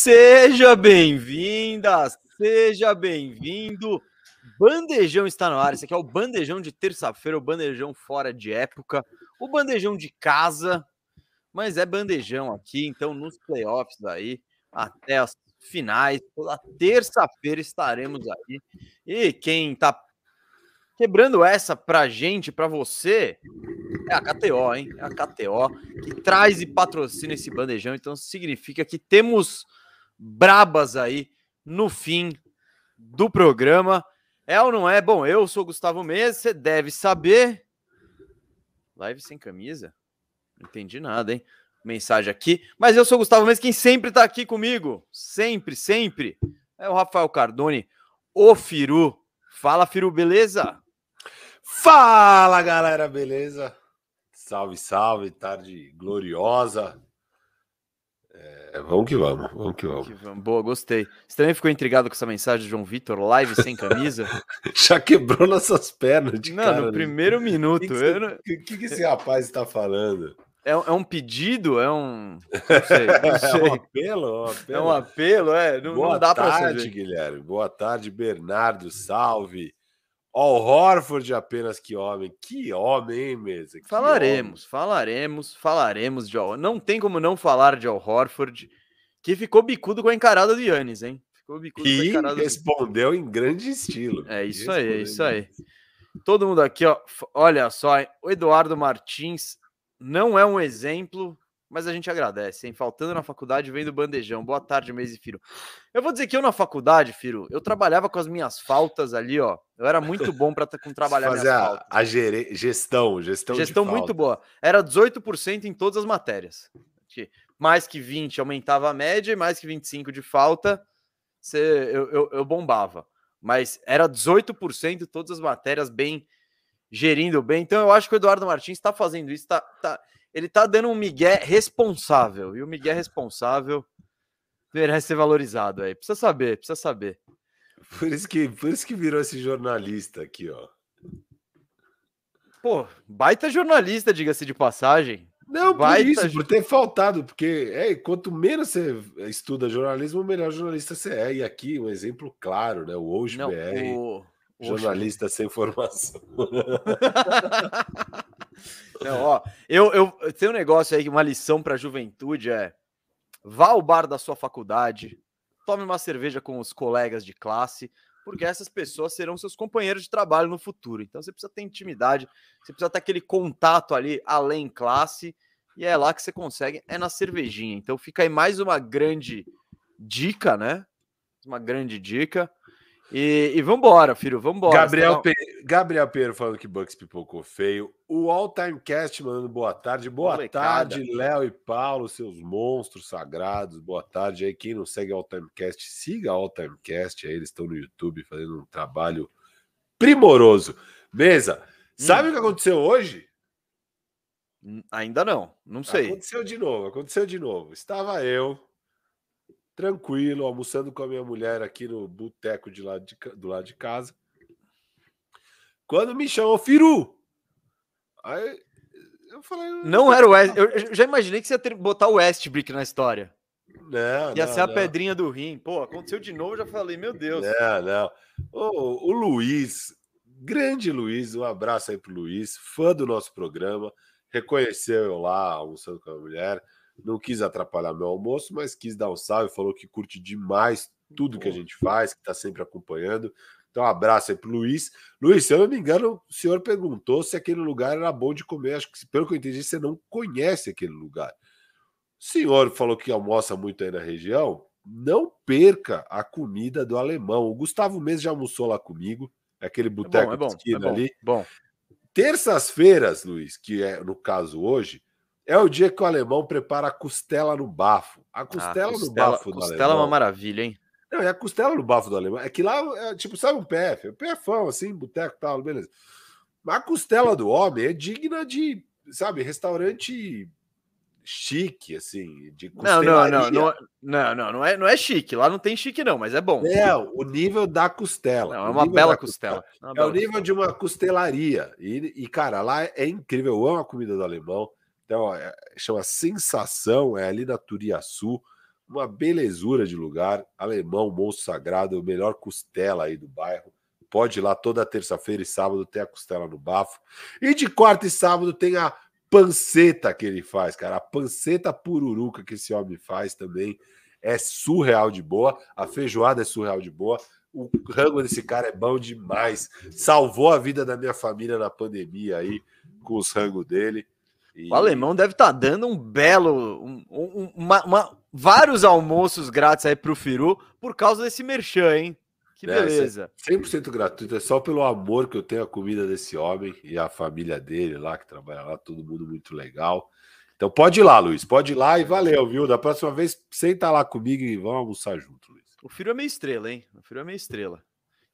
Seja bem-vinda, seja bem-vindo. Bandejão está no ar. Esse aqui é o bandejão de terça-feira, o bandejão fora de época, o bandejão de casa, mas é bandejão aqui, então nos playoffs aí, até as finais, toda terça-feira estaremos aí. E quem tá quebrando essa pra gente, pra você, é a KTO, hein? É a KTO que traz e patrocina esse bandejão, então significa que temos brabas aí no fim do programa. É ou não é? Bom, eu sou Gustavo Mendes, você deve saber. Live sem camisa? Não entendi nada, hein? Mensagem aqui. Mas eu sou Gustavo Mendes, quem sempre tá aqui comigo, sempre, sempre, é o Rafael Cardone, o Firu. Fala, Firu, beleza? Fala, galera, beleza? Salve, salve, tarde gloriosa. É, vamos que vamos, vamos que vamos. que vamos. Boa, gostei. Você também ficou intrigado com essa mensagem de João Vitor, live sem camisa? Já quebrou nossas pernas de não, cara. No né? primeiro minuto. O que, que, não... que, que, esse rapaz está falando? É, é, um pedido? É um. Não sei. Não sei. é um apelo, um apelo? É um apelo, é. Não, Boa não dá tarde, Guilherme. Boa tarde, Bernardo. Salve. Ó, o Horford apenas que homem. Que homem, hein, mesa? Que falaremos, homem. falaremos, falaremos de Al. Não tem como não falar de Al Horford, que ficou bicudo com a encarada do Yannis, hein? Ficou bicudo e com a encarada respondeu do... em grande estilo. É isso aí, é isso aí. Todo mundo aqui, ó. Olha só, o Eduardo Martins não é um exemplo mas a gente agradece, hein? Faltando na faculdade, vem do bandejão. Boa tarde, mês e Firo. Eu vou dizer que eu na faculdade, Firo, eu trabalhava com as minhas faltas ali, ó. Eu era muito bom para com trabalhar Fazer a, faltas. a gere... gestão, gestão Gestão muito boa. Era 18% em todas as matérias. Mais que 20 aumentava a média e mais que 25 de falta, você, eu, eu, eu bombava. Mas era 18% todas as matérias bem gerindo bem. Então eu acho que o Eduardo Martins está fazendo isso, tá, tá ele tá dando um migué responsável. E o migué responsável merece ser valorizado aí. Precisa saber, precisa saber. Por isso que, por isso que virou esse jornalista aqui, ó. Pô, baita jornalista, diga-se de passagem. Não, baita... por isso, por ter faltado, porque é, quanto menos você estuda jornalismo, melhor jornalista você é. E aqui, um exemplo claro, né? O Hoje Não, BR, o... jornalista sem formação. Não, ó, eu, eu, tenho um negócio aí, uma lição para a juventude é vá ao bar da sua faculdade, tome uma cerveja com os colegas de classe, porque essas pessoas serão seus companheiros de trabalho no futuro. Então você precisa ter intimidade, você precisa ter aquele contato ali além classe, e é lá que você consegue, é na cervejinha. Então fica aí mais uma grande dica, né? Uma grande dica. E, e vambora, filho, vambora. Gabriel, tá... Pe... Gabriel Pedro falando que Bucks pipocou feio. O All Time Cast mandando boa tarde. Boa Molecada. tarde, Léo e Paulo, seus monstros sagrados. Boa tarde aí. Quem não segue All Time Cast, siga All Time Cast. Aí eles estão no YouTube fazendo um trabalho primoroso. Mesa, sabe hum. o que aconteceu hoje? Hum, ainda não, não sei. Aconteceu de novo, aconteceu de novo. Estava eu, tranquilo, almoçando com a minha mulher aqui no boteco de lado de, do lado de casa. Quando me chamou Firu, aí eu falei. Não era o West. Eu já imaginei que você ia ter, botar o Westbrook na história. Não, ia não, ser a não. pedrinha do rim. Pô, aconteceu de novo, já falei, meu Deus. Não, não. O, o Luiz, grande Luiz, um abraço aí pro Luiz, fã do nosso programa, reconheceu eu lá almoçando com a mulher não quis atrapalhar meu almoço, mas quis dar um salve, falou que curte demais tudo que a gente faz, que está sempre acompanhando. Então, um abraço aí pro Luiz. Luiz, se eu não me engano, o senhor perguntou se aquele lugar era bom de comer. Acho que, pelo que eu entendi, você não conhece aquele lugar. O senhor falou que almoça muito aí na região. Não perca a comida do alemão. O Gustavo Mendes já almoçou lá comigo, aquele boteco é bom, é bom, de esquina é bom, ali. Bom. Terças-feiras, Luiz, que é no caso hoje, é o dia que o alemão prepara a costela no bafo. A costela, ah, costela no bafo do Costela é uma maravilha, hein? Não, é a costela no bafo do alemão. É que lá, é, tipo, sabe um PF? É um PFão, assim, boteco e tal, beleza. Mas a costela do homem é digna de, sabe, restaurante chique, assim, de não, não, não, não, não, não, não é, não é chique. Lá não tem chique não, mas é bom. É, o nível da costela. Não, é uma bela costela. costela. É, é o nível costela. de uma costelaria. E, e, cara, lá é incrível. Eu amo a comida do alemão. Então, é, chama Sensação, é ali na Turiaçu. uma belezura de lugar. Alemão, monstro sagrado, o melhor costela aí do bairro. Pode ir lá toda terça-feira e sábado ter a costela no bafo. E de quarta e sábado tem a panceta que ele faz, cara. A panceta pururuca que esse homem faz também é surreal de boa. A feijoada é surreal de boa. O rango desse cara é bom demais. Salvou a vida da minha família na pandemia aí com os rangos dele. E... O alemão deve estar tá dando um belo, um, um, uma, uma, vários almoços grátis aí para o Firu por causa desse merchan, hein? Que beleza. É 100% gratuito, é só pelo amor que eu tenho a comida desse homem e a família dele lá, que trabalha lá, todo mundo muito legal. Então pode ir lá, Luiz, pode ir lá e valeu, viu? Da próxima vez, senta lá comigo e vamos almoçar junto, Luiz. O Firu é meio estrela, hein? O Firu é meio estrela.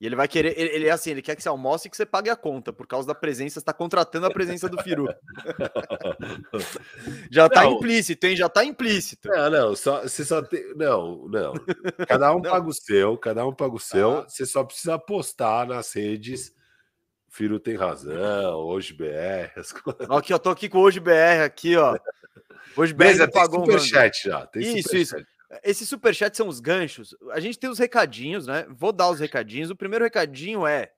E ele vai querer, ele, ele, é assim, ele quer que você almoce e que você pague a conta, por causa da presença, está contratando a presença do Firu. já está implícito, hein? Já está implícito. Não, não, só, você só tem. Não, não. Cada um não. paga o seu, cada um paga o seu. Ah. Você só precisa postar nas redes. Firu tem razão, hoje BR. As coisas. Aqui, eu tô aqui com hoje BR aqui, ó. Hoje BR Beleza, pagou um superchat já. Tem isso, isso. Esses superchats são os ganchos. A gente tem os recadinhos, né? Vou dar os recadinhos. O primeiro recadinho é: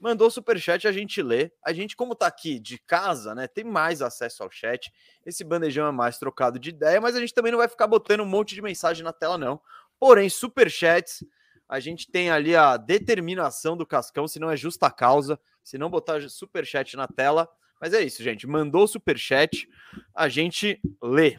mandou superchat, a gente lê. A gente, como tá aqui de casa, né? Tem mais acesso ao chat. Esse bandejão é mais trocado de ideia, mas a gente também não vai ficar botando um monte de mensagem na tela, não. Porém, superchats, a gente tem ali a determinação do Cascão, se não é justa causa, se não botar superchat na tela. Mas é isso, gente. Mandou superchat, a gente lê.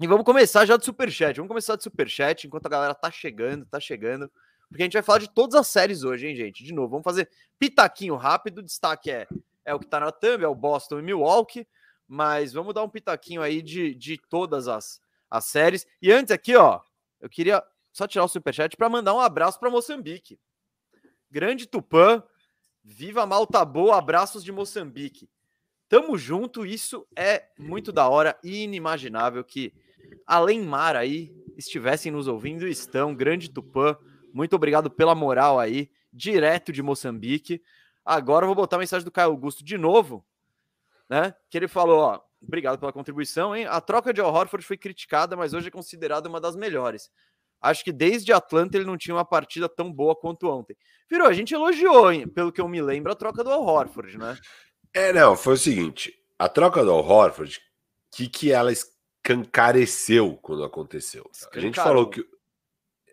E vamos começar já do Superchat. Vamos começar do Superchat enquanto a galera tá chegando, tá chegando. Porque a gente vai falar de todas as séries hoje, hein, gente? De novo, vamos fazer pitaquinho rápido. O destaque é, é o que tá na thumb, é o Boston e Milwaukee. Mas vamos dar um pitaquinho aí de, de todas as, as séries. E antes aqui, ó, eu queria só tirar o Superchat para mandar um abraço para Moçambique. Grande Tupã, viva Malta Boa, abraços de Moçambique. Tamo junto, isso é muito da hora inimaginável que além mar aí estivessem nos ouvindo estão. Grande Tupã, muito obrigado pela moral aí, direto de Moçambique. Agora eu vou botar a mensagem do Caio Augusto de novo, né? Que ele falou, ó, obrigado pela contribuição, hein? A troca de Al Horford foi criticada, mas hoje é considerada uma das melhores. Acho que desde Atlanta ele não tinha uma partida tão boa quanto ontem. Virou, a gente elogiou, hein? pelo que eu me lembro, a troca do Al Horford, né? É, não, foi o seguinte, a troca do Al Horford, que que ela escancareceu quando aconteceu. Escancarou. A gente falou que.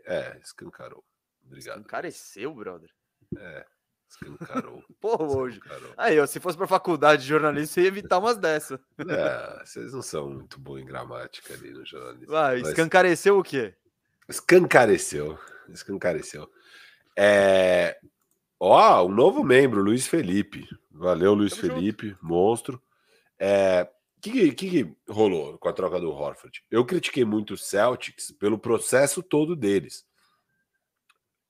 É, escancarou. Obrigado. Escancareceu, brother. É, escancarou. Porra, hoje. Aí, ó, se fosse pra faculdade de jornalismo, você ia evitar umas dessas. É, vocês não são muito bons em gramática ali no jornalismo. Vai, mas... escancareceu o quê? Escancareceu. Escancareceu. É. Ó, um novo membro, Luiz Felipe. Valeu, Luiz Tamo Felipe, junto. monstro. É, que, que, que, rolou com a troca do Horford? Eu critiquei muito o Celtics pelo processo todo deles.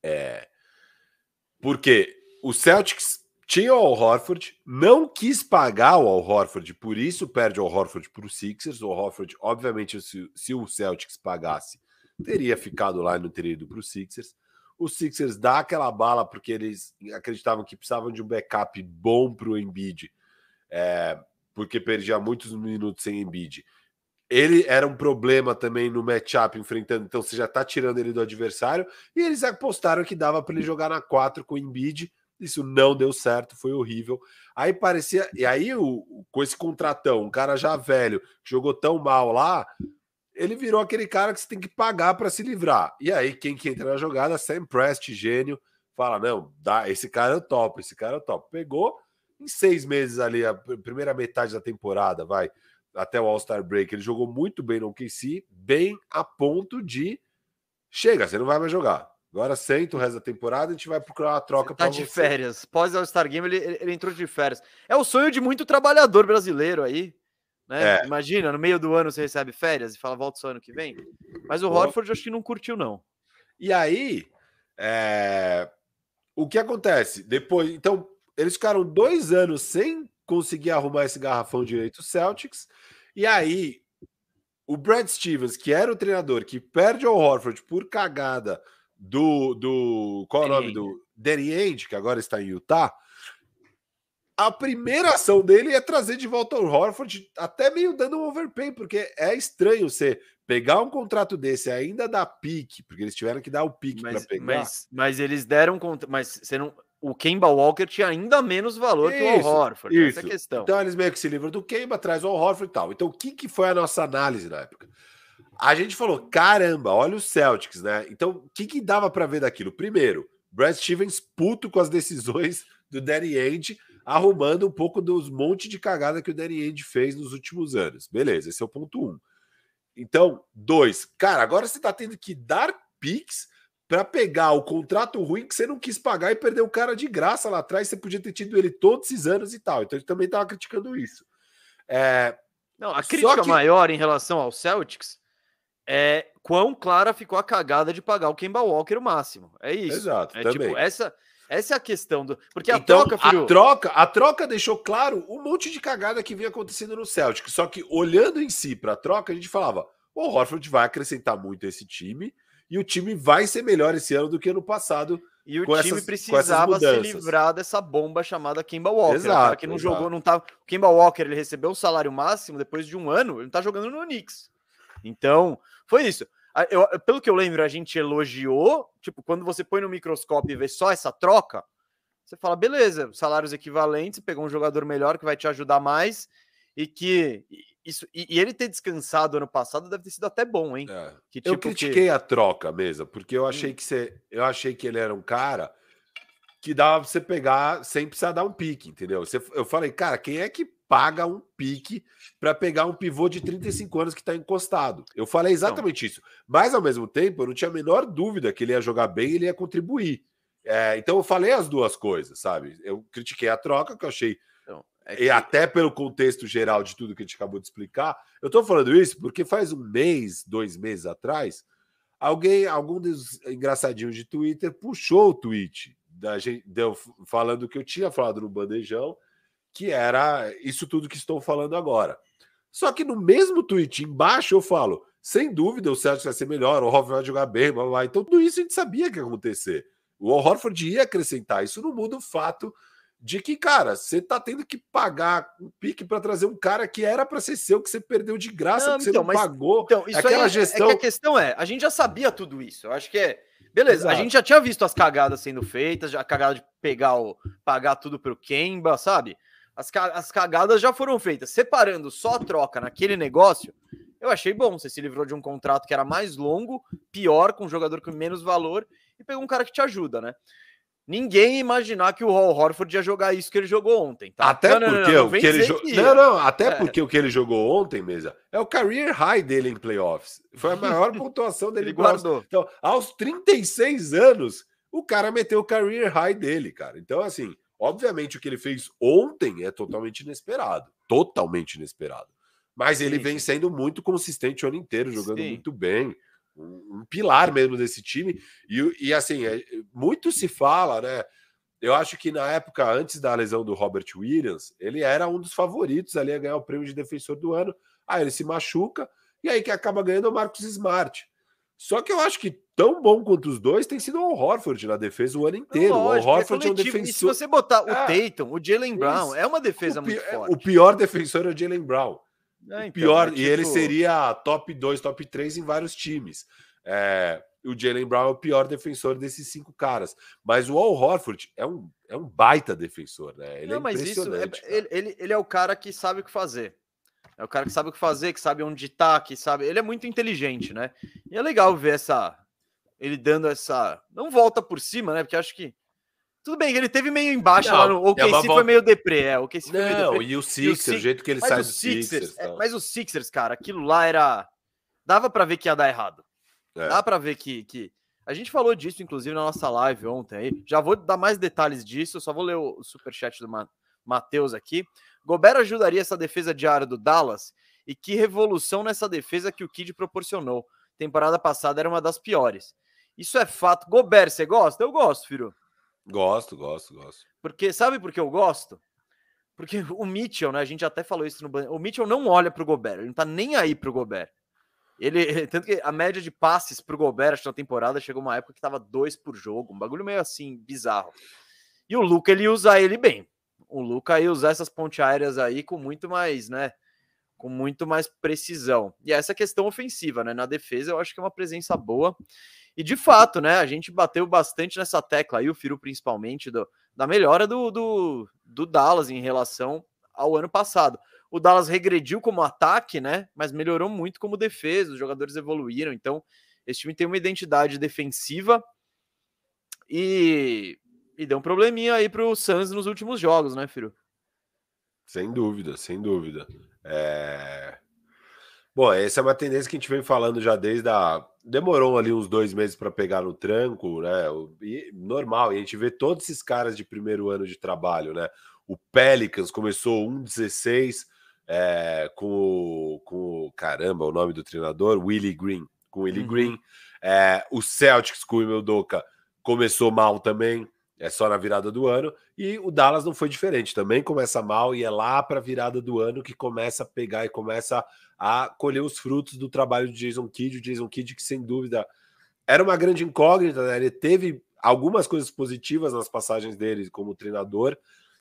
É, porque o Celtics tinha o Al Horford, não quis pagar o Al Horford, por isso perde o Al Horford para o Sixers. O Al Horford, obviamente, se, se, o Celtics pagasse, teria ficado lá e não teria ido para o Sixers. O Sixers dá aquela bala porque eles acreditavam que precisavam de um backup bom para o Embiid. É, porque perdia muitos minutos sem Embiid. Ele era um problema também no matchup enfrentando, então você já está tirando ele do adversário. E eles apostaram que dava para ele jogar na 4 com o Embiid. Isso não deu certo, foi horrível. Aí parecia. E aí, o, com esse contratão, um cara já velho, jogou tão mal lá, ele virou aquele cara que você tem que pagar para se livrar. E aí, quem que entra na jogada? Sam Prest, gênio, fala: não, dá, esse cara é top, esse cara é top. Pegou, em seis meses ali, a primeira metade da temporada, vai, até o All-Star Break, ele jogou muito bem no OKC, bem a ponto de chega, você não vai mais jogar. Agora senta o resto da temporada, a gente vai procurar uma troca para tá de férias. Pós All-Star Game, ele, ele entrou de férias. É o sonho de muito trabalhador brasileiro aí. Né? É. Imagina, no meio do ano você recebe férias e fala, volta só ano que vem. Mas o Bom, Horford acho que não curtiu, não. E aí, é... o que acontece? Depois, então, eles ficaram dois anos sem conseguir arrumar esse garrafão direito, o Celtics. E aí, o Brad Stevens, que era o treinador, que perde ao Horford por cagada do. do qual é o nome do. Danny Ainge, que agora está em Utah. a primeira ação dele é trazer de volta o Horford, até meio dando um overpay, porque é estranho você pegar um contrato desse ainda dar pique, porque eles tiveram que dar o pique para pegar. Mas, mas eles deram, mas você não, o Kemba Walker tinha ainda menos valor isso, que o Al Horford. Isso. Essa é a questão. Então eles meio que se livram do Kemba, traz o Al Horford e tal. Então o que, que foi a nossa análise na época? A gente falou, caramba, olha os Celtics, né? Então o que, que dava para ver daquilo? Primeiro, Brad Stevens puto com as decisões do Danny Ainge, arrumando um pouco dos monte de cagada que o Danny Ainge fez nos últimos anos. Beleza, esse é o ponto um. Então, dois, cara, agora você tá tendo que dar picks para pegar o contrato ruim que você não quis pagar e perder o cara de graça lá atrás. Você podia ter tido ele todos esses anos e tal. Então ele também estava criticando isso. É... Não, a crítica que... maior em relação ao Celtics é quão clara ficou a cagada de pagar o Kemba Walker o máximo. É isso. Exato. É também. tipo, essa, essa é a questão do. Porque a então, troca, filho... a troca, a troca deixou claro um monte de cagada que vinha acontecendo no Celtic. Só que olhando em si para a troca, a gente falava: o Horford vai acrescentar muito a esse time e o time vai ser melhor esse ano do que ano passado. E o time essas, precisava se livrar dessa bomba chamada Kemba Walker. Exato, cara que não exato. jogou, não tá. O Kemba Walker ele recebeu o salário máximo depois de um ano, ele não tá jogando no Knicks. Então, foi isso. Eu, pelo que eu lembro, a gente elogiou. Tipo, quando você põe no microscópio e vê só essa troca, você fala, beleza, salários equivalentes, pegou um jogador melhor que vai te ajudar mais e que isso, e, e, ele ter descansado ano passado deve ter sido até bom, hein? É. Que, tipo, eu critiquei que... a troca mesmo, porque eu achei hum. que você, eu achei que ele era um cara que dava pra você pegar sem precisar dar um pique, entendeu? Você, eu falei, cara, quem é que paga um pique para pegar um pivô de 35 anos que tá encostado? Eu falei exatamente isso. Mas ao mesmo tempo, eu não tinha a menor dúvida que ele ia jogar bem e ele ia contribuir. É, então eu falei as duas coisas, sabe? Eu critiquei a troca, que eu achei. E até pelo contexto geral de tudo que a gente acabou de explicar, eu estou falando isso porque faz um mês, dois meses atrás, alguém, algum dos engraçadinhos de Twitter puxou o tweet da gente, deu, falando que eu tinha falado no bandejão, que era isso tudo que estou falando agora. Só que no mesmo tweet embaixo eu falo, sem dúvida o Celtics vai ser melhor, o Horford vai jogar bem, blá, blá. então tudo isso a gente sabia que ia acontecer. O Horford ia acrescentar, isso não muda o fato de que, cara, você tá tendo que pagar um pique para trazer um cara que era para ser seu, que você perdeu de graça, não, que você então, não pagou. Então, isso Aquela aí, gestão... É que a questão é, a gente já sabia tudo isso. Eu acho que é. Beleza, Exato. a gente já tinha visto as cagadas sendo feitas, a cagada de pegar o. pagar tudo pro Kemba, sabe? As, as cagadas já foram feitas. Separando só a troca naquele negócio, eu achei bom. Você se livrou de um contrato que era mais longo, pior, com um jogador com menos valor, e pegou um cara que te ajuda, né? Ninguém imaginar que o Hall Horford ia jogar isso que ele jogou ontem, tá? Até não, porque não, não, o que ele jogou. Não, não, até é. porque o que ele jogou ontem, mesa, é o career high dele em playoffs. Foi a maior pontuação dele. ele guardou. Então, aos 36 anos, o cara meteu o career high dele, cara. Então, assim, obviamente o que ele fez ontem é totalmente inesperado. Totalmente inesperado. Mas sim, ele vem sendo muito consistente o ano inteiro, jogando sim. muito bem um, um pilar mesmo desse time. E, e assim, é, muito se fala, né? Eu acho que na época, antes da lesão do Robert Williams, ele era um dos favoritos ali a ganhar o prêmio de defensor do ano. Aí ele se machuca, e aí que acaba ganhando o Marcos Smart. Só que eu acho que tão bom quanto os dois tem sido o Horford na defesa o ano inteiro. Lógico, o é Horford é, é um defensor. E se você botar o é, Tatum, o Jalen Brown, isso. é uma defesa o muito forte. O pior defensor é o Jalen Brown. É, então, pior, é tipo... e ele seria top 2, top 3 em vários times. É, o Jalen Brown é o pior defensor desses cinco caras. Mas o Al Horford é um, é um baita defensor, né? Ele é Não, é mas isso é, ele, ele, ele, é o cara que sabe o que fazer. É o cara que sabe o que fazer, que sabe onde tá, que sabe. Ele é muito inteligente, né? E é legal ver essa. Ele dando essa. Não volta por cima, né? Porque acho que tudo bem, ele teve meio embaixo não, lá no é volta... foi meio deprê, é, o OKC foi meio deprê. e o Sixers, o, o jeito que ele sai do Sixers. Sixers é, mas o Sixers, cara, aquilo lá era... Dava para ver que ia dar errado. É. Dá para ver que, que... A gente falou disso, inclusive, na nossa live ontem aí. Já vou dar mais detalhes disso, só vou ler o, o superchat do Matheus aqui. Gobert ajudaria essa defesa diária do Dallas? E que revolução nessa defesa que o Kid proporcionou. Temporada passada era uma das piores. Isso é fato. Gobert, você gosta? Eu gosto, filho. Gosto, gosto, gosto. Porque sabe por que eu gosto? Porque o Mitchell, né? A gente até falou isso no O Mitchell não olha pro Gobert, ele não tá nem aí pro Gobert. Ele, tanto que a média de passes pro Gobert na temporada chegou uma época que tava dois por jogo, um bagulho meio assim bizarro. E o Luca ele usa ele bem. o Luca ia usar essas pontes aéreas aí com muito mais, né? Com muito mais precisão. E essa questão ofensiva, né? Na defesa, eu acho que é uma presença boa. E de fato, né? A gente bateu bastante nessa tecla aí, o Firo principalmente, do, da melhora do, do, do Dallas em relação ao ano passado. O Dallas regrediu como ataque, né? Mas melhorou muito como defesa, os jogadores evoluíram. Então, esse time tem uma identidade defensiva e, e deu um probleminha aí para o Suns nos últimos jogos, né, Firo? Sem dúvida, sem dúvida. É... Bom, essa é uma tendência que a gente vem falando já desde a. Demorou ali uns dois meses para pegar no tranco, né? E, normal, e a gente vê todos esses caras de primeiro ano de trabalho, né? O Pelicans começou 1,16 é, com, com caramba, o nome do treinador, Willie Green. Com Willie uhum. Green. É, o Celtics com o Imeldoka começou mal também, é só na virada do ano. E o Dallas não foi diferente, também começa mal e é lá para a virada do ano que começa a pegar e começa a colher os frutos do trabalho de Jason Kidd. O Jason Kidd, que sem dúvida era uma grande incógnita, né? Ele teve algumas coisas positivas nas passagens dele como treinador,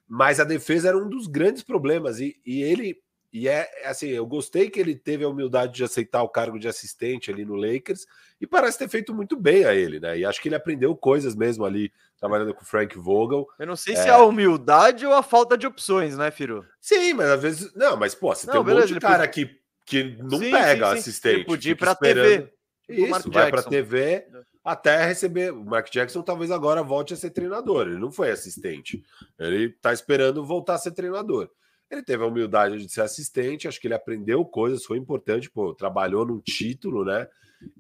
mas a defesa era um dos grandes problemas. E, e ele e é assim, eu gostei que ele teve a humildade de aceitar o cargo de assistente ali no Lakers e parece ter feito muito bem a ele, né? E acho que ele aprendeu coisas mesmo ali trabalhando com o Frank Vogel. Eu não sei é... se é a humildade ou a falta de opções, né, Firo? Sim, mas às vezes. Não, mas pô, você não, tem um beleza, monte de cara que, que não sim, pega sim, sim. assistente. Ele podia ir pra. TV. Tipo Isso, vai para TV até receber. O Mark Jackson talvez agora volte a ser treinador. Ele não foi assistente. Ele tá esperando voltar a ser treinador. Ele teve a humildade de ser assistente, acho que ele aprendeu coisas, foi importante, pô, trabalhou num título, né?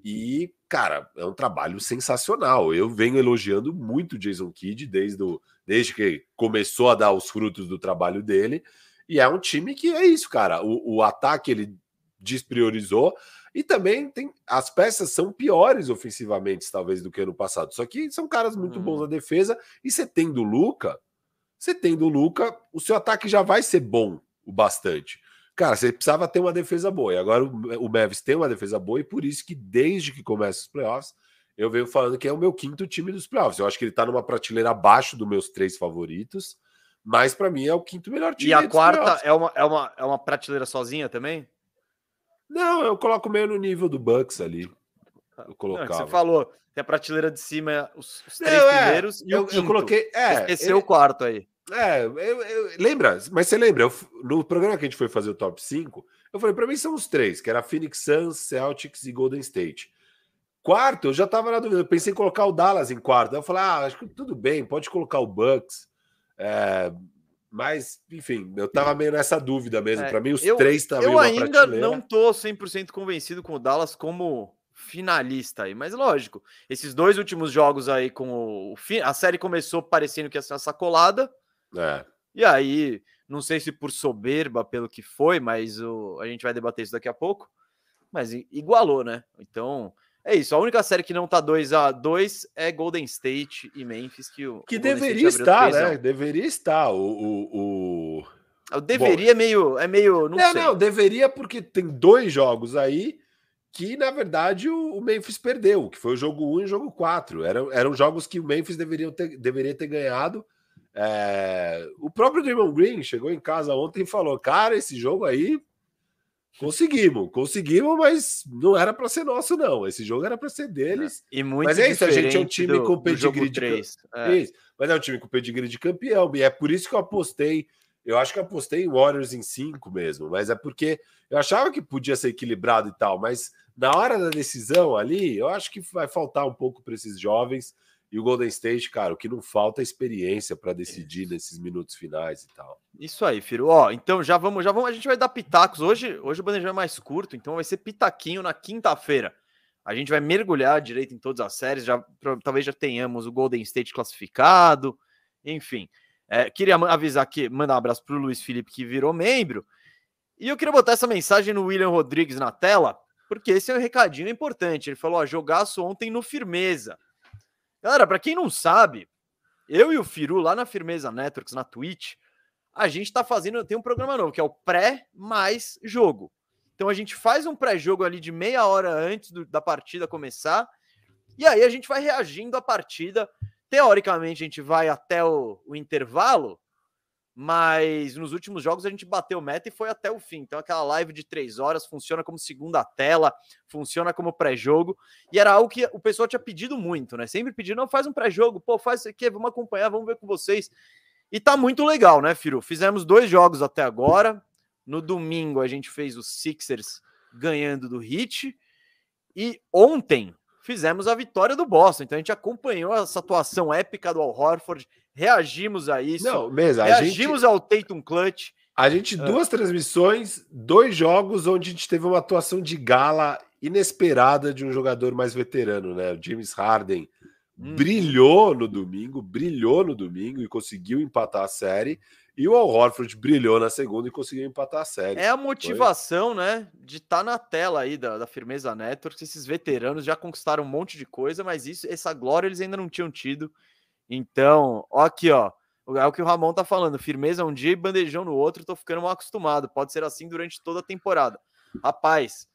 E, cara, é um trabalho sensacional. Eu venho elogiando muito o Jason Kidd desde, o, desde que começou a dar os frutos do trabalho dele. E é um time que é isso, cara. O, o ataque ele despriorizou. E também tem as peças são piores ofensivamente, talvez, do que ano passado. Só que são caras muito bons hum. na defesa. E você tem do Luca, você tendo o Luca, o seu ataque já vai ser bom o bastante. Cara, você precisava ter uma defesa boa. E agora o Mavis tem uma defesa boa, e por isso que desde que começa os playoffs, eu venho falando que é o meu quinto time dos playoffs. Eu acho que ele tá numa prateleira abaixo dos meus três favoritos, mas para mim é o quinto melhor time. E a quarta é uma, é, uma, é uma prateleira sozinha também? Não, eu coloco meio no nível do Bucks ali. Eu colocava. Não, você falou, tem a prateleira de cima, os, os três é, primeiros e eu, o eu coloquei. É, esqueceu ele, o quarto aí. É, eu, eu, lembra, mas você lembra, eu, no programa que a gente foi fazer o top 5, eu falei, para mim são os três, que era Phoenix Suns, Celtics e Golden State. Quarto, eu já tava na dúvida, eu pensei em colocar o Dallas em quarto. Eu falei, ah, acho que tudo bem, pode colocar o Bucks. É, mas, enfim, eu tava meio nessa dúvida mesmo. É, para mim, os eu, três também. Eu ainda não tô 100% convencido com o Dallas como finalista aí, mas lógico, esses dois últimos jogos aí com o, a série começou parecendo que ia ser uma sacolada, é. E aí, não sei se por soberba, pelo que foi, mas o, a gente vai debater isso daqui a pouco. Mas igualou, né? Então, é isso. A única série que não tá 2 a 2 é Golden State e Memphis, que o. Que o deveria estar, né? Deveria estar. O. o, o... deveria Bom, é meio. É meio. Não, não, sei. não, deveria porque tem dois jogos aí que, na verdade, o, o Memphis perdeu, que foi o jogo 1 um e o jogo 4. Eram, eram jogos que o Memphis deveria ter, deveria ter ganhado é, o próprio Draymond Green chegou em casa ontem e falou: Cara, esse jogo aí conseguimos, conseguimos, mas não era para ser nosso, não. Esse jogo era para ser deles. E muito mas é isso, a gente é um time do, com pedigree de é. Isso, mas é um time com pedigree de campeão, e é por isso que eu apostei. Eu acho que eu apostei em Warriors em 5 mesmo, mas é porque eu achava que podia ser equilibrado e tal, mas na hora da decisão ali, eu acho que vai faltar um pouco para esses jovens. E o Golden State, cara, o que não falta é experiência para decidir nesses minutos finais e tal. Isso aí, Firo. Ó, então já vamos, já vamos, a gente vai dar pitacos. Hoje, hoje o bandejão é mais curto, então vai ser pitaquinho na quinta-feira. A gente vai mergulhar direito em todas as séries, já talvez já tenhamos o Golden State classificado, enfim. É, queria avisar que mandar um abraço para o Luiz Felipe que virou membro. E eu queria botar essa mensagem no William Rodrigues na tela, porque esse é um recadinho importante. Ele falou: ó, jogaço ontem no firmeza. Galera, para quem não sabe, eu e o Firu lá na Firmeza Networks, na Twitch, a gente tá fazendo, tem um programa novo, que é o pré mais jogo. Então a gente faz um pré-jogo ali de meia hora antes do, da partida começar, e aí a gente vai reagindo à partida. Teoricamente, a gente vai até o, o intervalo, mas nos últimos jogos a gente bateu meta e foi até o fim. Então aquela live de três horas funciona como segunda tela, funciona como pré-jogo, e era algo que o pessoal tinha pedido muito, né? Sempre pedindo, não, faz um pré-jogo, pô, faz isso aqui, vamos acompanhar, vamos ver com vocês. E tá muito legal, né, Firu? Fizemos dois jogos até agora. No domingo a gente fez os Sixers ganhando do Heat, e ontem fizemos a vitória do Boston. Então a gente acompanhou essa atuação épica do Al Horford, reagimos a isso. Não, mesmo, reagimos gente, ao Tatum Clutch. A gente, ah. duas transmissões, dois jogos onde a gente teve uma atuação de gala inesperada de um jogador mais veterano, né? O James Harden hum. brilhou no domingo, brilhou no domingo e conseguiu empatar a série. E o Al Horford brilhou na segunda e conseguiu empatar a série. É a motivação, Foi? né, de estar tá na tela aí da, da Firmeza Network. Esses veteranos já conquistaram um monte de coisa, mas isso, essa glória eles ainda não tinham tido. Então, ó aqui, ó. É o que o Ramon tá falando. Firmeza um dia e bandejão no outro. Tô ficando mal acostumado. Pode ser assim durante toda a temporada. Rapaz,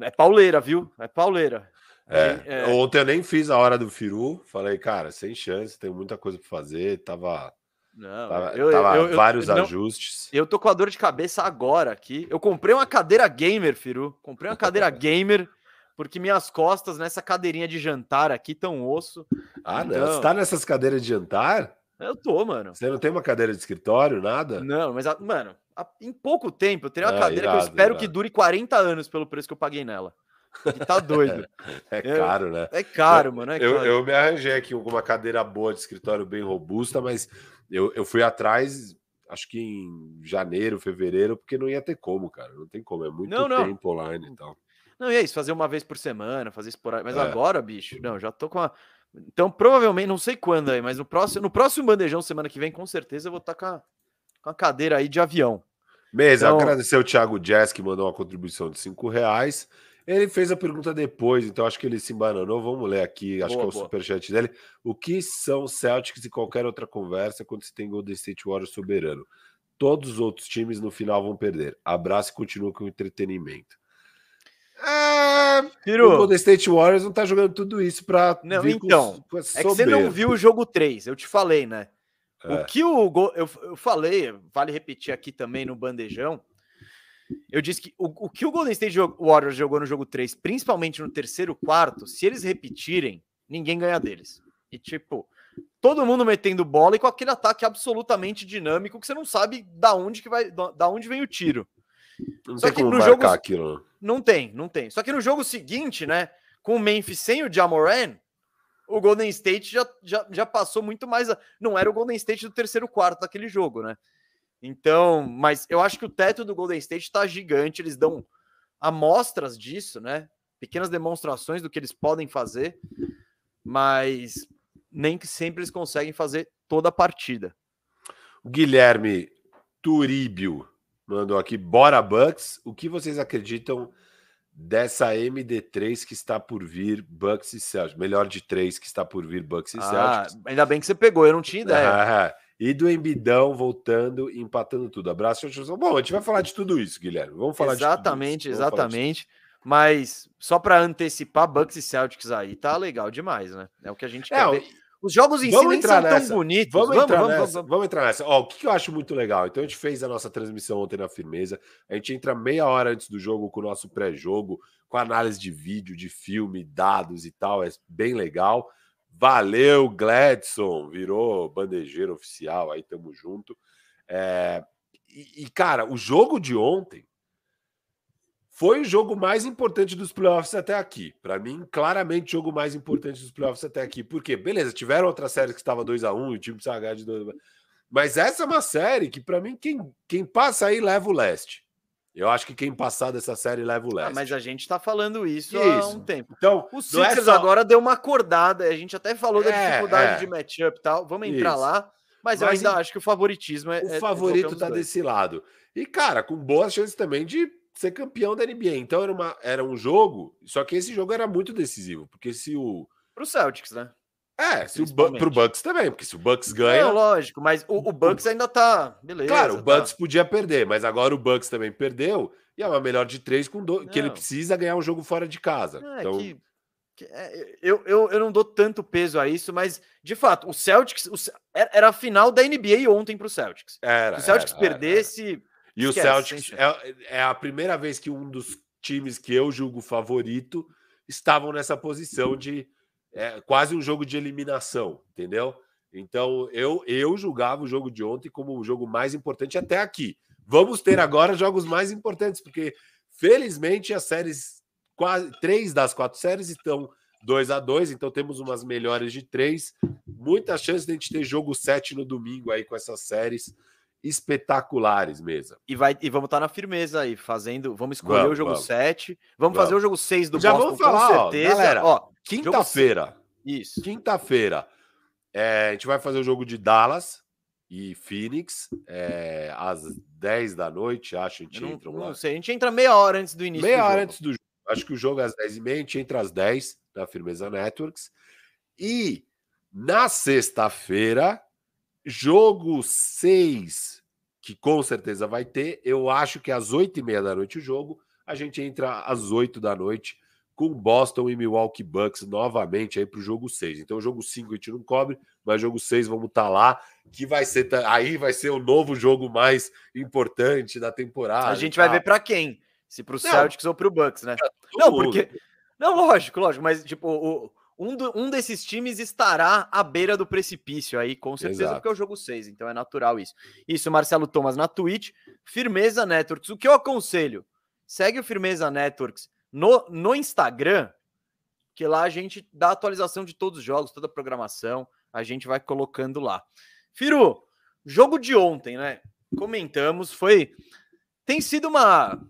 é pauleira, viu? É pauleira. É, é... Ontem eu nem fiz a hora do Firu. Falei, cara, sem chance, tem muita coisa para fazer. Tava. Não, tava, eu, tava eu, vários eu, ajustes. eu tô com a dor de cabeça agora aqui. Eu comprei uma cadeira gamer, Firu. Comprei uma cadeira gamer porque minhas costas nessa cadeirinha de jantar aqui tão osso. Ah, então... não. Você tá nessas cadeiras de jantar? Eu tô, mano. Você não tem uma cadeira de escritório, nada? Não, mas, mano, em pouco tempo eu teria uma ah, cadeira irado, que eu espero irado. que dure 40 anos pelo preço que eu paguei nela. E tá doido. é caro, né? É caro, mano. É caro. Eu, eu me arranjei aqui com uma cadeira boa de escritório bem robusta, mas eu, eu fui atrás, acho que em janeiro, fevereiro, porque não ia ter como, cara. Não tem como. É muito não, não. tempo online e tal. Não, e é isso, fazer uma vez por semana, fazer esporádico. Mas é. agora, bicho, não, já tô com a. Então, provavelmente, não sei quando aí, mas no próximo, no próximo bandejão, semana que vem, com certeza, eu vou estar tá com a, com a cadeira aí de avião. Mesa, então... agradecer o Thiago Jazz, que mandou uma contribuição de cinco reais. Ele fez a pergunta depois, então acho que ele se embananou. Vamos ler aqui, acho boa, que é o superchat dele. O que são Celtics e qualquer outra conversa quando se tem Golden State Warriors soberano? Todos os outros times no final vão perder. Abraço e continua com o entretenimento. É, o Golden State Warriors não tá jogando tudo isso para Não, então. Com, com é que você não viu o jogo 3, eu te falei, né? É. O que o eu, eu falei, vale repetir aqui também no bandejão. Eu disse que o, o que o Golden State Warriors jogou no jogo 3, principalmente no terceiro quarto, se eles repetirem, ninguém ganha deles. E tipo, todo mundo metendo bola e com aquele ataque absolutamente dinâmico que você não sabe da onde que vai, da onde vem o tiro. Não Só que no jogo aquilo. Não tem, não tem. Só que no jogo seguinte, né, com o Memphis sem o Jamoran, o Golden State já, já, já passou muito mais. A... Não era o Golden State do terceiro quarto daquele jogo, né? Então, mas eu acho que o teto do Golden State está gigante. Eles dão amostras disso, né? Pequenas demonstrações do que eles podem fazer, mas nem que sempre eles conseguem fazer toda a partida. Guilherme Turíbio mandou aqui, bora Bucks. O que vocês acreditam dessa MD3 que está por vir Bucks e Celtics? Melhor de três que está por vir Bucks e ah, Celtics. Ainda bem que você pegou, eu não tinha ideia. Ah, e do Embidão voltando empatando tudo. Abraço. Bom, a gente vai falar de tudo isso, Guilherme. Vamos falar exatamente, de tudo Exatamente, Mas só para antecipar Bucks e Celtics aí, tá legal demais, né? É o que a gente é, quer ver. Os jogos em vamos si entrar são nessa. tão bonitos. Vamos, vamos, entrar vamos, nessa. Vamos, vamos, entrar nessa. Ó, o que eu acho muito legal? Então, a gente fez a nossa transmissão ontem na Firmeza. A gente entra meia hora antes do jogo com o nosso pré-jogo, com análise de vídeo, de filme, dados e tal. É bem legal. Valeu, Gladson. Virou bandejeiro oficial. Aí, tamo junto. É... E, e, cara, o jogo de ontem foi o jogo mais importante dos playoffs até aqui. Para mim, claramente, o jogo mais importante dos playoffs até aqui. Porque, beleza, tiveram outras séries que estava 2 a 1 um, e o time precisava ganhar de 2 Mas essa é uma série que, para mim, quem, quem passa aí leva o leste. Eu acho que quem passar dessa série leva o ah, leste. Ah, mas a gente tá falando isso, isso. há um tempo. Então, o é Sixers é só... agora deu uma acordada. A gente até falou da é, dificuldade é. de matchup e tal. Vamos entrar isso. lá. Mas, mas, eu ainda acho que o favoritismo é. O é, favorito tá desse lado. E, cara, com boas chances também de ser campeão da NBA. Então era, uma, era um jogo, só que esse jogo era muito decisivo, porque se o. Pro Celtics, né? É, se o pro Bucks também, porque se o Bucks ganha. Não, lógico, mas o, o Bucks ainda tá. Beleza. Claro, o Bucks tá. podia perder, mas agora o Bucks também perdeu. E é uma melhor de três com dois, que ele precisa ganhar um jogo fora de casa. É, então... que É, eu, eu, eu não dou tanto peso a isso, mas de fato, o Celtics o, era a final da NBA ontem para o Celtics. Era, Se o Celtics era, perdesse. Era. E esquece, o Celtics é, é, a primeira vez que um dos times que eu julgo favorito estavam nessa posição de é, quase um jogo de eliminação, entendeu? Então eu, eu julgava o jogo de ontem como o jogo mais importante até aqui. Vamos ter agora jogos mais importantes, porque felizmente as séries quase três das quatro séries estão 2 a 2 então temos umas melhores de três. Muitas chances de a gente ter jogo 7 no domingo aí com essas séries espetaculares mesmo. E, vai, e vamos estar tá na firmeza aí, fazendo. Vamos escolher vamos, o jogo vamos. 7. Vamos, vamos, fazer o jogo 6 do Já Boston, vamos falar, com certeza. Ó, galera, ó, quinta-feira. Isso. Quinta-feira. É, a gente vai fazer o jogo de Dallas e Phoenix é, às 10 da noite, acho. A gente não, entra lá. Não sei, a gente entra meia hora antes do início. Meia hora jogo. antes do jogo. Acho que o jogo é às 10h30, a gente entra às 10 na Firmeza Networks. E na sexta-feira, jogo 6, que com certeza vai ter. Eu acho que às 8h30 da noite o jogo. A gente entra às 8 da noite com Boston e Milwaukee Bucks novamente aí para o jogo 6. Então, o jogo 5 a gente não cobre, mas jogo 6 vamos estar tá lá, que vai ser aí vai ser o novo jogo mais importante da temporada. A gente vai ver para quem? Se para o Celtics ou para o Bucks, né? Não, porque. Não, lógico, lógico, mas tipo, o, um, do, um desses times estará à beira do precipício aí, com certeza, Exato. porque é o jogo 6, então é natural isso. Isso, Marcelo Thomas na Twitch, Firmeza Networks. O que eu aconselho? Segue o Firmeza Networks no, no Instagram, que lá a gente dá atualização de todos os jogos, toda a programação, a gente vai colocando lá. Firu, jogo de ontem, né? Comentamos, foi. Tem sido uma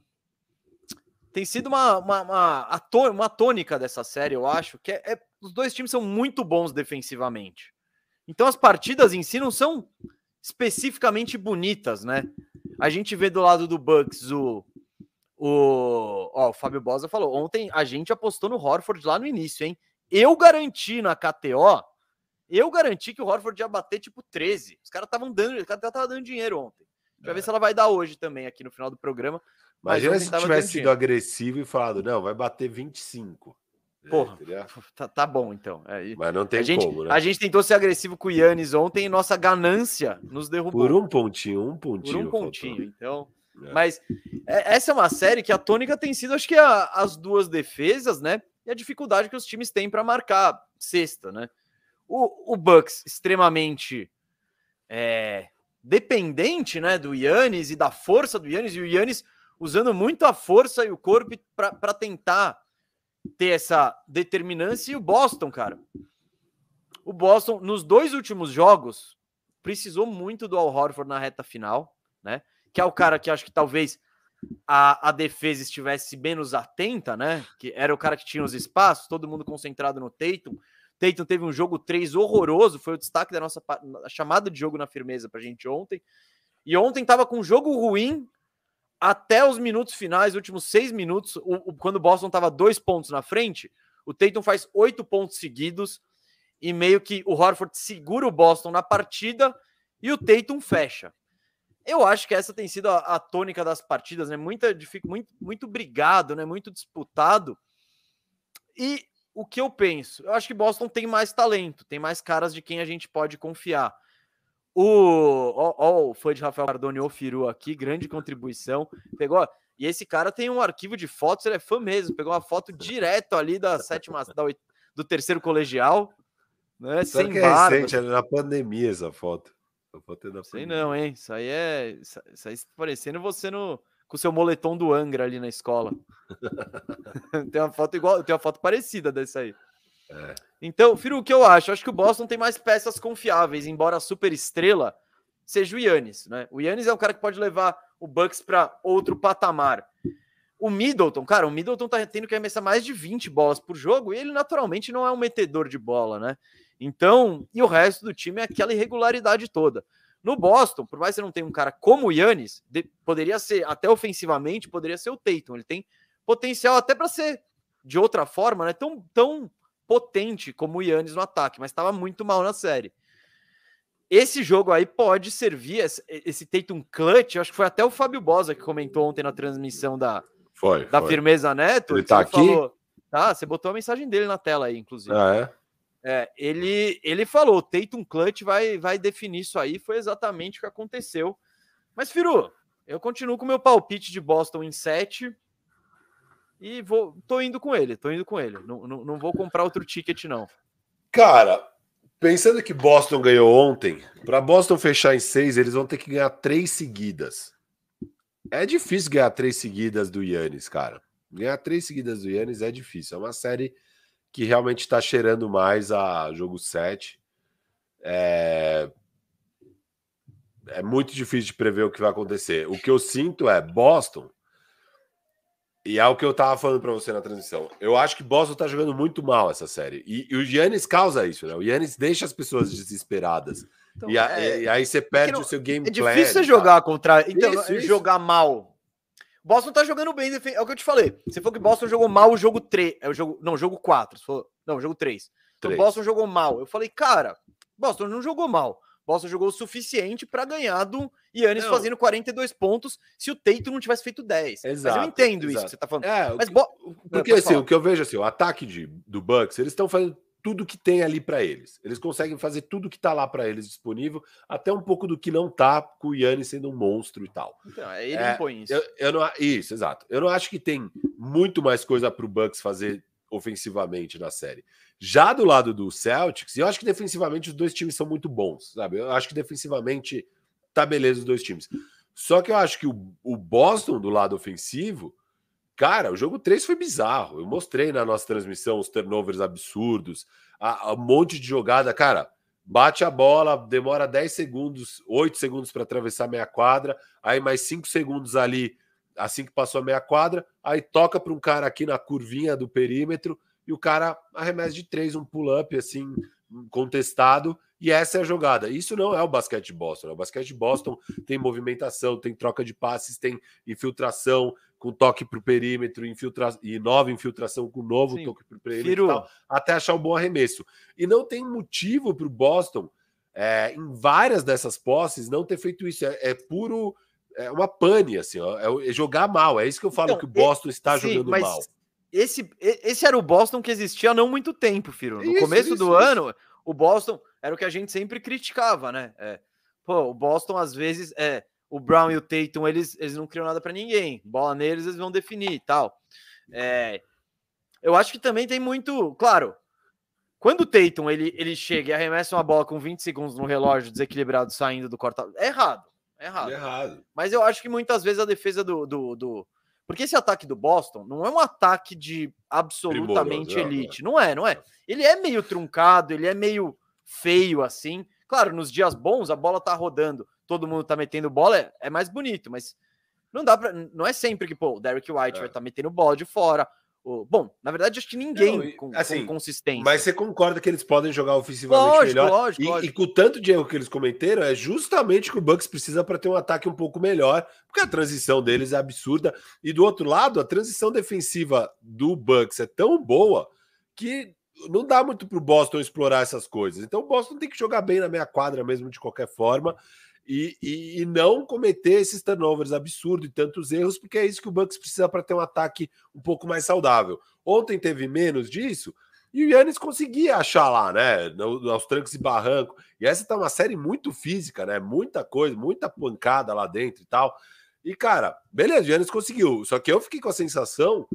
tem sido uma, uma, uma, uma tônica dessa série, eu acho, que é, é, os dois times são muito bons defensivamente. Então as partidas em si não são especificamente bonitas, né? A gente vê do lado do Bucks o. O, ó, o Fábio Bosa falou: ontem a gente apostou no Horford lá no início, hein? Eu garanti na KTO, eu garanti que o Horford ia bater tipo 13. Os caras estavam dando, o cara tava dando dinheiro ontem. Pra é. ver se ela vai dar hoje também aqui no final do programa. Imagina se tivesse sido agressivo e falado, não, vai bater 25. Né, Porra, tá, tá, bom então. É, Mas não tem a gente, como, né? A gente tentou ser agressivo com o Yannis ontem e nossa ganância nos derrubou. Por um pontinho, um pontinho. Por um pontinho, faltou. então. É. Mas é, essa é uma série que a tônica tem sido, acho que a, as duas defesas, né? E a dificuldade que os times têm para marcar sexta, né? O, o Bucks extremamente é, dependente, né, do Yannis e da força do Yannis, e o Yannis usando muito a força e o corpo para tentar ter essa determinância. E o Boston, cara. O Boston, nos dois últimos jogos, precisou muito do Al Horford na reta final, né? Que é o cara que acho que talvez a, a defesa estivesse menos atenta, né? Que era o cara que tinha os espaços, todo mundo concentrado no Tatum. Tatum teve um jogo 3 horroroso, foi o destaque da nossa chamada de jogo na firmeza pra gente ontem. E ontem tava com um jogo ruim, até os minutos finais, últimos seis minutos, o, o, quando o Boston estava dois pontos na frente, o Tatum faz oito pontos seguidos e meio que o Horford segura o Boston na partida e o Tatum fecha. Eu acho que essa tem sido a, a tônica das partidas, né? Muita, muito, muito brigado, né? Muito disputado. E o que eu penso? Eu acho que Boston tem mais talento, tem mais caras de quem a gente pode confiar. O, ó, ó, o fã de Rafael Cardone, o Firu aqui, grande contribuição. Pegou, e esse cara tem um arquivo de fotos, ele é fã mesmo. Pegou uma foto direto ali da sétima, da, do terceiro colegial. Né, sem que é barba. recente, é na pandemia essa foto. A foto é da Sei pandemia. não, hein? Isso aí é. Isso aí está parecendo você no, com o seu moletom do Angra ali na escola. tem uma foto igual, tem uma foto parecida dessa aí. É. Então, Firo, o que eu acho? Eu acho que o Boston tem mais peças confiáveis, embora a super estrela seja o Yannis, né? O Yannis é um cara que pode levar o Bucks para outro patamar. O Middleton, cara, o Middleton tá tendo que arremessar mais de 20 bolas por jogo e ele naturalmente não é um metedor de bola, né? Então, e o resto do time é aquela irregularidade toda. No Boston, por mais que você não tenha um cara como o Yannis, de, poderia ser, até ofensivamente, poderia ser o Tatum. Ele tem potencial até para ser de outra forma, né? Tão, tão potente como o Yannis no ataque, mas estava muito mal na série. Esse jogo aí pode servir, esse, Tatum clutch, acho que foi até o Fábio Bosa que comentou ontem na transmissão da, foi, da foi. Firmeza Neto. Ele tá aqui? Falou, Tá, você botou a mensagem dele na tela aí, inclusive. Ah, é? É, ele, ele falou, Tatum Clutch vai, vai definir isso aí, foi exatamente o que aconteceu. Mas, Firu, eu continuo com o meu palpite de Boston em 7 e vou, tô indo com ele, tô indo com ele. Não, não, não vou comprar outro ticket, não. Cara, pensando que Boston ganhou ontem, para Boston fechar em 6, eles vão ter que ganhar três seguidas. É difícil ganhar três seguidas do Yannis, cara. Ganhar três seguidas do Yannis é difícil. É uma série que realmente está cheirando mais a jogo 7. É... é muito difícil de prever o que vai acontecer. O que eu sinto é Boston, e é o que eu tava falando para você na transmissão. Eu acho que Boston tá jogando muito mal essa série. E, e o Yannis causa isso, né? O Yannis deixa as pessoas desesperadas. Então, e, a, é... e, aí você perde não, o seu game É difícil você jogar contra. Então, isso, isso. jogar mal Boston tá jogando bem, é o que eu te falei. Você falou que Boston jogou mal o jogo 3, é o jogo, não, jogo 4, falou, não, jogo 3. Então 3. Boston jogou mal. Eu falei, cara, Boston não jogou mal. Boston jogou o suficiente para ganhar do Yannis não. fazendo 42 pontos se o Teito não tivesse feito 10. Exato, Mas eu entendo exato. isso que você tá falando. É, Mas, porque assim, o que eu vejo assim, o ataque de, do Bucks, eles estão fazendo tudo que tem ali para eles. Eles conseguem fazer tudo que está lá para eles disponível, até um pouco do que não tá, com o Yannis sendo um monstro e tal. Então, é, ele é, impõe isso. Eu, eu, não, isso, exato. Eu não acho que tem muito mais coisa para o Bucks fazer ofensivamente na série. Já do lado do Celtics, eu acho que defensivamente os dois times são muito bons, sabe? Eu acho que defensivamente tá beleza os dois times. Só que eu acho que o, o Boston do lado ofensivo Cara, o jogo 3 foi bizarro. Eu mostrei na nossa transmissão os turnovers absurdos, a, um monte de jogada. Cara, bate a bola, demora 10 segundos, 8 segundos para atravessar a meia quadra, aí mais 5 segundos ali, assim que passou a meia quadra, aí toca para um cara aqui na curvinha do perímetro e o cara arremessa de 3, um pull-up assim, contestado, e essa é a jogada. Isso não é o basquete Boston. Né? O basquete Boston tem movimentação, tem troca de passes, tem infiltração, com toque para o perímetro infiltra... e nova infiltração com novo Sim. toque para o perímetro, tal, até achar um bom arremesso. E não tem motivo para o Boston, é, em várias dessas posses, não ter feito isso. É, é puro. É uma pane, assim, ó, é, é jogar mal. É isso que eu falo então, que o Boston está sim, jogando mal. Esse, esse era o Boston que existia há não muito tempo, Firo. No isso, começo isso, do isso. ano, o Boston era o que a gente sempre criticava, né? É, pô, o Boston às vezes é o Brown e o Tatum, eles, eles não criam nada para ninguém. Bola neles, eles vão definir e tal. É, eu acho que também tem muito. Claro, quando o Tatum ele, ele chega e arremessa uma bola com 20 segundos no relógio desequilibrado saindo do corta. É errado. É errado. É errado. Mas eu acho que muitas vezes a defesa do, do, do. Porque esse ataque do Boston não é um ataque de absolutamente Primoroso, elite. Não é, não é. Ele é meio truncado, ele é meio feio assim. Claro, nos dias bons a bola tá rodando todo mundo tá metendo bola, é, é mais bonito, mas não dá para, não é sempre que pô, o Derek White é. vai estar tá metendo bola de fora. Bom, na verdade, acho que ninguém não, com, assim, com consistência. Mas você concorda que eles podem jogar ofensivamente lógico, melhor? Lógico, e, lógico. e com o tanto de erro que eles cometeram, é justamente o que o Bucks precisa para ter um ataque um pouco melhor, porque a transição deles é absurda. E do outro lado, a transição defensiva do Bucks é tão boa que não dá muito para o Boston explorar essas coisas. Então o Boston tem que jogar bem na meia quadra mesmo, de qualquer forma e, e, e, não cometer esses turnovers absurdos e tantos erros, porque é isso que o Bucks precisa para ter um ataque um pouco mais saudável. Ontem teve menos disso, e o Yannis conseguia achar lá, né? Aos trancos e barranco. E essa tá uma série muito física, né? Muita coisa, muita pancada lá dentro e tal. E, cara, beleza, o Yannis conseguiu. Só que eu fiquei com a sensação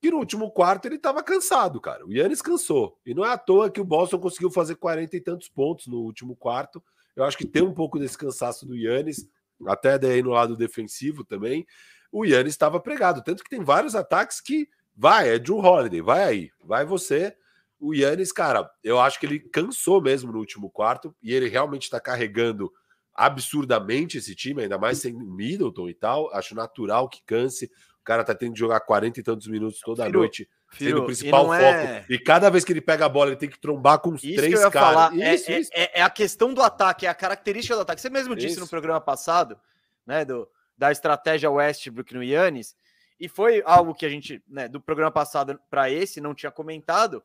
que no último quarto ele estava cansado, cara. O Yannis cansou. E não é à toa que o Boston conseguiu fazer 40 e tantos pontos no último quarto. Eu acho que tem um pouco desse cansaço do Yannis, até daí no lado defensivo também. O Yannis estava pregado, tanto que tem vários ataques que vai, é Drew Holiday, vai aí, vai você. O Yannis, cara, eu acho que ele cansou mesmo no último quarto e ele realmente está carregando absurdamente esse time, ainda mais sem Middleton e tal. Acho natural que canse. O cara tá tendo que jogar 40 e tantos minutos toda Filho, noite Filho, o principal foco. É... E cada vez que ele pega a bola, ele tem que trombar com os isso três caras. Falar, é, isso, é, isso. É, é, a questão do ataque, é a característica do ataque. Você mesmo disse no programa passado, né, do, da estratégia Westbrook no Yannis, e foi algo que a gente, né, do programa passado para esse, não tinha comentado,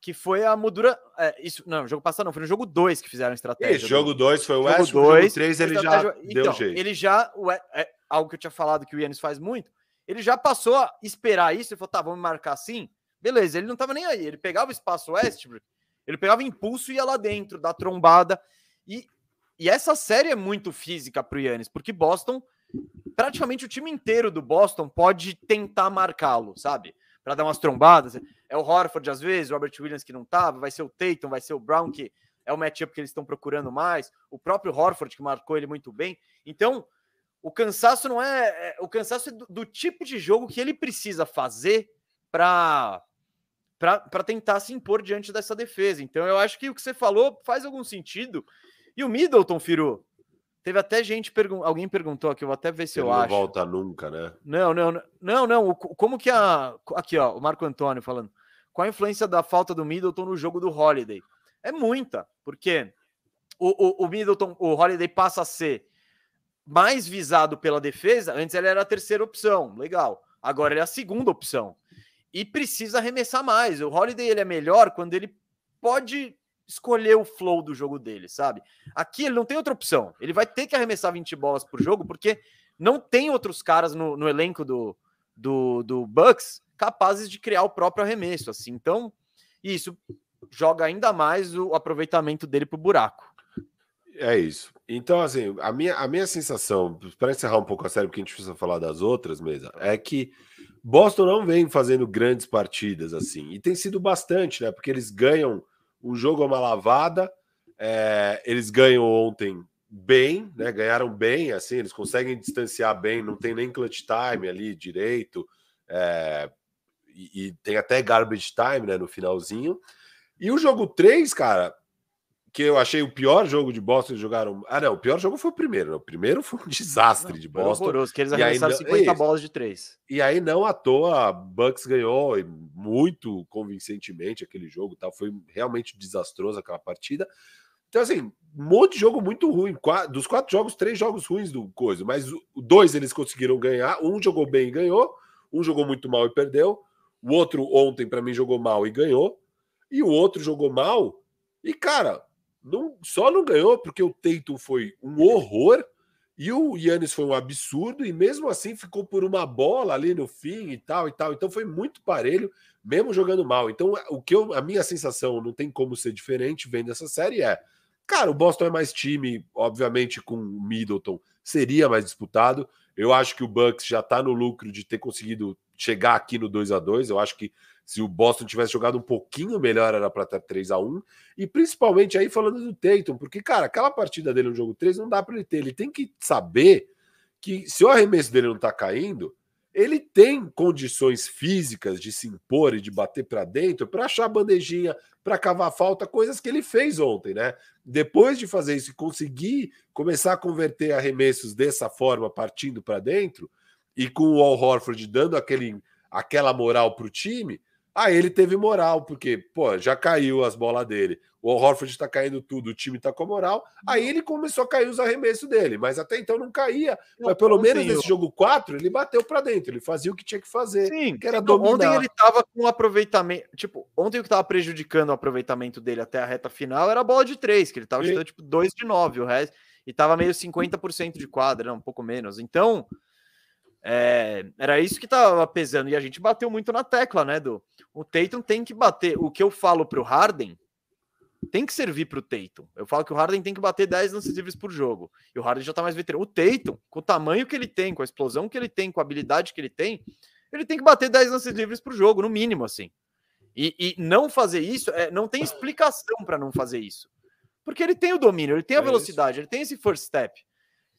que foi a moldura. É, isso, não, jogo passado não, foi no jogo 2 que fizeram a estratégia. Esse jogo 2 foi o Westbrook, jogo 2, jogo 3 ele já deu então, jeito. Ele já, é, algo que eu tinha falado que o Yannis faz muito, ele já passou a esperar isso e falou: tá, vamos marcar assim. Beleza, ele não tava nem aí. Ele pegava o espaço Westbrook, ele pegava impulso e ia lá dentro, da trombada. E, e essa série é muito física pro Yannis, porque Boston, praticamente o time inteiro do Boston pode tentar marcá-lo, sabe? Para dar umas trombadas. É o Horford às vezes, o Robert Williams que não tava, vai ser o Tatum, vai ser o Brown que é o matchup que eles estão procurando mais, o próprio Horford que marcou ele muito bem. Então, o cansaço não é, é o cansaço é do, do, tipo de jogo que ele precisa fazer para para tentar se impor diante dessa defesa. Então, eu acho que o que você falou faz algum sentido. E o Middleton, Firu, teve até gente pergun alguém perguntou aqui, eu vou até ver se ele eu não acho. volta nunca, né? Não, não, não, não, como que a aqui, ó, o Marco Antônio falando. Qual a influência da falta do Middleton no jogo do Holiday? É muita, porque o, o, o Middleton, o Holiday passa a ser mais visado pela defesa. Antes ele era a terceira opção, legal. Agora ele é a segunda opção. E precisa arremessar mais. O Holiday ele é melhor quando ele pode escolher o flow do jogo dele, sabe? Aqui ele não tem outra opção. Ele vai ter que arremessar 20 bolas por jogo, porque não tem outros caras no, no elenco do, do, do Bucks capazes de criar o próprio arremesso. assim. Então, isso joga ainda mais o aproveitamento dele pro buraco. É isso. Então, assim, a minha, a minha sensação, para encerrar um pouco a série, porque a gente precisa falar das outras mesa, é que Boston não vem fazendo grandes partidas assim. E tem sido bastante, né? Porque eles ganham um jogo a uma lavada, é, eles ganham ontem bem, né? Ganharam bem, assim, eles conseguem distanciar bem, não tem nem clutch time ali direito, é, e, e tem até garbage time, né? No finalzinho. E o jogo 3, cara, que eu achei o pior jogo de Boston jogaram. Ah, não, o pior jogo foi o primeiro. Né? O primeiro foi um desastre não, de Boston. Horroroso, que eles arremessaram 50 é bolas de três. E aí, não à toa, Bucks ganhou muito convincentemente aquele jogo. Tá? Foi realmente desastroso aquela partida. Então, assim, um monte de jogo muito ruim. Dos quatro jogos, três jogos ruins do coisa. Mas dois eles conseguiram ganhar. Um jogou bem e ganhou. Um jogou muito mal e perdeu. O outro, ontem, para mim, jogou mal e ganhou. E o outro jogou mal. E, cara, não, só não ganhou porque o Tatum foi um horror e o Yannis foi um absurdo, e mesmo assim ficou por uma bola ali no fim e tal e tal. Então foi muito parelho, mesmo jogando mal. Então, o que eu, a minha sensação não tem como ser diferente vendo essa série é. Cara, o Boston é mais time, obviamente, com o Middleton seria mais disputado. Eu acho que o Bucks já está no lucro de ter conseguido chegar aqui no 2 a 2 Eu acho que se o Boston tivesse jogado um pouquinho melhor, era para estar 3 a 1 E principalmente aí falando do Tatum, porque, cara, aquela partida dele no jogo 3 não dá para ele ter. Ele tem que saber que se o arremesso dele não está caindo, ele tem condições físicas de se impor e de bater para dentro para achar bandejinha, para cavar falta, coisas que ele fez ontem, né? Depois de fazer isso e conseguir começar a converter arremessos dessa forma, partindo para dentro, e com o Al Horford dando aquele, aquela moral para o time, Aí ele teve moral, porque, pô, já caiu as bolas dele. O Horford está caindo tudo, o time está com moral. Aí ele começou a cair os arremessos dele, mas até então não caía. Mas pelo menos nesse jogo 4, ele bateu para dentro, ele fazia o que tinha que fazer. Sim, que era então, dominar. Ontem ele estava com aproveitamento. Tipo, ontem o que estava prejudicando o aproveitamento dele até a reta final era a bola de 3, que ele estava chutando tipo 2 de 9, o resto. E estava meio 50% de quadra, não, um pouco menos. Então, é, era isso que estava pesando. E a gente bateu muito na tecla, né, do o Tatum tem que bater. O que eu falo para o Harden tem que servir para o Tatum. Eu falo que o Harden tem que bater 10 lances livres por jogo. E o Harden já está mais veterano. O Tatum, com o tamanho que ele tem, com a explosão que ele tem, com a habilidade que ele tem, ele tem que bater 10 lances livres por jogo, no mínimo, assim. E, e não fazer isso, é, não tem explicação para não fazer isso. Porque ele tem o domínio, ele tem a é velocidade, ele tem esse first step.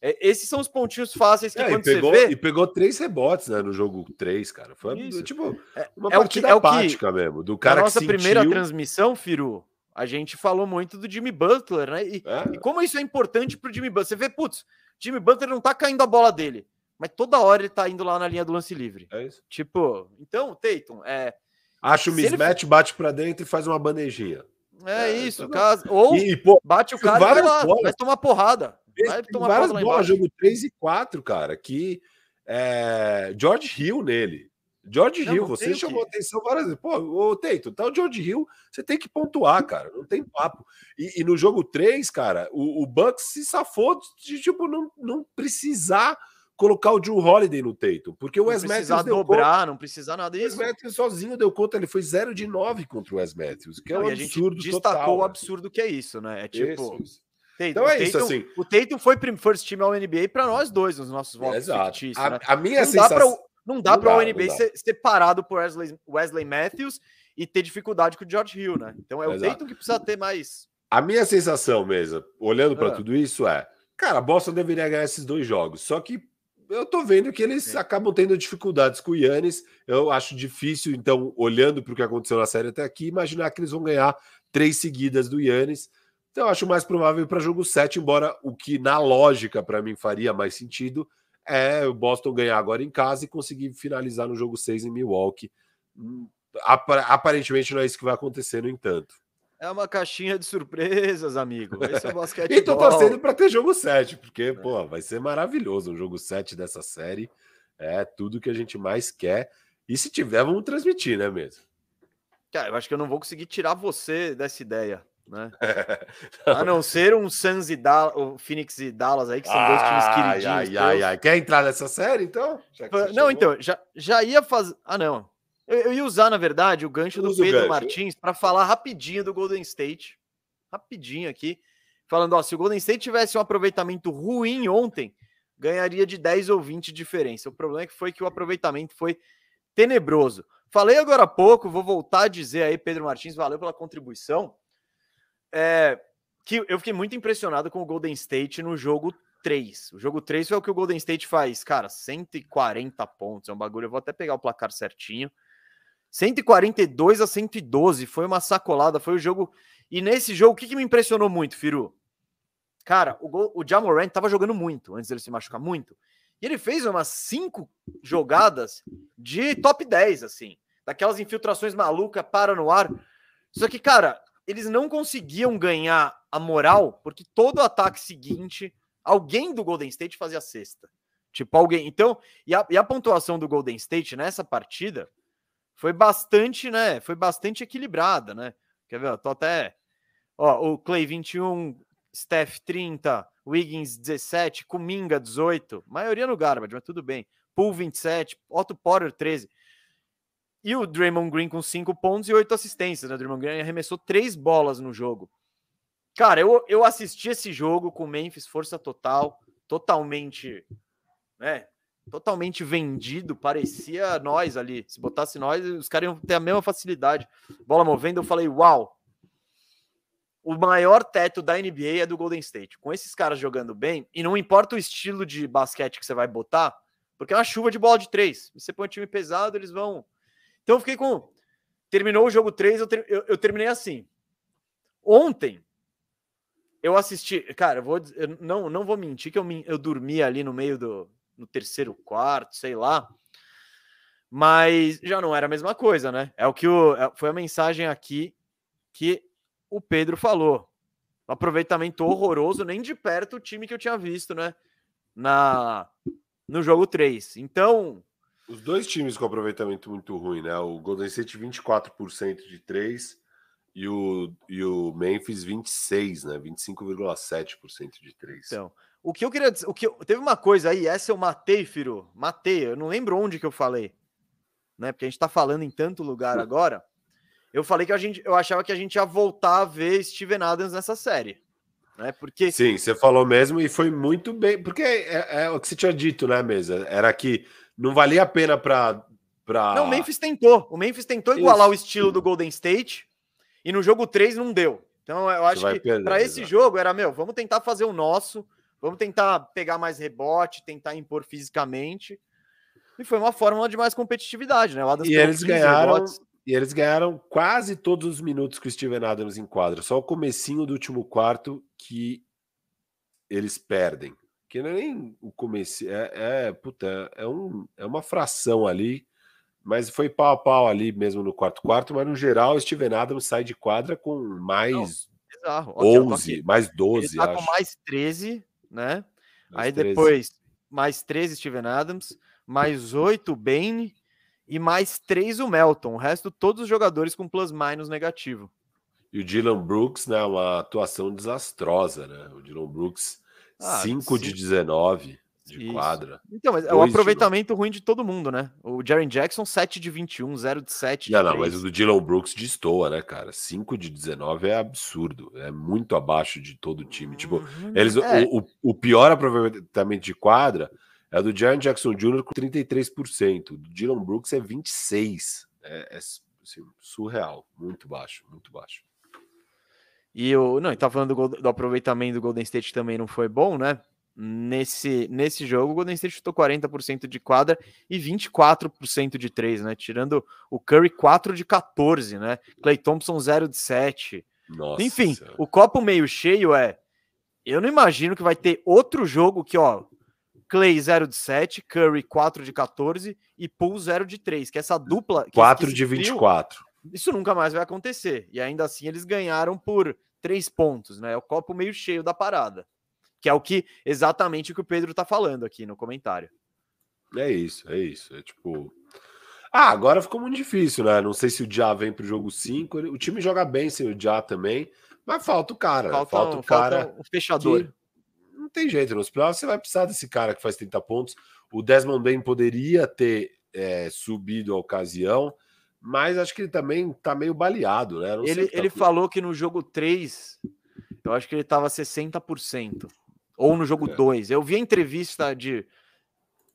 É, esses são os pontinhos fáceis que é, quando pegou, você vê... E pegou três rebotes né, no jogo 3, cara. Foi Isso. tipo é, uma é partida é o que, apática mesmo. Do cara na nossa sentiu... primeira transmissão, Firu, a gente falou muito do Jimmy Butler, né? E, é. e como isso é importante pro Jimmy Butler. Você vê, putz, Jimmy Butler não tá caindo a bola dele, mas toda hora ele tá indo lá na linha do lance livre. É isso. Tipo, então, Tatum, é... Acha o mismatch, ele... bate para dentro e faz uma bandejinha. É, é isso, caso... ou e, pô, bate o cara e vai lá, vai tomar porrada. Vai tomar várias bolas, jogo 3 e 4, cara, que é, George Hill nele. George não, Hill, não você chamou que... atenção várias vezes. Pô, ô Teito, tá o George Hill, você tem que pontuar, cara. Não tem papo. E, e no jogo 3, cara, o, o Bucks se safou de, tipo, não, não precisar colocar o Drew Holiday no Tatum, porque o Wes Matthews deu dobrar, conta, não precisa nada disso. O Wes Matthews sozinho deu conta, ele foi 0 de 9 contra o Wes Matthews, que é um absurdo destacou total, o né? absurdo que é isso, né? É tipo, isso, isso. Tatum, então é isso, assim. O Tatum foi first team ao NBA para nós dois nos nossos votos. É, exato. A, né? a, minha não sensação. Dá pra, não dá para o NBA ser separado por Wesley, Wesley Matthews e ter dificuldade com o George Hill, né? Então é o Exato. Tatum que precisa ter mais. A minha sensação mesmo, olhando para ah. tudo isso, é: cara, Boston deveria ganhar esses dois jogos. Só que eu tô vendo que eles acabam tendo dificuldades com o Yannis. Eu acho difícil, então, olhando para o que aconteceu na série até aqui, imaginar que eles vão ganhar três seguidas do Yannis. Então, eu acho mais provável para jogo 7, embora o que na lógica para mim faria mais sentido é o Boston ganhar agora em casa e conseguir finalizar no jogo 6 em Milwaukee. Hum, aparentemente não é isso que vai acontecer, no entanto. É uma caixinha de surpresas, amigo. Esse é o basquete. e tô torcendo para ter jogo 7, porque, é. pô, vai ser maravilhoso um jogo 7 dessa série. É tudo que a gente mais quer. E se tiver, vamos transmitir, né, mesmo? Cara, eu acho que eu não vou conseguir tirar você dessa ideia né? A não ser um Suns e Dallas, o Phoenix e Dallas aí, que são dois times queridinhos. Ai, ai, ai. Quer entrar nessa série, então? Não, então, já, já ia fazer. Ah, não. Eu, eu, ia usar, na verdade, o gancho do Pedro gancho. Martins para falar rapidinho do Golden State. Rapidinho aqui. Falando, ó, se o Golden State tivesse um aproveitamento ruim ontem, ganharia de 10 ou 20 de diferença. O problema é que foi que o aproveitamento foi tenebroso. Falei agora há pouco, vou voltar a dizer aí, Pedro Martins, valeu pela contribuição é, que eu fiquei muito impressionado com o Golden State no jogo 3. O jogo 3 foi o que o Golden State faz, cara, 140 pontos, é um bagulho, eu vou até pegar o placar certinho. 142 a 112, foi uma sacolada, foi o jogo. E nesse jogo, o que, que me impressionou muito, Firu? Cara, o, o Jamorant tava jogando muito antes dele se machucar muito. E ele fez umas cinco jogadas de top 10, assim. Daquelas infiltrações malucas, para no ar. Só que, cara, eles não conseguiam ganhar a moral, porque todo ataque seguinte, alguém do Golden State fazia sexta. Tipo, alguém. Então, e a, e a pontuação do Golden State nessa partida foi bastante, né? Foi bastante equilibrada, né? Quer ver? Eu tô até. Ó, o Clay 21, Steph 30, Wiggins 17, Kuminga 18, maioria no garbage, mas tudo bem. Pool 27, Otto Porter 13. E o Draymond Green com cinco pontos e oito assistências. Né? O Draymond Green arremessou três bolas no jogo. Cara, eu, eu assisti esse jogo com o Memphis, força total, totalmente, né? Totalmente vendido, parecia nós ali. Se botasse nós, os caras iam ter a mesma facilidade. Bola movendo, eu falei, uau! O maior teto da NBA é do Golden State. Com esses caras jogando bem, e não importa o estilo de basquete que você vai botar, porque é uma chuva de bola de três. Você põe um time pesado, eles vão então eu fiquei com. Terminou o jogo 3, eu, ter... eu, eu terminei assim. Ontem, eu assisti. Cara, eu vou, eu não, não vou mentir que eu, eu dormi ali no meio do no terceiro quarto, sei lá. Mas já não era a mesma coisa, né? É o que o, é, foi a mensagem aqui que o Pedro falou. Um aproveitamento horroroso, nem de perto o time que eu tinha visto, né? Na, no jogo 3. Então, os dois times com aproveitamento muito ruim, né? O Golden State 24% de 3 e o, e o Memphis 26, né? 25,7% de 3. Então, o que eu queria dizer, o que eu, teve uma coisa aí, essa eu matei, Firo. Matei, eu não lembro onde que eu falei. Né? Porque a gente tá falando em tanto lugar agora. Eu falei que a gente, eu achava que a gente ia voltar a ver Steven Adams nessa série. Né? Porque Sim, você falou mesmo e foi muito bem, porque é, é o que você tinha dito, né, mesa? Era que não valia a pena para. Pra... Não, o Memphis tentou. O Memphis tentou igualar Isso. o estilo do Golden State e no jogo 3 não deu. Então eu acho que para esse jogo era, meu, vamos tentar fazer o nosso, vamos tentar pegar mais rebote, tentar impor fisicamente. E foi uma fórmula de mais competitividade, né? e eles ganharam. Rebotes. E eles ganharam quase todos os minutos que o Steven Adams enquadra. Só o comecinho do último quarto que eles perdem que não é nem o começo, é, é, puta, é, um, é uma fração ali, mas foi pau a pau ali mesmo no quarto quarto, mas no geral o Steven Adams sai de quadra com mais não, 11, aqui, mais 12, Ele tá acho. com mais 13, né? Mais Aí 13. depois mais 13 Steven Adams, mais 8 Bane e mais 3 o Melton. O resto todos os jogadores com plus minus negativo. E o Dylan Brooks, né, uma atuação desastrosa, né? O Dylan Brooks 5 ah, de 19. de Isso. quadra. Então, mas é o aproveitamento ruim de todo mundo, né? O Jaren Jackson, 7 de 21, 0 de 7. não, não, mas o do Dylan Brooks destoa, né, cara? 5 de 19 é absurdo. É muito abaixo de todo o time. Tipo, uhum. eles, é. o, o, pior aproveitamento de quadra é do Jaren Jackson Jr. com 33%. O do Dylan Brooks é 26%. É, é assim, surreal. Muito baixo, muito baixo. E o. Não, tá falando do, do aproveitamento do Golden State também não foi bom, né? Nesse, nesse jogo, o Golden State chutou 40% de quadra e 24% de 3, né? Tirando o Curry 4 de 14, né? Clay Thompson 0 de 7. Nossa Enfim, o copo meio cheio é. Eu não imagino que vai ter outro jogo que, ó, Clay 0 de 7, Curry 4 de 14 e Poole 0 de 3, que essa dupla. 4 de 24. Trio, isso nunca mais vai acontecer. E ainda assim eles ganharam por 3 pontos, né? É o copo meio cheio da parada que é o que exatamente o que o Pedro está falando aqui no comentário. É isso, é isso. É tipo. Ah, agora ficou muito difícil, né? Não sei se o Já vem para o jogo 5. O time joga bem sem o Já também, mas falta o cara. Falta, falta o cara. Falta o fechador. Não tem jeito. Nos playoffs você vai precisar desse cara que faz 30 pontos. O Desmond Bain poderia ter é, subido a ocasião, mas acho que ele também tá meio baleado, né? ele tá ele falou que no jogo 3, eu acho que ele tava 60%. Ou no jogo 2. É. Eu vi a entrevista de.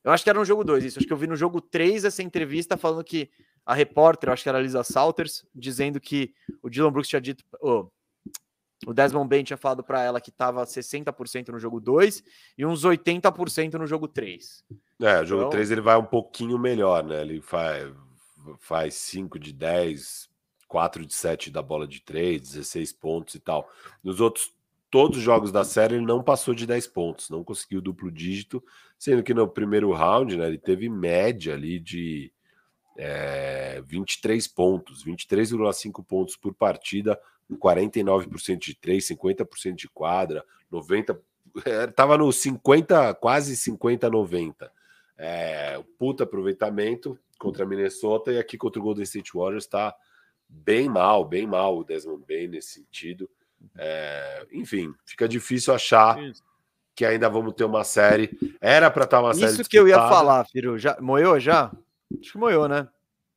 Eu acho que era no jogo 2, isso. Acho que eu vi no jogo 3 essa entrevista falando que a repórter, acho que era a Lisa Salters, dizendo que o Dylan Brooks tinha dito. Oh, o Desmond Bain tinha falado para ela que estava 60% no jogo 2 e uns 80% no jogo 3. É, o jogo então... 3 ele vai um pouquinho melhor, né? Ele faz, faz 5 de 10, 4 de 7 da bola de 3, 16 pontos e tal. Nos outros todos os jogos da série ele não passou de 10 pontos, não conseguiu duplo dígito, sendo que no primeiro round né, ele teve média ali de é, 23 pontos, 23,5 pontos por partida, 49% de 3, 50% de quadra, 90 estava no 50, quase 50 90. É, puta aproveitamento contra Minnesota e aqui contra o Golden State Warriors está bem mal, bem mal o Desmond Bain nesse sentido. É, enfim, fica difícil achar Isso. que ainda vamos ter uma série. Era para estar uma Isso série. Isso que eu ia falar, Firo. Já, moeu já? Acho que moeu, né?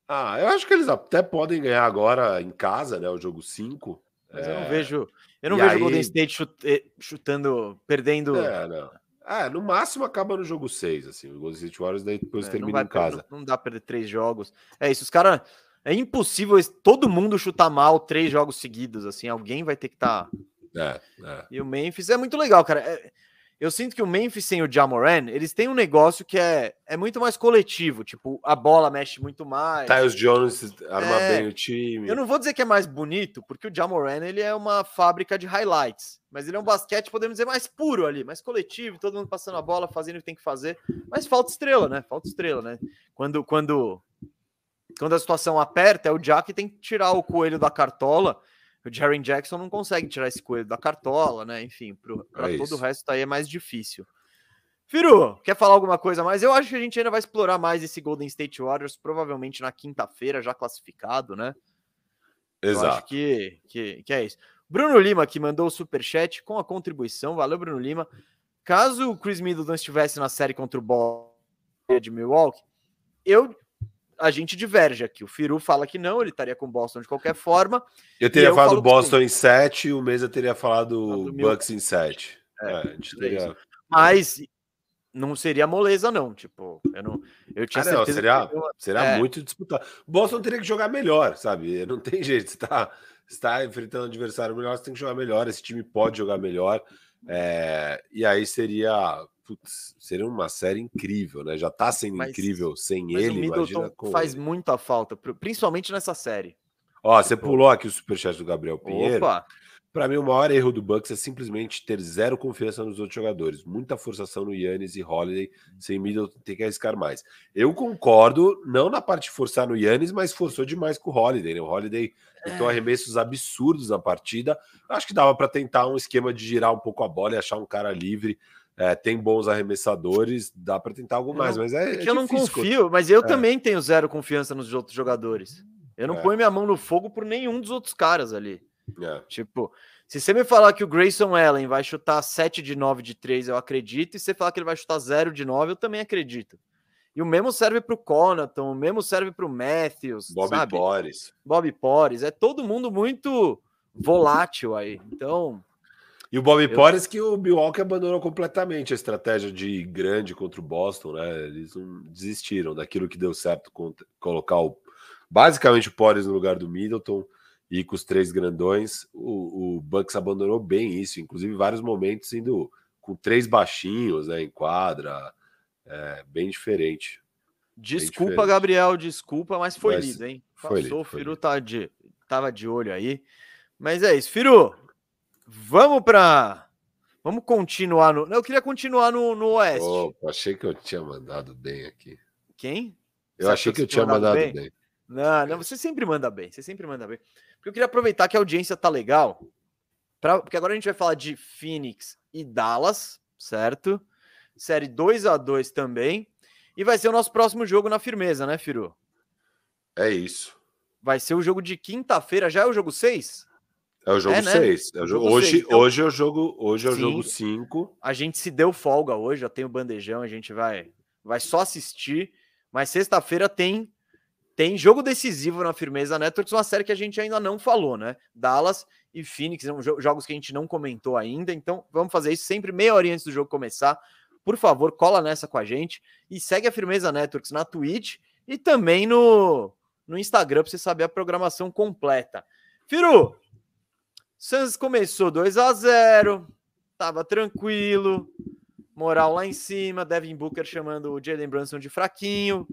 Ah, eu acho que eles até podem ganhar agora em casa, né? O jogo 5. Mas é... eu não vejo. Eu não e vejo o aí... Golden State eh, chutando, perdendo. É, não. É, no máximo acaba no jogo 6, assim. O Golden State Warriors daí depois é, termina em casa. Não, não, dá pra perder três jogos. É isso, os caras. É impossível todo mundo chutar mal três jogos seguidos, assim, alguém vai ter que estar. Tá... É, é. E o Memphis é muito legal, cara. É, eu sinto que o Memphis sem o Jamoran, eles têm um negócio que é, é muito mais coletivo, tipo, a bola mexe muito mais. Tyus Jones arma é, bem o time. Eu não vou dizer que é mais bonito, porque o Jamoran, ele é uma fábrica de highlights, mas ele é um basquete, podemos dizer, mais puro ali, mais coletivo, todo mundo passando a bola, fazendo o que tem que fazer, mas falta estrela, né? Falta estrela, né? Quando, quando quando a situação aperta, é o Jack que tem que tirar o coelho da cartola. O Jaren Jackson não consegue tirar esse coelho da cartola, né? Enfim, para é todo o resto aí é mais difícil. Firu, quer falar alguma coisa mais? Eu acho que a gente ainda vai explorar mais esse Golden State Warriors, provavelmente na quinta-feira, já classificado, né? Exato. Eu acho que, que, que é isso. Bruno Lima, que mandou o superchat com a contribuição. Valeu, Bruno Lima. Caso o Chris Middleton estivesse na série contra o Ball de Milwaukee, eu a gente diverge aqui. O Firu fala que não, ele estaria com Boston de qualquer forma. Eu teria eu falado Boston em 7 e o Mesa teria falado Bucks em 7. É, é, teria... Mas não seria moleza, não. Tipo, eu não. Eu tinha ah, não, seria, eu... seria é. muito disputado. Boston teria que jogar melhor, sabe? Não tem jeito. Você está está enfrentando um adversário melhor, você tem que jogar melhor. Esse time pode jogar melhor. É, e aí seria putz, seria uma série incrível, né? Já tá sendo mas, incrível sem mas ele. O Middleton faz ele. muita falta, principalmente nessa série. Ó, você pulou aqui o superchat do Gabriel Pinheiro. Opa! Para mim, o maior erro do Bucks é simplesmente ter zero confiança nos outros jogadores. Muita forçação no Yannis e Holiday, sem Middleton ter que arriscar mais. Eu concordo, não na parte de forçar no Yannis, mas forçou demais com o Holiday. Né? O Holiday é. arremessos absurdos na partida. Acho que dava para tentar um esquema de girar um pouco a bola e achar um cara livre. É, tem bons arremessadores, dá para tentar algo mais, mas é. é, é eu não confio, mas eu é. também tenho zero confiança nos outros jogadores. Eu não é. ponho minha mão no fogo por nenhum dos outros caras ali. É. Tipo, Se você me falar que o Grayson Allen vai chutar 7 de 9 de 3, eu acredito. E se você falar que ele vai chutar 0 de 9, eu também acredito. E o mesmo serve para o Conaton, o mesmo serve para o Matthews. Bob sabe? Porres. Bob Porres. É todo mundo muito volátil aí. Então. E o Bob eu... Porres que o Milwaukee abandonou completamente a estratégia de grande contra o Boston, né? Eles não desistiram daquilo que deu certo contra, colocar o, basicamente o Porres no lugar do Middleton e com os três grandões, o, o Bucks abandonou bem isso, inclusive vários momentos indo com três baixinhos né, em quadra, é, bem diferente. Desculpa, bem diferente. Gabriel, desculpa, mas foi mas lido, hein? Foi Passou, lido, o Firu tá de, tava de olho aí. Mas é isso, Firu, vamos para Vamos continuar no. Eu queria continuar no, no Oeste. Opa, achei que eu tinha mandado bem aqui. Quem? Eu Você achei que eu tinha mandado bem. bem. Não, não, você sempre manda bem, você sempre manda bem. Porque eu queria aproveitar que a audiência tá legal, pra, porque agora a gente vai falar de Phoenix e Dallas, certo? Série 2 a 2 também. E vai ser o nosso próximo jogo na firmeza, né, Firu? É isso. Vai ser o jogo de quinta-feira, já é o jogo 6? É o jogo 6. É, né? é hoje, então... hoje é o jogo, hoje é o jogo 5. A gente se deu folga hoje, já tem o bandejão, a gente vai vai só assistir, mas sexta-feira tem tem jogo decisivo na Firmeza Networks, uma série que a gente ainda não falou, né? Dallas e Phoenix, são jogos que a gente não comentou ainda, então vamos fazer isso sempre meia hora antes do jogo começar. Por favor, cola nessa com a gente e segue a Firmeza Networks na Twitch e também no, no Instagram para você saber a programação completa. Firu, Suns começou 2 a 0 tava tranquilo, moral lá em cima, Devin Booker chamando o Jalen Brunson de fraquinho,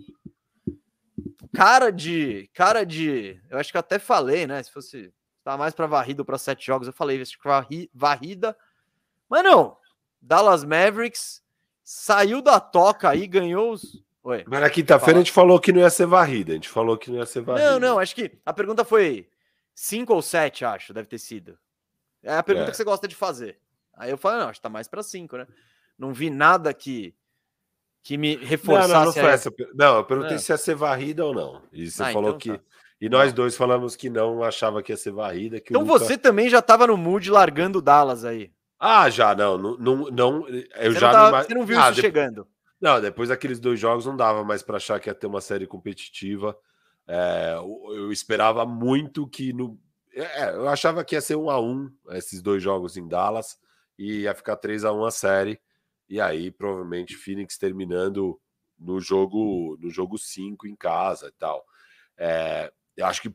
cara de. Cara de. Eu acho que até falei, né? Se fosse. Tá mais para varrida ou para sete jogos, eu falei, acho que varri, varrida. Mas não. Dallas Mavericks saiu da toca aí, ganhou os. Oi, Mas na quinta-feira a gente falou que não ia ser varrida. A gente falou que não ia ser varrida. Não, não, acho que a pergunta foi cinco ou sete, acho, deve ter sido. É a pergunta é. que você gosta de fazer. Aí eu falei, não, acho que tá mais para cinco, né? Não vi nada que que me reforçasse. Não, não, não foi essa. Não, eu perguntei é. se ia ser varrida ou não. E você ah, falou então que. Tá. E nós dois falamos que não achava que ia ser varrida. então Luca... você também já estava no mood largando o Dallas aí. Ah, já, não. Não, não, não eu você já não, tava, não... Você não viu ah, isso chegando. Não, depois daqueles dois jogos não dava mais para achar que ia ter uma série competitiva. É, eu esperava muito que no. É, eu achava que ia ser um a um esses dois jogos em Dallas e ia ficar 3 a 1 a série. E aí, provavelmente, Phoenix terminando no jogo no jogo 5 em casa e tal. É, eu acho que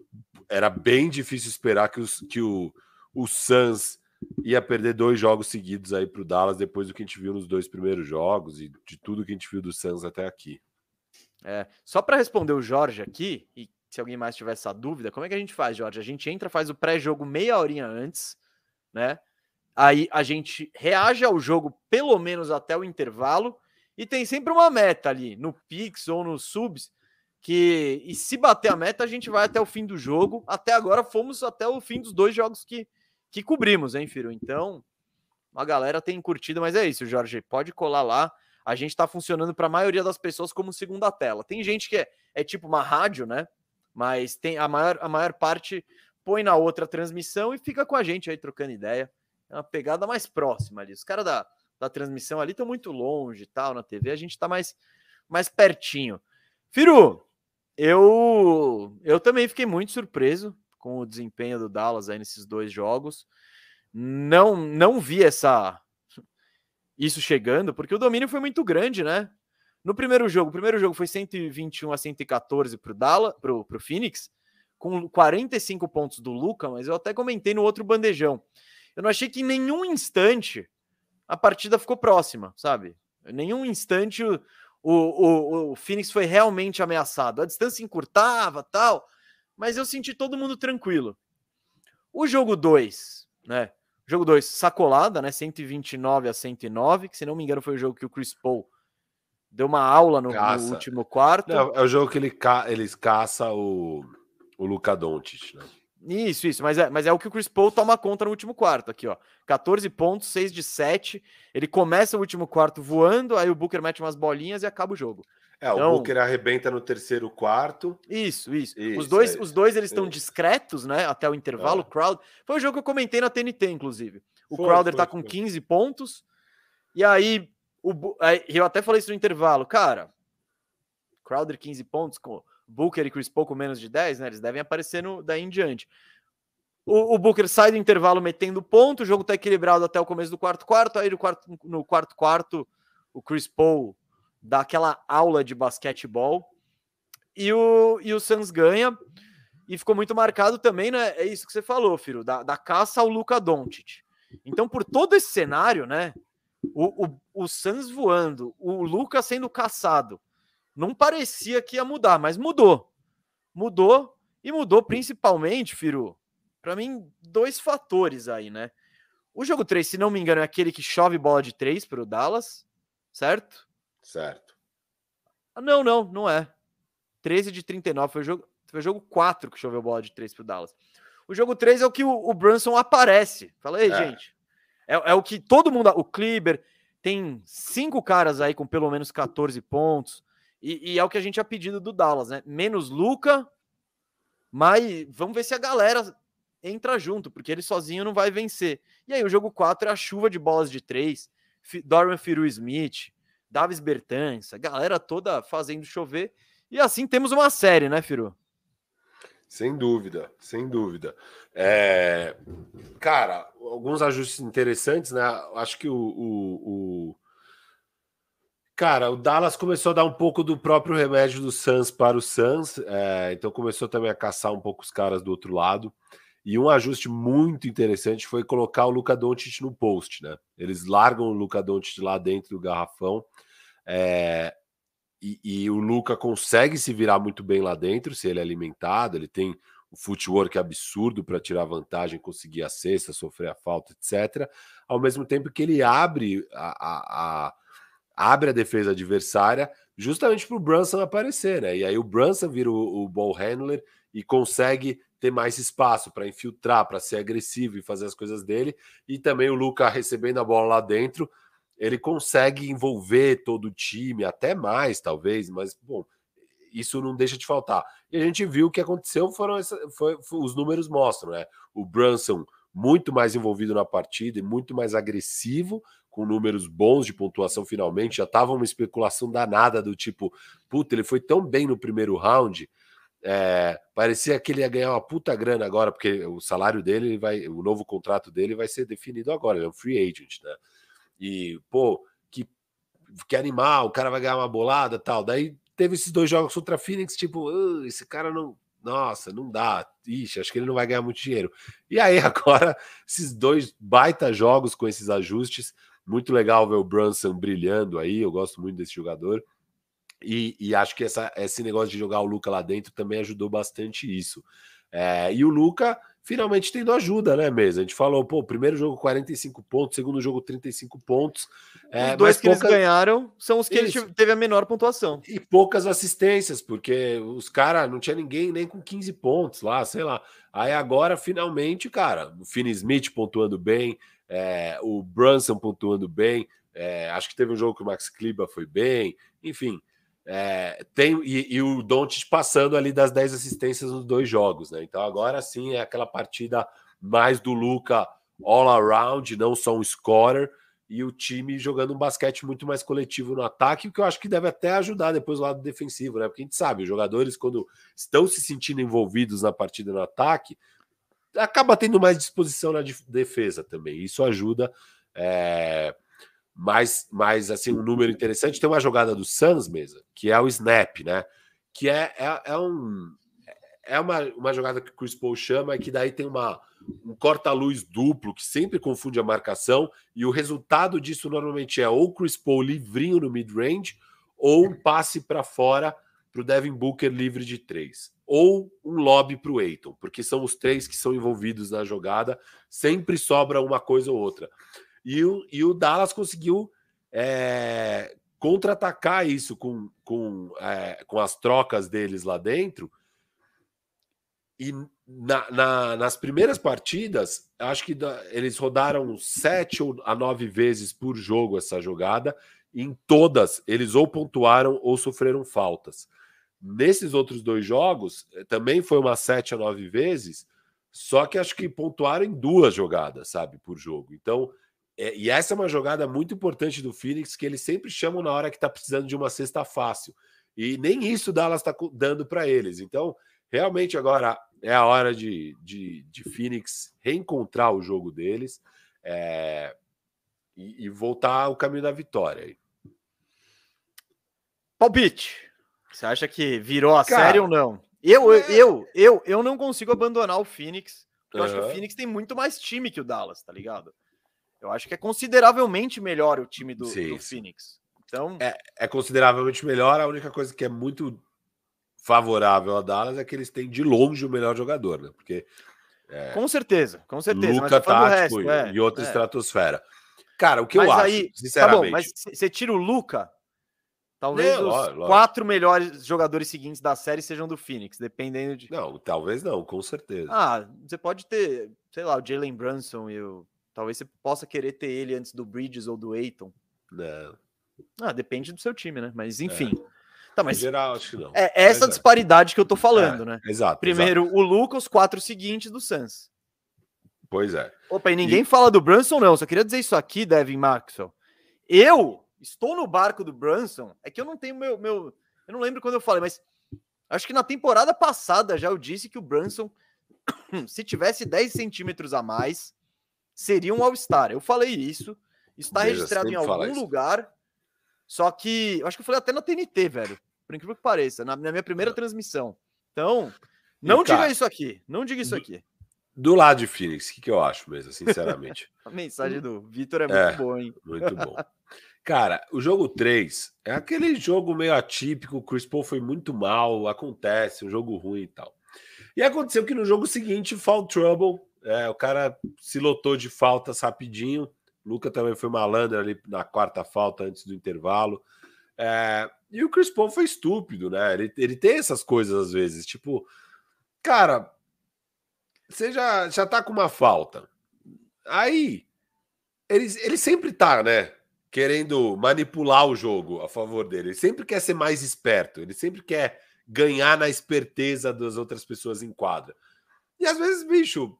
era bem difícil esperar que, os, que o, o Suns ia perder dois jogos seguidos aí para o Dallas depois do que a gente viu nos dois primeiros jogos e de tudo que a gente viu do Suns até aqui. É, só para responder o Jorge aqui, e se alguém mais tiver essa dúvida, como é que a gente faz, Jorge? A gente entra, faz o pré-jogo meia horinha antes, né? Aí a gente reage ao jogo pelo menos até o intervalo e tem sempre uma meta ali no Pix ou no Subs que e se bater a meta a gente vai até o fim do jogo. Até agora fomos até o fim dos dois jogos que que cobrimos, hein, Firo? Então, a galera tem curtido, mas é isso, Jorge, pode colar lá. A gente tá funcionando para a maioria das pessoas como segunda tela. Tem gente que é, é tipo uma rádio, né? Mas tem a maior, a maior parte põe na outra transmissão e fica com a gente aí trocando ideia é uma pegada mais próxima ali. Os caras da, da transmissão ali estão muito longe tal, na TV, a gente está mais, mais pertinho. Firu, eu, eu também fiquei muito surpreso com o desempenho do Dallas aí nesses dois jogos. Não, não vi essa isso chegando, porque o domínio foi muito grande, né? No primeiro jogo, o primeiro jogo foi 121 a 114 para o Dallas, para o Phoenix, com 45 pontos do Luca, mas eu até comentei no outro bandejão. Eu não achei que em nenhum instante a partida ficou próxima, sabe? Em nenhum instante o, o, o, Phoenix foi realmente ameaçado. A distância encurtava, tal, mas eu senti todo mundo tranquilo. O jogo 2, né? Jogo 2, sacolada, né? 129 a 109, que se não me engano foi o jogo que o Chris Paul deu uma aula no, no último quarto. Não, é o jogo que ele ca eles caça o, o Luca Doncic, né? Isso, isso, mas é, mas é o que o Chris Paul toma conta no último quarto aqui, ó. 14 pontos, 6 de 7. Ele começa o último quarto voando, aí o Booker mete umas bolinhas e acaba o jogo. É, o então, Booker arrebenta no terceiro quarto. Isso, isso. isso os dois, é os dois eles estão discretos, né? Até o intervalo. É. Crowd. Foi o jogo que eu comentei na TNT, inclusive. O foi, Crowder foi, tá com foi. 15 pontos. E aí, o, aí, eu até falei isso no intervalo. Cara, Crowder 15 pontos, com Booker e Chris Paul com menos de 10, né? Eles devem aparecer no, daí em diante. O, o, Booker sai do intervalo metendo ponto, o jogo tá equilibrado até o começo do quarto quarto, aí no quarto, no quarto quarto o Chris Paul dá aquela aula de basquetebol e o, e o Suns ganha e ficou muito marcado também, né? É isso que você falou, Firo, da, da caça ao Luca Doncic. Então, por todo esse cenário, né? O, o, o Suns voando, o Luca sendo caçado, não parecia que ia mudar, mas mudou. Mudou e mudou principalmente, Firo, para mim, dois fatores aí, né? O jogo 3, se não me engano, é aquele que chove bola de 3 para o Dallas, certo? Certo. Ah, não, não, não é. 13 de 39 foi o jogo, foi o jogo 4 que choveu bola de 3 pro Dallas. O jogo 3 é o que o, o Brunson aparece. Falei, é. gente. É, é, o que todo mundo. O Kleber tem cinco caras aí com pelo menos 14 pontos. E, e, é o que a gente tinha pedido do Dallas, né? Menos Luca. Mas vamos ver se a galera entra junto, porque ele sozinho não vai vencer. E aí o jogo 4 é a chuva de bolas de 3. Dorian Firu Smith, Davis Bertans, a galera toda fazendo chover. E assim temos uma série, né, Firu? Sem dúvida, sem dúvida. É... Cara, alguns ajustes interessantes, né? Acho que o, o, o, Cara, o Dallas começou a dar um pouco do próprio remédio do Suns para o Suns, é... então começou também a caçar um pouco os caras do outro lado. E um ajuste muito interessante foi colocar o Luca Doncic no post, né? Eles largam o Luca Doncic lá dentro do garrafão. É, e, e, o Luca consegue se virar muito bem lá dentro, se ele é alimentado, ele tem o footwork absurdo para tirar vantagem, conseguir a cesta, sofrer a falta, etc. Ao mesmo tempo que ele abre a, a, a abre a defesa adversária justamente para o Brunson aparecer, né? E aí o Brunson vira o, o ball handler e consegue ter mais espaço para infiltrar, para ser agressivo e fazer as coisas dele. E também o Luca recebendo a bola lá dentro, ele consegue envolver todo o time, até mais, talvez, mas bom, isso não deixa de faltar. E a gente viu o que aconteceu, foram essa, foi, foi, os números mostram, né? O Brunson muito mais envolvido na partida e muito mais agressivo, com números bons de pontuação finalmente. Já tava uma especulação danada do tipo, puta, ele foi tão bem no primeiro round é, parecia que ele ia ganhar uma puta grana agora, porque o salário dele vai, o novo contrato dele vai ser definido agora, ele é um free agent, né? E, pô, que, que animal, o cara vai ganhar uma bolada tal. Daí teve esses dois jogos contra a Phoenix, tipo, uh, esse cara não. Nossa, não dá. Ixi, acho que ele não vai ganhar muito dinheiro. E aí, agora, esses dois baita jogos com esses ajustes. Muito legal ver o Brunson brilhando aí. Eu gosto muito desse jogador. E, e, acho que essa, esse negócio de jogar o Luca lá dentro também ajudou bastante isso. É, e o Luca finalmente tendo ajuda, né, mesmo? A gente falou, pô, primeiro jogo 45 pontos, segundo jogo 35 pontos. É, os dois que eles ganharam são os que isso. ele teve a menor pontuação. E poucas assistências, porque os caras não tinha ninguém nem com 15 pontos lá, sei lá. Aí agora, finalmente, cara, o Finney Smith pontuando bem, é, o Brunson pontuando bem. É, acho que teve um jogo que o Max Kliba foi bem, enfim. É, tem e, e o Doncic passando ali das 10 assistências nos dois jogos, né? Então agora sim é aquela partida mais do Luca all around, não só um scorer, e o time jogando um basquete muito mais coletivo no ataque, o que eu acho que deve até ajudar depois o lado defensivo, né? Porque a gente sabe, os jogadores, quando estão se sentindo envolvidos na partida no ataque, acaba tendo mais disposição na defesa também. Isso ajuda. É mas, mas assim, um número interessante. Tem uma jogada do Suns, mesa, que é o snap, né? Que é, é, é um. É uma, uma jogada que o Chris Paul chama, que daí tem uma, um corta-luz duplo que sempre confunde a marcação, e o resultado disso normalmente é ou Chris Paul livrinho no mid-range, ou um passe para fora para o Devin Booker livre de três, ou um lobby para o Aiton, porque são os três que são envolvidos na jogada, sempre sobra uma coisa ou outra. E o, e o Dallas conseguiu é, contra-atacar isso com, com, é, com as trocas deles lá dentro. E na, na, nas primeiras partidas, acho que da, eles rodaram sete ou a nove vezes por jogo essa jogada. Em todas, eles ou pontuaram ou sofreram faltas. Nesses outros dois jogos, eh, também foi umas 7 a 9 vezes, só que acho que pontuaram em duas jogadas, sabe, por jogo. Então, é, e essa é uma jogada muito importante do Phoenix, que eles sempre chamam na hora que está precisando de uma cesta fácil. E nem isso o Dallas está dando para eles. Então, realmente agora é a hora de, de, de Phoenix reencontrar o jogo deles é, e, e, voltar ao caminho da vitória. Palpite. Você acha que virou a Cara, série ou não? Eu, é... eu, eu, eu não consigo abandonar o Phoenix. Porque eu acho que o Phoenix tem muito mais time que o Dallas, tá ligado? Eu acho que é consideravelmente melhor o time do, do Phoenix. Então... É, é, consideravelmente melhor. A única coisa que é muito favorável a Dallas é que eles têm de longe o melhor jogador, né? Porque. É, com certeza, com certeza. Luca tático resto, é, e outra é. estratosfera. Cara, o que mas eu aí, acho, sinceramente. Tá bom, mas você tira o Luca, talvez não, os lógico. quatro melhores jogadores seguintes da série sejam do Phoenix, dependendo de. Não, talvez não, com certeza. Ah, você pode ter, sei lá, o Jalen Brunson e o. Talvez você possa querer ter ele antes do Bridges ou do Aiton. Não. Ah, depende do seu time, né? Mas enfim. É. Tá, mas em geral, acho que não. É essa é. disparidade é. que eu tô falando, é, né? Exato. Primeiro exato. o Lucas, os quatro seguintes do Suns. Pois é. Opa, e ninguém e... fala do Brunson, não. Só queria dizer isso aqui, Devin Maxwell. Eu estou no barco do Brunson. É que eu não tenho meu. meu eu não lembro quando eu falei, mas acho que na temporada passada já eu disse que o Brunson, se tivesse 10 centímetros a mais, seria um All-Star. Eu falei isso. Está registrado em algum lugar. Só que, eu acho que eu falei até na TNT, velho. Por incrível que pareça, na, na minha primeira é. transmissão. Então, não e, diga cara, isso aqui. Não diga isso aqui. Do lado de Phoenix, o que, que eu acho mesmo, sinceramente? A mensagem do Vitor é muito é, boa, hein? Muito bom. Cara, o jogo 3 é aquele jogo meio atípico. O Chris Paul foi muito mal, acontece, um jogo ruim e tal. E aconteceu que no jogo seguinte, Fall Trouble, é, o cara se lotou de faltas rapidinho. Luca também foi malandro ali na quarta falta antes do intervalo. É, e o Chris Paul foi estúpido, né? Ele, ele tem essas coisas às vezes, tipo, cara, você já, já tá com uma falta. Aí, ele, ele sempre tá, né? Querendo manipular o jogo a favor dele. Ele sempre quer ser mais esperto. Ele sempre quer ganhar na esperteza das outras pessoas em quadra. E às vezes, bicho,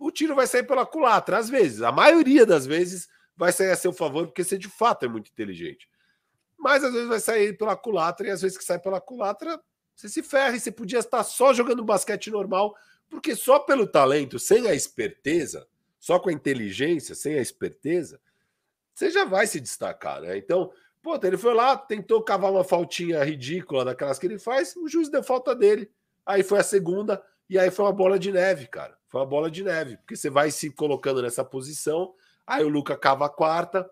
o tiro vai sair pela culatra, às vezes. A maioria das vezes vai sair a seu favor, porque você de fato é muito inteligente. Mas às vezes vai sair pela culatra, e às vezes que sai pela culatra, você se ferra e você podia estar só jogando basquete normal, porque só pelo talento, sem a esperteza, só com a inteligência, sem a esperteza, você já vai se destacar, né? Então, pô, ele foi lá, tentou cavar uma faltinha ridícula daquelas que ele faz, o juiz deu falta dele. Aí foi a segunda, e aí foi uma bola de neve, cara. Foi uma bola de neve, porque você vai se colocando nessa posição, aí o Luca cava a quarta,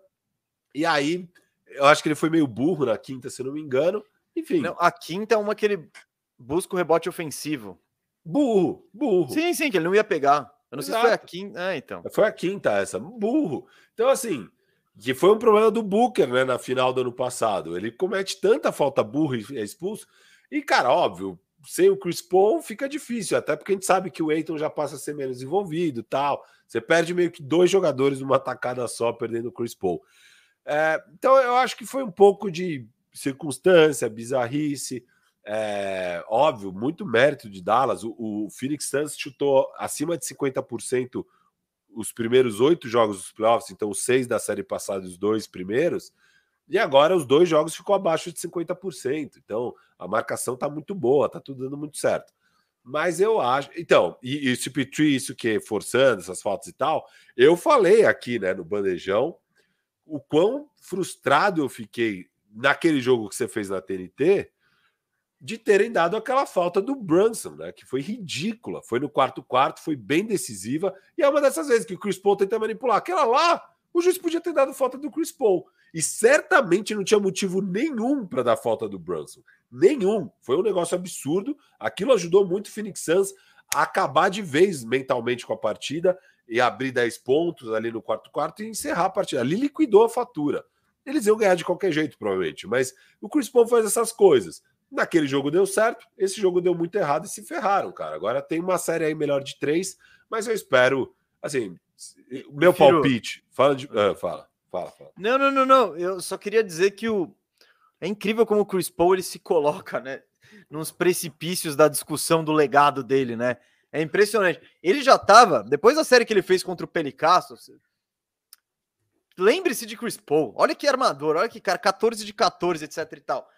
e aí eu acho que ele foi meio burro na quinta, se não me engano. Enfim. Não, a quinta é uma que ele busca o rebote ofensivo. Burro, burro. Sim, sim, que ele não ia pegar. Eu não Exato. sei se foi a quinta. É, então. Foi a quinta essa, burro. Então, assim, que foi um problema do Booker, né, na final do ano passado. Ele comete tanta falta burra e é expulso. E, cara, óbvio, sem o Chris Paul fica difícil, até porque a gente sabe que o Aiton já passa a ser menos envolvido tal. Você perde meio que dois jogadores numa tacada só, perdendo o Chris Paul. É, então eu acho que foi um pouco de circunstância, bizarrice. É, óbvio, muito mérito de Dallas. O, o Phoenix Suns chutou acima de 50% os primeiros oito jogos dos playoffs, então os seis da série passada os dois primeiros. E agora os dois jogos ficou abaixo de 50%. Então a marcação tá muito boa, tá tudo dando muito certo. Mas eu acho. Então, e, e o CP3, isso que forçando essas faltas e tal, eu falei aqui, né, no bandejão, o quão frustrado eu fiquei naquele jogo que você fez na TNT de terem dado aquela falta do Brunson, né? Que foi ridícula. Foi no quarto quarto, foi bem decisiva. E é uma dessas vezes que o Chris Paul tenta manipular. Aquela lá, o juiz podia ter dado falta do Chris Paul. E certamente não tinha motivo nenhum para dar falta do Brunson. Nenhum. Foi um negócio absurdo. Aquilo ajudou muito o Phoenix Suns a acabar de vez mentalmente com a partida e abrir 10 pontos ali no quarto quarto e encerrar a partida. Ali liquidou a fatura. Eles iam ganhar de qualquer jeito, provavelmente. Mas o Chris Paul faz essas coisas. Naquele jogo deu certo, esse jogo deu muito errado e se ferraram, cara. Agora tem uma série aí melhor de três, mas eu espero, assim, meu prefiro... palpite. Fala de. Uh, fala. Fala, fala. Não, não, não, não. Eu só queria dizer que o. É incrível como o Chris Paul ele se coloca, né? Nos precipícios da discussão do legado dele, né? É impressionante. Ele já estava, depois da série que ele fez contra o Pelicasso, lembre-se de Chris Paul. Olha que armador, olha que cara, 14 de 14, etc e tal.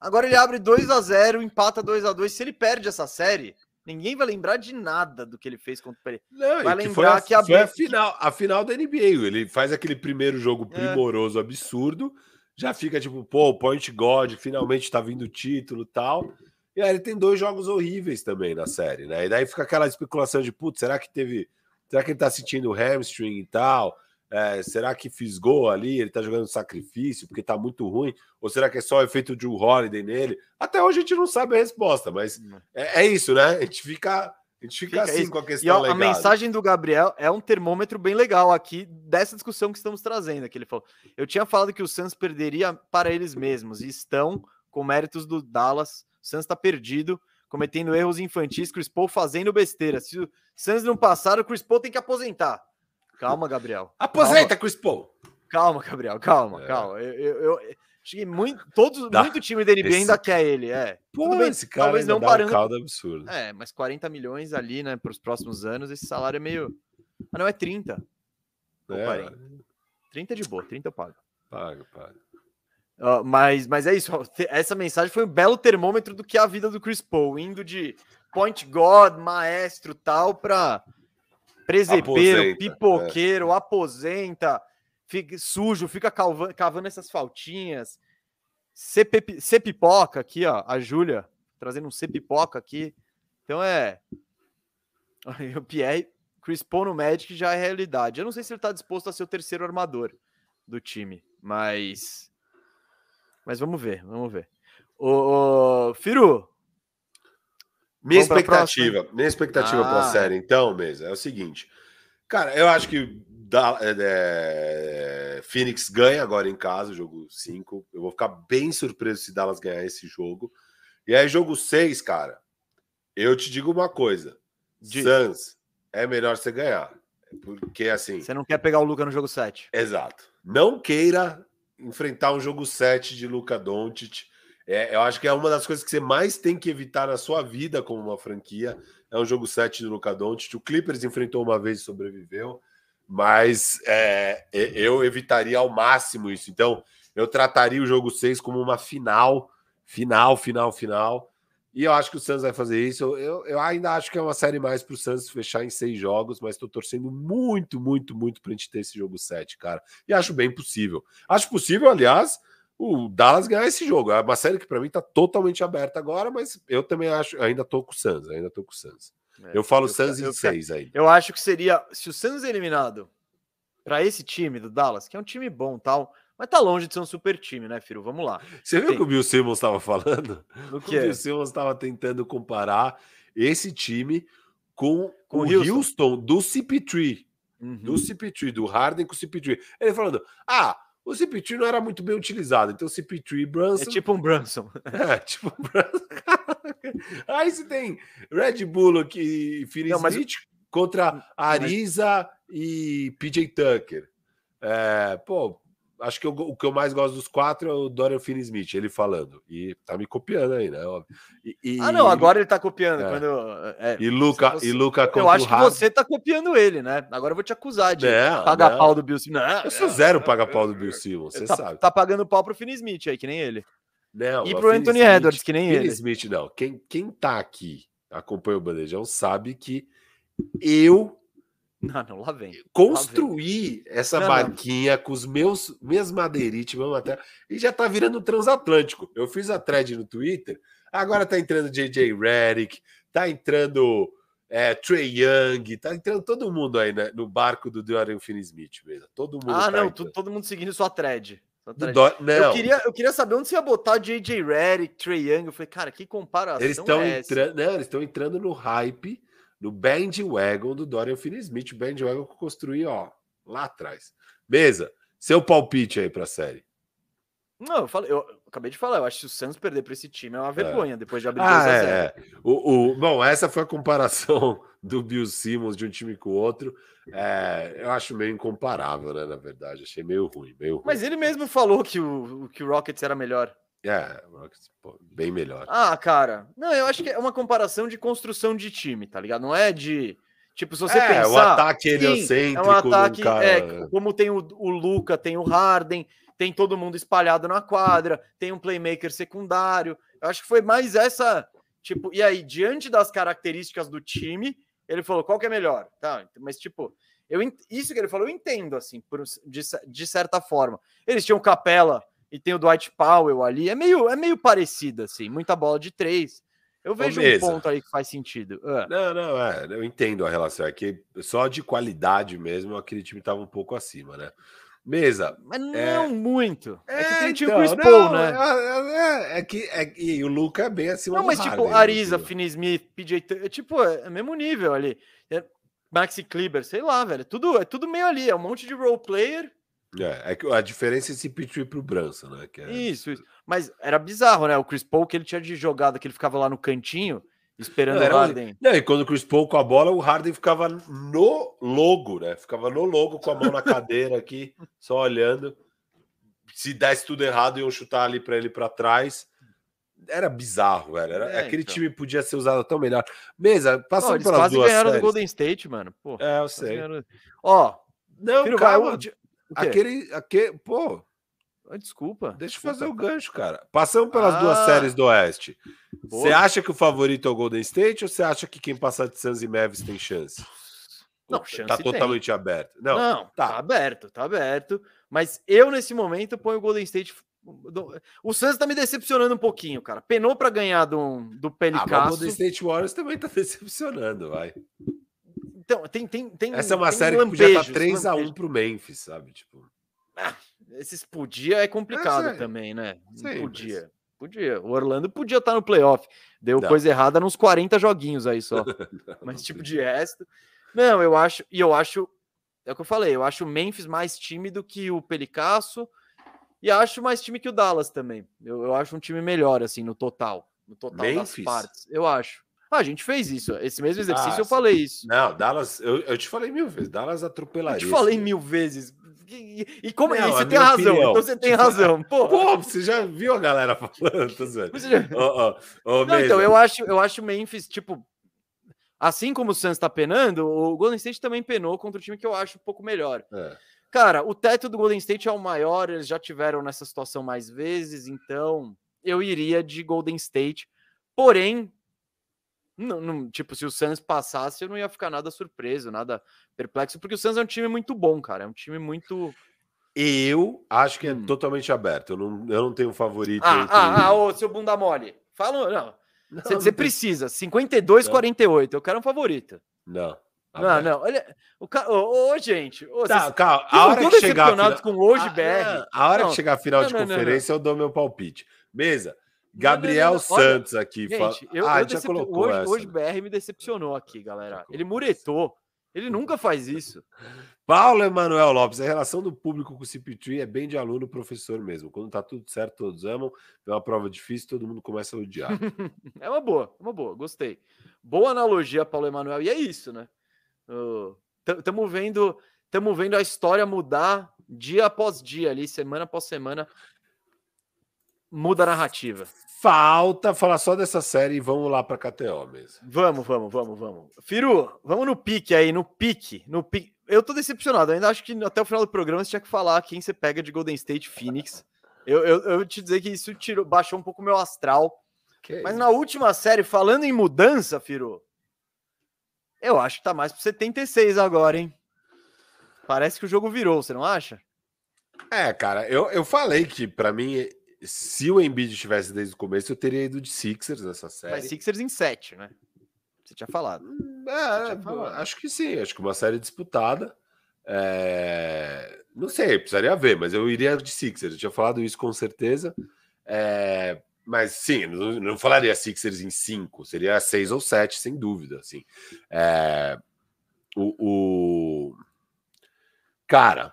Agora ele abre 2 a 0 empata 2 a 2 Se ele perde essa série, ninguém vai lembrar de nada do que ele fez contra o Pelicasso. Vai lembrar que, a, que a, a final, a final da NBA. Ele faz aquele primeiro jogo é. primoroso, é. absurdo. Já fica tipo, pô, Point God, finalmente tá vindo o título tal. E aí ele tem dois jogos horríveis também na série, né? E daí fica aquela especulação de, putz, será que teve. Será que ele tá sentindo hamstring e tal? É, será que fisgou ali? Ele tá jogando sacrifício porque tá muito ruim? Ou será que é só o efeito de um Holiday nele? Até hoje a gente não sabe a resposta, mas hum. é, é isso, né? A gente fica, a gente fica, fica assim isso. com a questão. E a, a mensagem do Gabriel é um termômetro bem legal aqui dessa discussão que estamos trazendo. Que ele falou: Eu tinha falado que o Suns perderia para eles mesmos e estão com méritos do Dallas o Suns está perdido, cometendo erros infantis, Chris Paul fazendo besteira. Se o Suns não passar, o Chris Paul tem que aposentar. Calma, Gabriel. Aposenta, calma. Chris Paul. Calma, Gabriel, calma, é. calma. Eu, eu, eu cheguei muito, todos, muito time da NBA esse... ainda quer ele, é. Pô, bem, esse cara talvez não parando. Um absurdo. É, mas 40 milhões ali, né, para os próximos anos, esse salário é meio. Ah, não, é 30. É. 40. 30 de boa, 30 eu pago. Paga, paga. Uh, mas, mas é isso. Essa mensagem foi um belo termômetro do que é a vida do Chris Paul, indo de point god, maestro tal, para presepeiro, aposenta, pipoqueiro, é. aposenta, fica sujo, fica cavando, cavando essas faltinhas. Ser pipoca aqui, ó, a Júlia trazendo um ser pipoca aqui. Então é. O Pierre, Chris Paul no Magic já é realidade. Eu não sei se ele está disposto a ser o terceiro armador do time, mas mas vamos ver, vamos ver. Ô, ô Firu. Minha expectativa, minha expectativa ah. para a série, então, mesa, é o seguinte. Cara, eu acho que da, é, é, Phoenix ganha agora em casa, jogo 5. Eu vou ficar bem surpreso se Dallas ganhar esse jogo. E aí, jogo 6, cara, eu te digo uma coisa: De... Suns é melhor você ganhar. Porque assim. Você não quer pegar o Luca no jogo 7. Exato. Não queira enfrentar um jogo 7 de Luca Doncic. É, eu acho que é uma das coisas que você mais tem que evitar na sua vida como uma franquia. É um jogo 7 de Luca. O Clippers enfrentou uma vez e sobreviveu, mas é, eu evitaria ao máximo isso. Então, eu trataria o jogo 6 como uma final, final, final, final. E eu acho que o Santos vai fazer isso. Eu, eu ainda acho que é uma série mais para o Santos fechar em seis jogos, mas estou torcendo muito, muito, muito para a gente ter esse jogo 7, cara. E acho bem possível. Acho possível, aliás, o Dallas ganhar esse jogo. É uma série que para mim está totalmente aberta agora, mas eu também acho, ainda estou com o Santos, ainda estou com o Santos. É, eu falo Santos em seis aí. Eu acho que seria, se o Santos é eliminado para esse time do Dallas, que é um time bom tal, mas tá longe de ser um super time, né, Firo? Vamos lá. Você viu o que o Bill Simmons estava falando? O que o Bill Simmons estava tentando comparar esse time com, com o Houston, Houston do CP3. Uhum. Do CP3, do Harden com o CP3. Ele falando: ah, o CP3 não era muito bem utilizado, então o CP3 Brunson. É tipo um Brunson. É, tipo um Brunson. Aí você tem Red Bull aqui, Finney Smith contra Ariza mas... e PJ Tucker. É, pô, acho que eu, o que eu mais gosto dos quatro é o Dorian Finney-Smith, ele falando. E tá me copiando aí, né? E, e, ah, não, agora ele tá copiando. É. Quando, é, e Luca, você, e Luca Eu acho que você tá copiando ele, né? Agora eu vou te acusar de não, pagar não. pau do Bill Simmons. Não, eu sou zero pagar pau do Bill Simmons, você tá, sabe. Tá pagando pau pro Finney-Smith aí, que nem ele. Não, e pro Anthony Smith, Edwards, que nem Finney ele. Smith, não. Quem, quem tá aqui, acompanha o Bandejão, sabe que eu não, não, lá vem. Construir lá vem. essa não, barquinha não. com os meus minhas madeirites, meu até e já tá virando transatlântico. Eu fiz a thread no Twitter, agora tá entrando JJ Redick, tá entrando é, Trey Young, tá entrando todo mundo aí né, no barco do Dorian Finney-Smith mesmo. Todo mundo. Ah, tá não, entrando. todo mundo seguindo sua thread. Do. Eu, queria, eu queria saber onde você ia botar JJ Redick, Trey Young. Eu falei, cara, que comparação eles estão é entrando, não, eles estão entrando no hype no bandwagon do Dorian Finney-Smith, bandwagon que eu construí, ó, lá atrás. Mesa, seu palpite aí para a série. Não, eu falei, eu, acabei de falar, eu acho que se o Santos perder para esse time é uma vergonha, é. depois de abrir ah, 2 a 0. É, é. O, o, bom, essa foi a comparação do Bill Simmons de um time com o outro. É, eu acho meio incomparável, né? Na verdade, achei meio ruim, meio ruim. Mas ele mesmo falou que o, que o Rockets era melhor. É, pô, bem melhor. Ah, cara, não, eu acho que é uma comparação de construção de time, tá ligado? Não é de Tipo, se você é, pensar. O ataque heliocêntrico. É um ataque. Cara... É, como tem o, o Luca, tem o Harden, tem todo mundo espalhado na quadra, tem um playmaker secundário. Eu acho que foi mais essa. Tipo, e aí, diante das características do time, ele falou qual que é melhor. Tá, mas, tipo, eu, isso que ele falou, eu entendo, assim, por, de, de certa forma. Eles tinham Capela e tem o Dwight Powell ali. É meio, é meio parecido, assim, muita bola de três. Eu vejo um ponto aí que faz sentido. Uh. Não, não, é, eu entendo a relação. É que só de qualidade mesmo, aquele time estava um pouco acima, né? Mesa. Mas não é... muito. É, é que tem então, o Chris Paul, né? É, é, é, que é, e o Luca é bem acima Não, mas tipo, Harden, tipo, Ariza, Finney Smith, PJ, é, tipo, é, é mesmo nível ali. É, Maxi Kleber, sei lá, velho. Tudo, é tudo meio ali. É um monte de role player é, é a diferença é esse Petrie pro Branson, né? É... Isso, isso. Mas era bizarro, né? O Chris Paul, que ele tinha de jogada, que ele ficava lá no cantinho, esperando o Harden. Não, e quando o Chris Paul com a bola, o Harden ficava no logo, né? Ficava no logo com a mão na cadeira aqui, só olhando. Se desse tudo errado, iam chutar ali para ele para trás. Era bizarro, velho. Era, é, aquele então. time podia ser usado tão melhor. Mesa, passando eles pelas quase duas ganharam séries. do Golden State, mano. Pô, é, eu sei. Ganharam... Ó, não, filho, calma. Vai, Aquele, aquele, pô, Desculpa. Deixa eu fazer o gancho, cara. Passamos pelas ah, duas séries do Oeste. Você acha que o favorito é o Golden State ou você acha que quem passar de Suns e Mavis tem chance? Não, chance tá totalmente tem. aberto. Não, Não tá. tá. aberto, tá aberto. Mas eu, nesse momento, ponho o Golden State. O Suns tá me decepcionando um pouquinho, cara. Penou para ganhar do, do Pelicasso. Ah, o Golden State Warriors também tá decepcionando, vai. Então, tem, tem, tem Essa é uma série que podia estar 3x1 pro Memphis, sabe? Tipo. Ah, esses podia é complicado é, também, né? Podia. Mas... Podia. O Orlando podia estar no playoff. Deu Não. coisa errada nos 40 joguinhos aí só. Mas, tipo, de resto. Não, eu acho. E eu acho. É o que eu falei. Eu acho o Memphis mais tímido que o Pelicasso. E acho mais time que o Dallas também. Eu, eu acho um time melhor, assim, no total. No total Memphis? das partes. Eu acho. Ah, a gente fez isso. Esse mesmo exercício ah, eu falei isso. Não, Dallas, eu, eu te falei mil vezes. Dallas atropelaria. Eu te falei mil vezes. E, e como é? Você tem razão. Opinião. Então você tem razão. Pô. Pô, você já viu a galera falando? Já... Oh, oh, oh, Não, então, eu acho, eu acho Memphis, tipo, assim como o Suns tá penando, o Golden State também penou contra o time que eu acho um pouco melhor. É. Cara, o teto do Golden State é o maior, eles já tiveram nessa situação mais vezes, então eu iria de Golden State. Porém, não, não, tipo, se o Suns passasse, eu não ia ficar nada surpreso, nada perplexo, porque o Suns é um time muito bom, cara. É um time muito. Eu acho que é hum. totalmente aberto. Eu não, eu não tenho favorito. Ah, entre... ah, ah, ô, seu bunda mole. Fala, não. Você precisa. 52, não. 48. Eu quero um favorito. Não. Não, não, olha, o ca... ô, ô, gente, ô, tá, vocês... calma, a hora que chegar a final... com hoje a, BR. A hora não, que chegar a final não, de conferência, eu dou meu palpite. Mesa, Gabriel não, não, não, Santos aqui. Gente, eu, ah, eu já colocou hoje, essa. hoje BR me decepcionou aqui, galera. Ele muretou. Ele nunca faz isso. Paulo Emanuel Lopes, a relação do público com o CP3 é bem de aluno-professor mesmo. Quando tá tudo certo, todos amam. É uma prova difícil, todo mundo começa a odiar. é uma boa, uma boa, gostei. Boa analogia, Paulo Emanuel. E é isso, né? Estamos uh, vendo, vendo a história mudar dia após dia ali, semana após semana muda a narrativa. Falta falar só dessa série e vamos lá para KTO mesmo. Vamos, vamos, vamos, vamos. Firu, vamos no pique aí, no pique, no pique. Eu tô decepcionado, eu ainda acho que até o final do programa você tinha que falar quem você pega de Golden State Phoenix. Eu, eu, eu te dizer que isso tirou, baixou um pouco o meu astral. Que Mas isso? na última série, falando em mudança, Firu, eu acho que tá mais pro 76 agora, hein? Parece que o jogo virou, você não acha? É, cara, eu, eu falei que para mim se o Embiid estivesse desde o começo, eu teria ido de Sixers nessa série. Mas Sixers em 7, né? Você tinha falado. Hum, é, tinha falado. acho que sim. Acho que uma série disputada. É... Não sei, precisaria ver, mas eu iria de Sixers. Eu tinha falado isso com certeza. É... Mas sim, não, não falaria Sixers em 5, seria 6 ou 7, sem dúvida. Assim. É... O, o... Cara,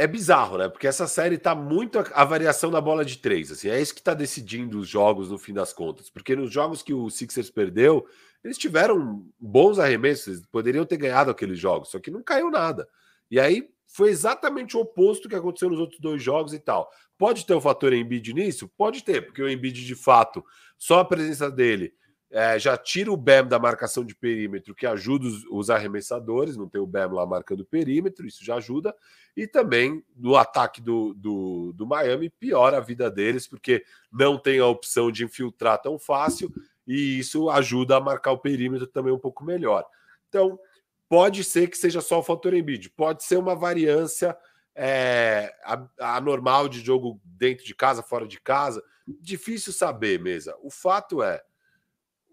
é bizarro, né? Porque essa série tá muito a, a variação da bola de três. Assim, é isso que tá decidindo os jogos no fim das contas. Porque nos jogos que o Sixers perdeu, eles tiveram bons arremessos, poderiam ter ganhado aqueles jogos, só que não caiu nada. E aí foi exatamente o oposto que aconteceu nos outros dois jogos e tal. Pode ter o fator Embiid nisso? Pode ter, porque o Embiid, de fato, só a presença dele é, já tira o BEM da marcação de perímetro, que ajuda os, os, arremessadores, não tem o BEM lá marcando perímetro, isso já ajuda. E também no ataque do, do, do Miami, piora a vida deles, porque não tem a opção de infiltrar tão fácil, e isso ajuda a marcar o perímetro também um pouco melhor. Então, pode ser que seja só o fator Embiid, pode ser uma variância é, anormal de jogo dentro de casa, fora de casa. Difícil saber, mesa. O fato é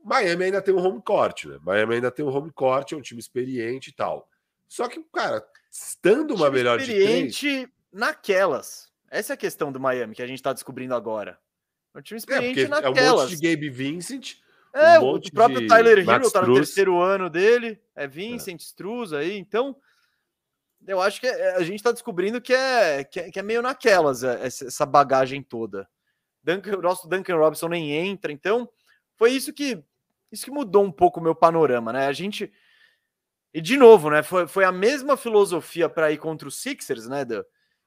Miami ainda tem um home court, né? Miami ainda tem um home court, é um time experiente e tal. Só que, cara, estando uma melhor experiente de três... naquelas. Essa é a questão do Miami que a gente tá descobrindo agora. É um time experiente é, naquelas. É um monte de Gabe Vincent. É, um o próprio Tyler Hero tá no terceiro ano dele. É Vincent, é. Struz aí. Então, eu acho que é, a gente tá descobrindo que é, que é, que é meio naquelas é, essa bagagem toda. Duncan, o nosso Duncan Robinson nem entra. Então, foi isso que isso que mudou um pouco o meu panorama, né? A gente. E de novo, né? Foi, foi a mesma filosofia para ir contra os Sixers, né? Do,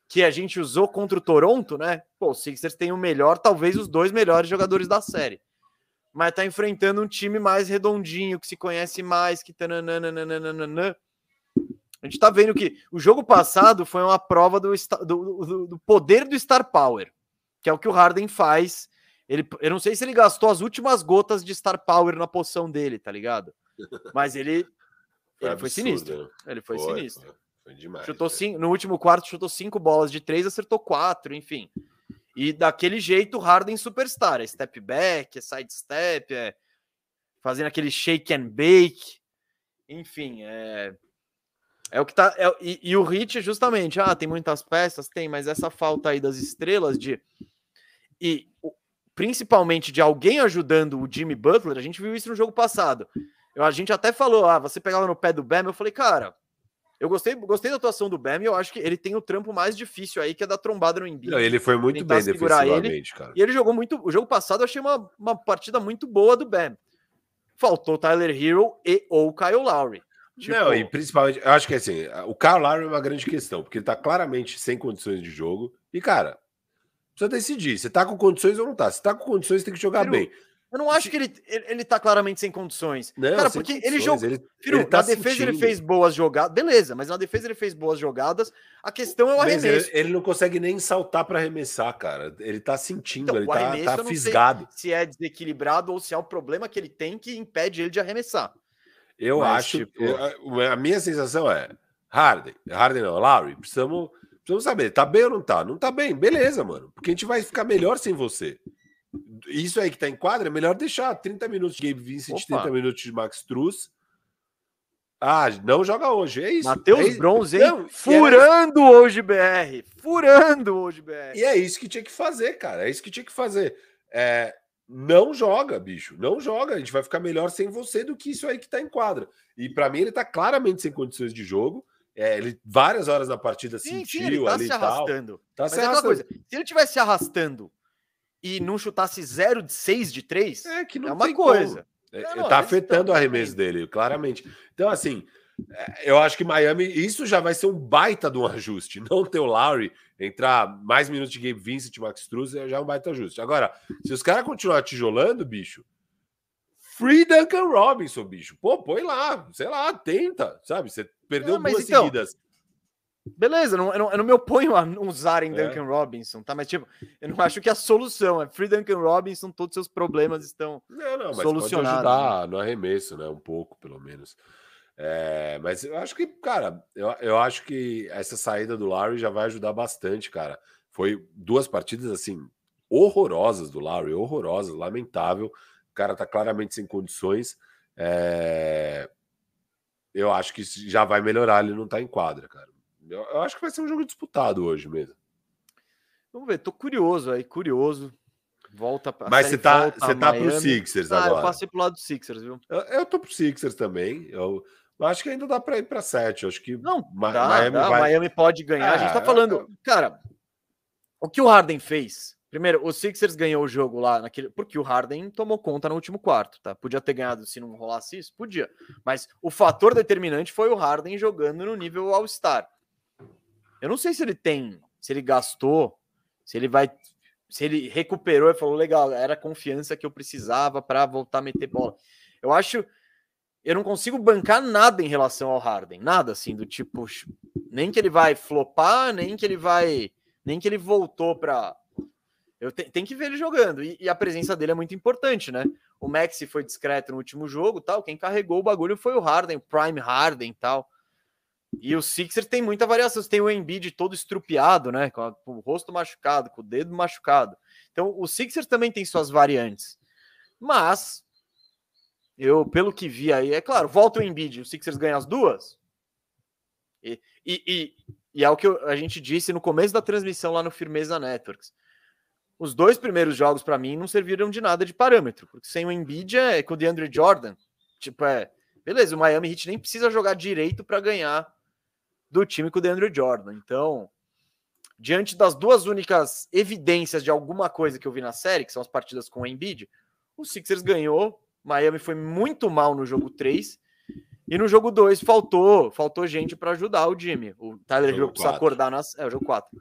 que a gente usou contra o Toronto, né? Pô, o Sixers tem o melhor, talvez os dois melhores jogadores da série. Mas tá enfrentando um time mais redondinho, que se conhece mais, que. Tananana. A gente tá vendo que o jogo passado foi uma prova do, do, do, do poder do Star Power, que é o que o Harden faz ele, eu não sei se ele gastou as últimas gotas de Star Power na poção dele, tá ligado? Mas ele, foi, ele foi sinistro. Né? Ele foi, foi sinistro. Foi, foi demais. Chutou cinco, no último quarto, chutou cinco bolas de três, acertou quatro, enfim. E daquele jeito, Harden superstar. É step back, é side step, é fazendo aquele shake and bake. Enfim, é. É o que tá. É, e, e o Hit, justamente, ah, tem muitas peças, tem, mas essa falta aí das estrelas de. E principalmente de alguém ajudando o Jimmy Butler, a gente viu isso no jogo passado. Eu, a gente até falou, ah, você pegava no pé do Bam, eu falei, cara, eu gostei, gostei da atuação do Bam e eu acho que ele tem o trampo mais difícil aí, que é da trombada no Embiid. ele foi muito bem defensivamente, ele, cara. E ele jogou muito, o jogo passado eu achei uma, uma partida muito boa do Bam. Faltou Tyler Hero e ou Kyle Lowry. Tipo... Não, e principalmente, eu acho que assim, o Kyle Lowry é uma grande questão, porque ele tá claramente sem condições de jogo. E, cara, Precisa decidir. Você tá com condições ou não tá? Se tá com condições, tem que jogar Firu, bem. Eu não acho que ele, ele, ele tá claramente sem condições. Não, Cara, porque ele jogou. Ele, Firu, ele tá na defesa sentindo. ele fez boas jogadas. Beleza, mas na defesa ele fez boas jogadas. A questão é o arremesso. Ele, ele, não consegue nem saltar para arremessar, cara. Ele tá sentindo, então, ele tá, tá fisgado. Se é desequilibrado ou se é o problema que ele tem que impede ele de arremessar. Eu mas, acho. Tipo... Eu, a minha sensação é. Harden, Harden não, Lowry, precisamos Precisamos saber, tá bem ou não tá? Não tá bem, beleza, mano. Porque a gente vai ficar melhor sem você. Isso aí que tá em quadra, é melhor deixar 30 minutos de Gabe Vincent, Opa. 30 minutos de Max Truss. Ah, não joga hoje, é isso. Matheus é Bronze, hein? Não, furando é... hoje, BR. Furando hoje, BR. E é isso que tinha que fazer, cara. É isso que tinha que fazer. É, não joga, bicho. Não joga. A gente vai ficar melhor sem você do que isso aí que tá em quadra. E para mim, ele tá claramente sem condições de jogo. É, ele várias horas na partida sim, sentiu sim, ele tá ali se arrastando. Tal. Tá Mas se é arrastando. Coisa, se ele tivesse se arrastando e não chutasse 0 de 6 de 3, é que não é uma coisa. É, não, tá afetando o arremesso dele, claramente. Então, assim, é, eu acho que Miami, isso já vai ser um baita de um ajuste. Não ter o Lowry entrar mais minutos de Gabe Vincent e Max Struz já é um baita ajuste. Agora, se os caras continuarem tijolando, bicho, free Duncan Robinson, bicho. Pô, põe lá, sei lá, tenta, sabe? Você Perdeu não, duas então, seguidas. Beleza, não, eu, não, eu não me oponho a usarem é. Duncan Robinson, tá? Mas, tipo, eu não acho que a solução é Free Duncan Robinson, todos os seus problemas estão não, não, mas solucionados. Pode ajudar né? no arremesso, né? Um pouco, pelo menos. É, mas eu acho que, cara, eu, eu acho que essa saída do Larry já vai ajudar bastante, cara. Foi duas partidas, assim, horrorosas do Larry, horrorosas, lamentável. O cara tá claramente sem condições. É, eu acho que já vai melhorar, ele não tá em quadra, cara. Eu, eu acho que vai ser um jogo disputado hoje mesmo. Vamos ver, tô curioso aí, curioso. Volta para Mas você tá, você tá pro Sixers ah, agora. Eu passei pro lado do Sixers, viu? Eu, eu tô pro Sixers também. Eu, Acho que ainda dá para ir para 7. Acho que não, Ma dá, Miami, dá, vai... Miami pode ganhar. É, a gente tá é, falando, cara, o que o Harden fez? Primeiro, o Sixers ganhou o jogo lá naquele, porque o Harden tomou conta no último quarto, tá? Podia ter ganhado se não rolasse isso, podia. Mas o fator determinante foi o Harden jogando no nível All-Star. Eu não sei se ele tem, se ele gastou, se ele vai, se ele recuperou e falou legal, era a confiança que eu precisava para voltar a meter bola. Eu acho eu não consigo bancar nada em relação ao Harden, nada assim do tipo, nem que ele vai flopar, nem que ele vai, nem que ele voltou para eu te, tem que ver ele jogando e, e, a presença dele é muito importante, né? O Maxi foi discreto no último jogo, tal. Quem carregou o bagulho foi o Harden, o Prime Harden, tal. E o Sixers tem muita variação. Você tem o Embiid todo estrupiado, né? Com, a, com, o rosto machucado, com o dedo machucado. Então, o Sixers também tem suas variantes. Mas eu, pelo que vi aí, é claro, volta o Embiid, o Sixers ganha as duas. E, e, e, e, é o que a gente disse no começo da transmissão lá no Firmeza Networks. Os dois primeiros jogos, para mim, não serviram de nada de parâmetro, porque sem o Embiid é com o DeAndre Jordan. Tipo, é. Beleza, o Miami Heat nem precisa jogar direito para ganhar do time com o DeAndre Jordan. Então, diante das duas únicas evidências de alguma coisa que eu vi na série, que são as partidas com o Embiid, o Sixers ganhou Miami foi muito mal no jogo 3. E no jogo 2 faltou, faltou gente para ajudar o Jimmy. O Tyler Hero precisa acordar nas. É, o jogo 4.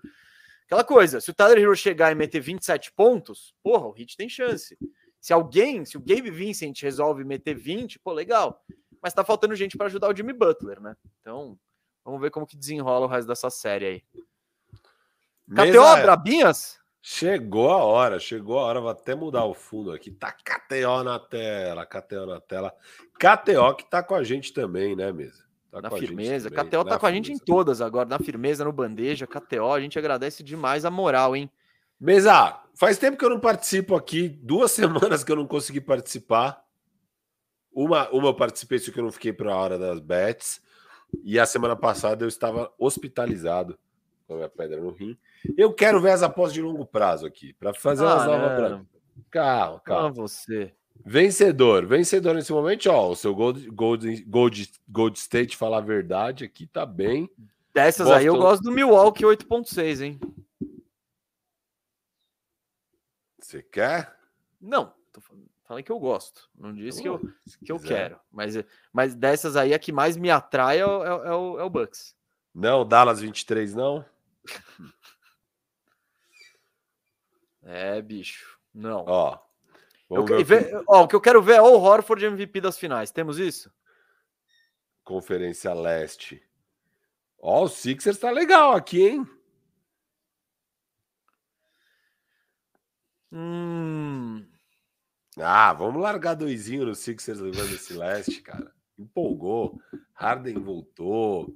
Aquela coisa, se o Tyler Hero chegar e meter 27 pontos, porra, o Hit tem chance. Se alguém, se o Gabe Vincent resolve meter 20, pô, legal. Mas tá faltando gente para ajudar o Jimmy Butler, né? Então, vamos ver como que desenrola o resto dessa série aí. KTO, Brabinhas? Chegou a hora, chegou a hora. Vou até mudar o fundo aqui. Tá KTO na tela, KTO na tela. KTO que tá com a gente também, né, mesa? Tá na firmeza. KTO tá com a gente em todas agora, na firmeza, no bandeja. KTO, a gente agradece demais a moral, hein? Mesa, faz tempo que eu não participo aqui, duas semanas que eu não consegui participar. Uma, uma eu participei, só que eu não fiquei para a hora das bets. E a semana passada eu estava hospitalizado com a minha pedra no rim. Eu quero ver as apostas de longo prazo aqui, para fazer ah, umas novas. Pra... Calma, calma. Ah, você. Vencedor, vencedor nesse momento, ó, o seu Gold, Gold, Gold, Gold State falar a verdade aqui tá bem. Dessas Boston... aí eu gosto do Milwaukee 8.6, hein? Você quer? Não, tô falando que eu gosto. Não disse que eu, que eu quero. Mas, mas dessas aí, a que mais me atrai é, é, é, o, é o Bucks. Não, Dallas 23, não? É, bicho. Não. Ó. Eu, ver, ó, o que eu quero ver é o Horford MVP das finais. Temos isso? Conferência Leste. Ó, o Sixers tá legal aqui, hein? Hum. Ah, vamos largar doisinho no Sixers levando esse leste, cara. Empolgou. Harden voltou.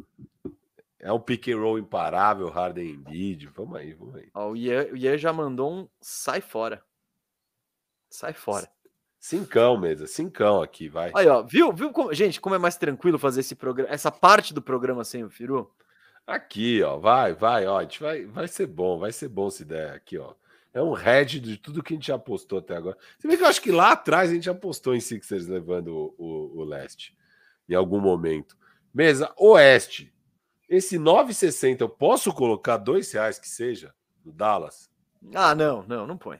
É um pick and roll imparável, Harden em vídeo. Vamos aí, vamos aí. Ó, o Ian já mandou um sai fora. Sai fora. Cincão mesmo, cincão aqui, vai. Aí, ó, viu, viu como, gente, como é mais tranquilo fazer esse programa, essa parte do programa sem o Firu? Aqui, ó, vai, vai, ó, a gente vai, vai ser bom, vai ser bom essa ideia aqui, ó. É um head de tudo que a gente já postou até agora. Se bem que eu acho que lá atrás a gente já postou em Sixers levando o, o, o leste, em algum momento. Mesa Oeste, esse 9,60 eu posso colocar dois reais que seja no Dallas? Ah, não, não, não põe.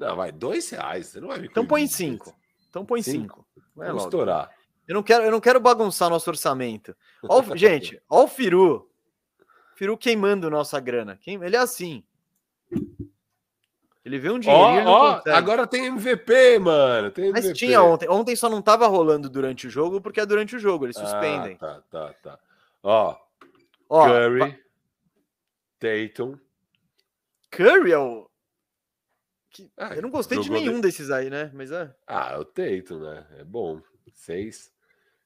Não, vai, dois reais. Você não vai me Então põe cinco. Então põe cinco. cinco. Vai Vamos estourar. Eu não quero, eu não quero bagunçar nosso orçamento. Ó, gente, ó o Firu. Firu queimando nossa grana. Ele é assim. Ele vê um dinheiro. Ó, ó, agora tem MVP, mano. Tem MVP. Mas tinha ontem. Ontem só não tava rolando durante o jogo, porque é durante o jogo. Eles ah, suspendem. Ah, tá, tá, tá. Ó. ó Curry. Tatum. Curry é o. Que... Ah, eu não gostei de nenhum de... desses aí, né? Mas é. Ah, o Tatum, né? É bom. Seis.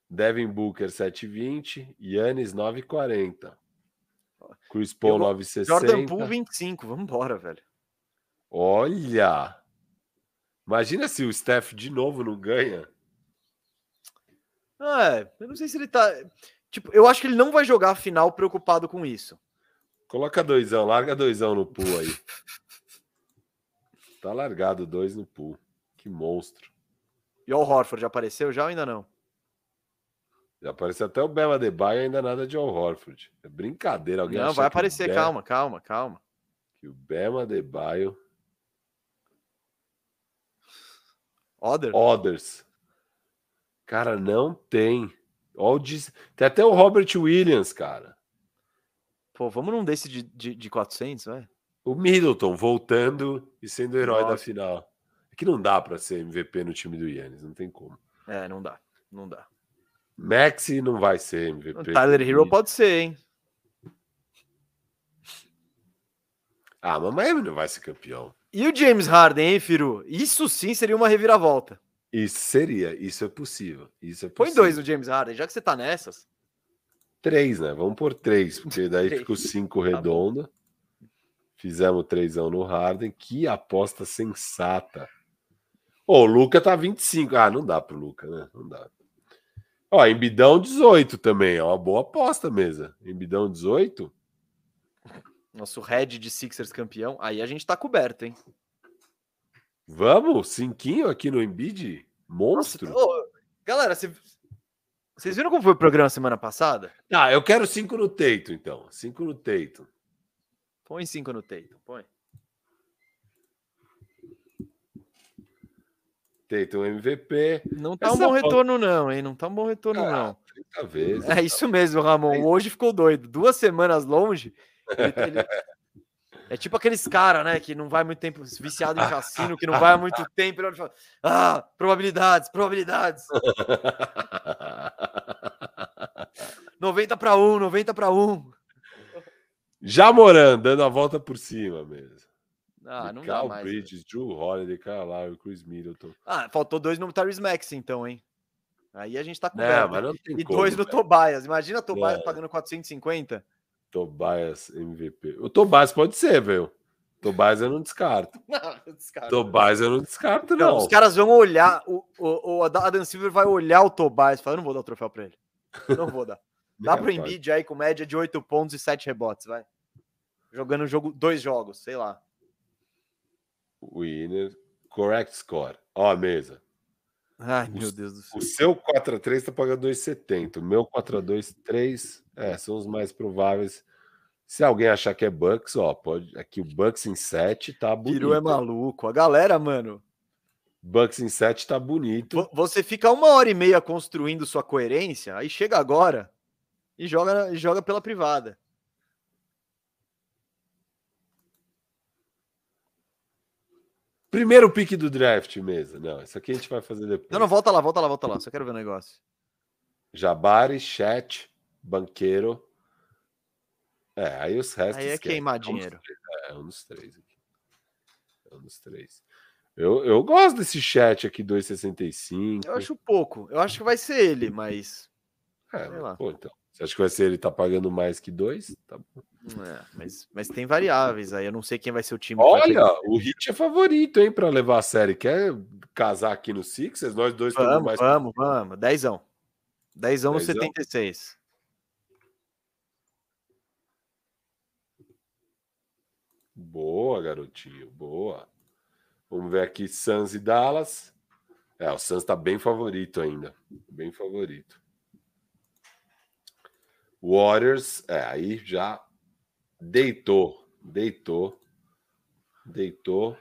Devin Booker 7,20. Yannis 9,40. Chris Paul 9,60. Jordan Poole 25. Vamos embora, velho. Olha! Imagina se o Steph de novo não ganha. É, eu não sei se ele tá. Tipo, eu acho que ele não vai jogar a final preocupado com isso. Coloca doisão, larga doisão no pool aí. tá largado dois no pool. Que monstro. E o Horford já apareceu já ou ainda não? Já apareceu até o Bela Debaio ainda nada de Al Horford. É brincadeira. Alguém Não, vai aparecer, Be... calma, calma, calma. Que o Bema Debaio. Others? Others. Cara, não tem. Tem até o Robert Williams, cara. Pô, vamos num desse de, de, de 400, vai. O Middleton voltando e sendo o herói Nossa. da final. É que não dá para ser MVP no time do Yannis, não tem como. É, não dá, não dá. Maxi não vai ser MVP. O Tyler Hero pode ser, hein? Ah, mas Miami não vai ser campeão. E o James Harden, hein, Firu? Isso sim seria uma reviravolta. Isso seria, isso é possível. Isso é possível. Põe dois no James Harden, já que você tá nessas. Três, né? Vamos por três, porque daí fica o cinco tá redonda. Fizemos trêsão no Harden. Que aposta sensata. Ô, o Luca tá 25. Ah, não dá pro Luca, né? Não dá. Ó, Embidão 18 também. É uma boa aposta mesmo. Embidão 18. Nosso head de Sixers campeão. Aí a gente tá coberto, hein? Vamos? Cinquinho aqui no Embid? Monstro. Nossa, galera, vocês viram como foi o programa semana passada? Ah, eu quero cinco no Teito, então. Cinco no Teito. Põe cinco no Teito, põe. Teito MVP. Não tá Essa um bom retorno, não, hein? Não tá um bom retorno, ah, não. 30 vezes. É isso mesmo, Ramon. Hoje ficou doido. Duas semanas longe. Ele, ele... É tipo aqueles caras, né, que não vai muito tempo, viciado em cassino, que não vai há muito tempo, ele fala, ah, probabilidades, probabilidades. 90 para 1, 90 para 1. Já morando, dando a volta por cima mesmo. Ah, não Cal dá mais. Bridges, né? Drew Holiday, Lowry, Chris Middleton. Ah, faltou dois no Tyrese Max, então, hein? Aí a gente tá com. É, mas não tem e como, dois no Tobias. Imagina Tobias é. pagando 450. Tobias MVP. O Tobias pode ser, velho. Tobias eu não descarto. Não, eu descarto. Tobias eu não descarto, não. não. Os caras vão olhar, o, o, o Adam Silver vai olhar o Tobias e falar: eu não vou dar o troféu pra ele. Não vou dar. Dá pro Embiid aí com média de 8 pontos e 7 rebotes, vai. Jogando jogo, dois jogos, sei lá. Winner, correct score. Ó a mesa. Ai, o, meu Deus do céu. O seu 4x3 tá pagando 2,70. O meu 4x2, 3. É, são os mais prováveis. Se alguém achar que é Bucks, ó, pode. Aqui o Bucks em 7 tá bonito. Piru é maluco. A galera, mano. Bucks em 7 tá bonito. Você fica uma hora e meia construindo sua coerência, aí chega agora e joga, e joga pela privada. Primeiro pique do draft mesmo. Não, isso aqui a gente vai fazer depois. Não, não, volta lá, volta lá, volta lá. Só quero ver o negócio. Jabari, Chat, Banqueiro. É, aí os restos. Aí é queimar é dinheiro. É, é um dos três aqui. É um dos três. Eu, eu gosto desse chat aqui, 2,65. Eu acho pouco. Eu acho que vai ser ele, mas. É, Sei lá. Pô, então. Você acha que vai ser ele tá pagando mais que dois? Tá. É, mas, mas tem variáveis aí. Eu não sei quem vai ser o time. Olha, o Hit é favorito, hein, para levar a série. Quer casar aqui no Sixers? Nós dois vamos, mais. Vamos, vamos. Dezão. Dezão no 76. Boa, garotinho. Boa. Vamos ver aqui Suns e Dallas. É, o Suns tá bem favorito ainda. Bem favorito. Warriors, é, aí já deitou, deitou, deitou.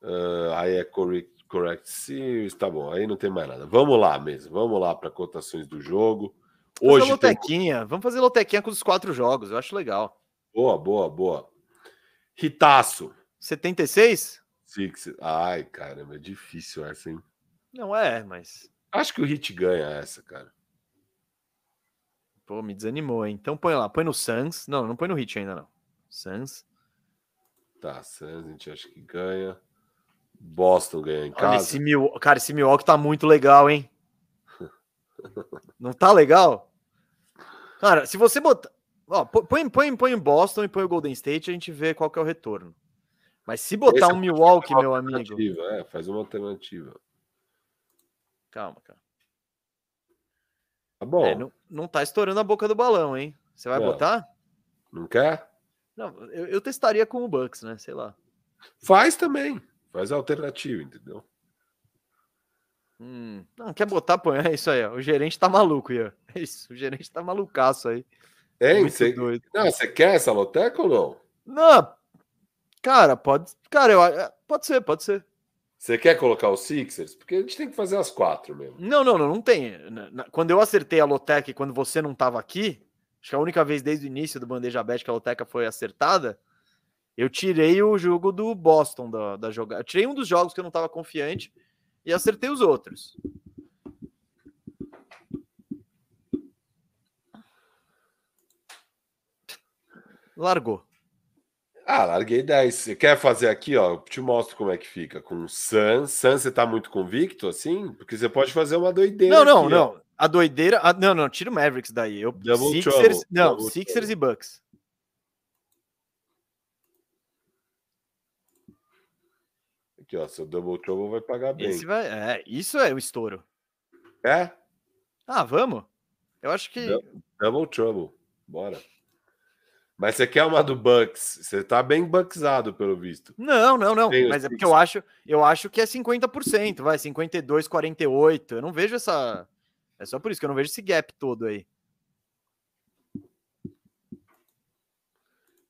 Uh, aí é correct, correct series, tá bom, aí não tem mais nada. Vamos lá mesmo, vamos lá para cotações do jogo. Hoje Vamos fazer lotequinha, tem... vamos fazer lotequinha com os quatro jogos, eu acho legal. Boa, boa, boa. Ritaço. 76? Six. Ai, caramba, é difícil essa, hein? Não é, mas. Acho que o Hit ganha essa, cara. Pô, me desanimou, hein? Então põe lá, põe no Suns. Não, não põe no Hit ainda, não. Suns. Tá, Suns, a gente acha que ganha. Boston ganha em casa. esse Mil... Cara, esse Milwaukee tá muito legal, hein? não tá legal? Cara, se você botar. Ó, põe, põe, põe o Boston e põe o Golden State, a gente vê qual que é o retorno. Mas se botar Esse um Milwaukee, meu amigo. É, faz uma alternativa. Calma, cara. Tá bom. É, não, não tá estourando a boca do balão, hein? Você vai não. botar? Não quer? Não, eu, eu, testaria com o Bucks, né? Sei lá. Faz também. Faz a alternativa, entendeu? Hum, não, quer botar, põe. É isso aí, ó. O gerente tá maluco, Ian. É isso, o gerente tá malucaço aí. Hein? Você... Não, você quer essa loteca ou não? Não, cara, pode. Cara, eu... É, pode ser, pode ser. Você quer colocar os Sixers? Porque a gente tem que fazer as quatro mesmo. Não, não, não, não tem. Quando eu acertei a loteca e quando você não tava aqui, acho que a única vez desde o início do Bandeja Bet que a loteca foi acertada, eu tirei o jogo do Boston da, da jogada. Tirei um dos jogos que eu não tava confiante e acertei os outros. Largou. Ah, larguei 10. Você quer fazer aqui, ó? Eu te mostro como é que fica. Com o Suns. Suns, você tá muito convicto, assim? Porque você pode fazer uma doideira. Não, não, aqui, não. Ó. A doideira. A, não, não, tira o Mavericks daí. Eu, Double Sixers. Trouble. Não, Double Sixers trouble. e Bucks. Aqui, ó. Seu Double Trouble vai pagar bem. Esse vai, é, isso é o estouro. É? Ah, vamos? Eu acho que. Double Trouble. Bora. Mas você quer uma do Bucks? Você tá bem bucksado, pelo visto. Não, não, não. Tem Mas é porque eu acho, eu acho que é 50%, vai, 52, 48. Eu não vejo essa. É só por isso que eu não vejo esse gap todo aí.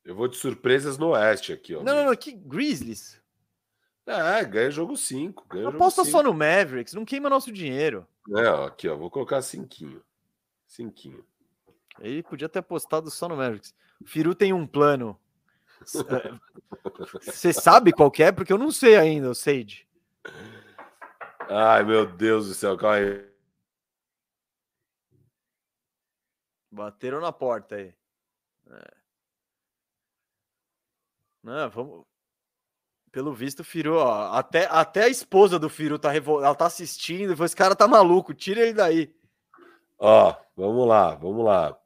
Eu vou de surpresas no Oeste aqui, ó. Não, não, não, que Grizzlies. É, ganha jogo 5. Aposta só no Mavericks, não queima nosso dinheiro. É, ó, aqui, ó, vou colocar cinquinho. Cinquinho. Ele podia ter apostado só no Mavericks. O Firu tem um plano. Você sabe qual é? Porque eu não sei ainda, o Sage. Ai, meu Deus do céu, calma aí. Bateram na porta aí. É. Não, vamos. Pelo visto, o Firu, ó, até, até a esposa do Firu tá revol... ela tá assistindo, esse cara tá maluco, tira ele daí. Ó, vamos lá, vamos lá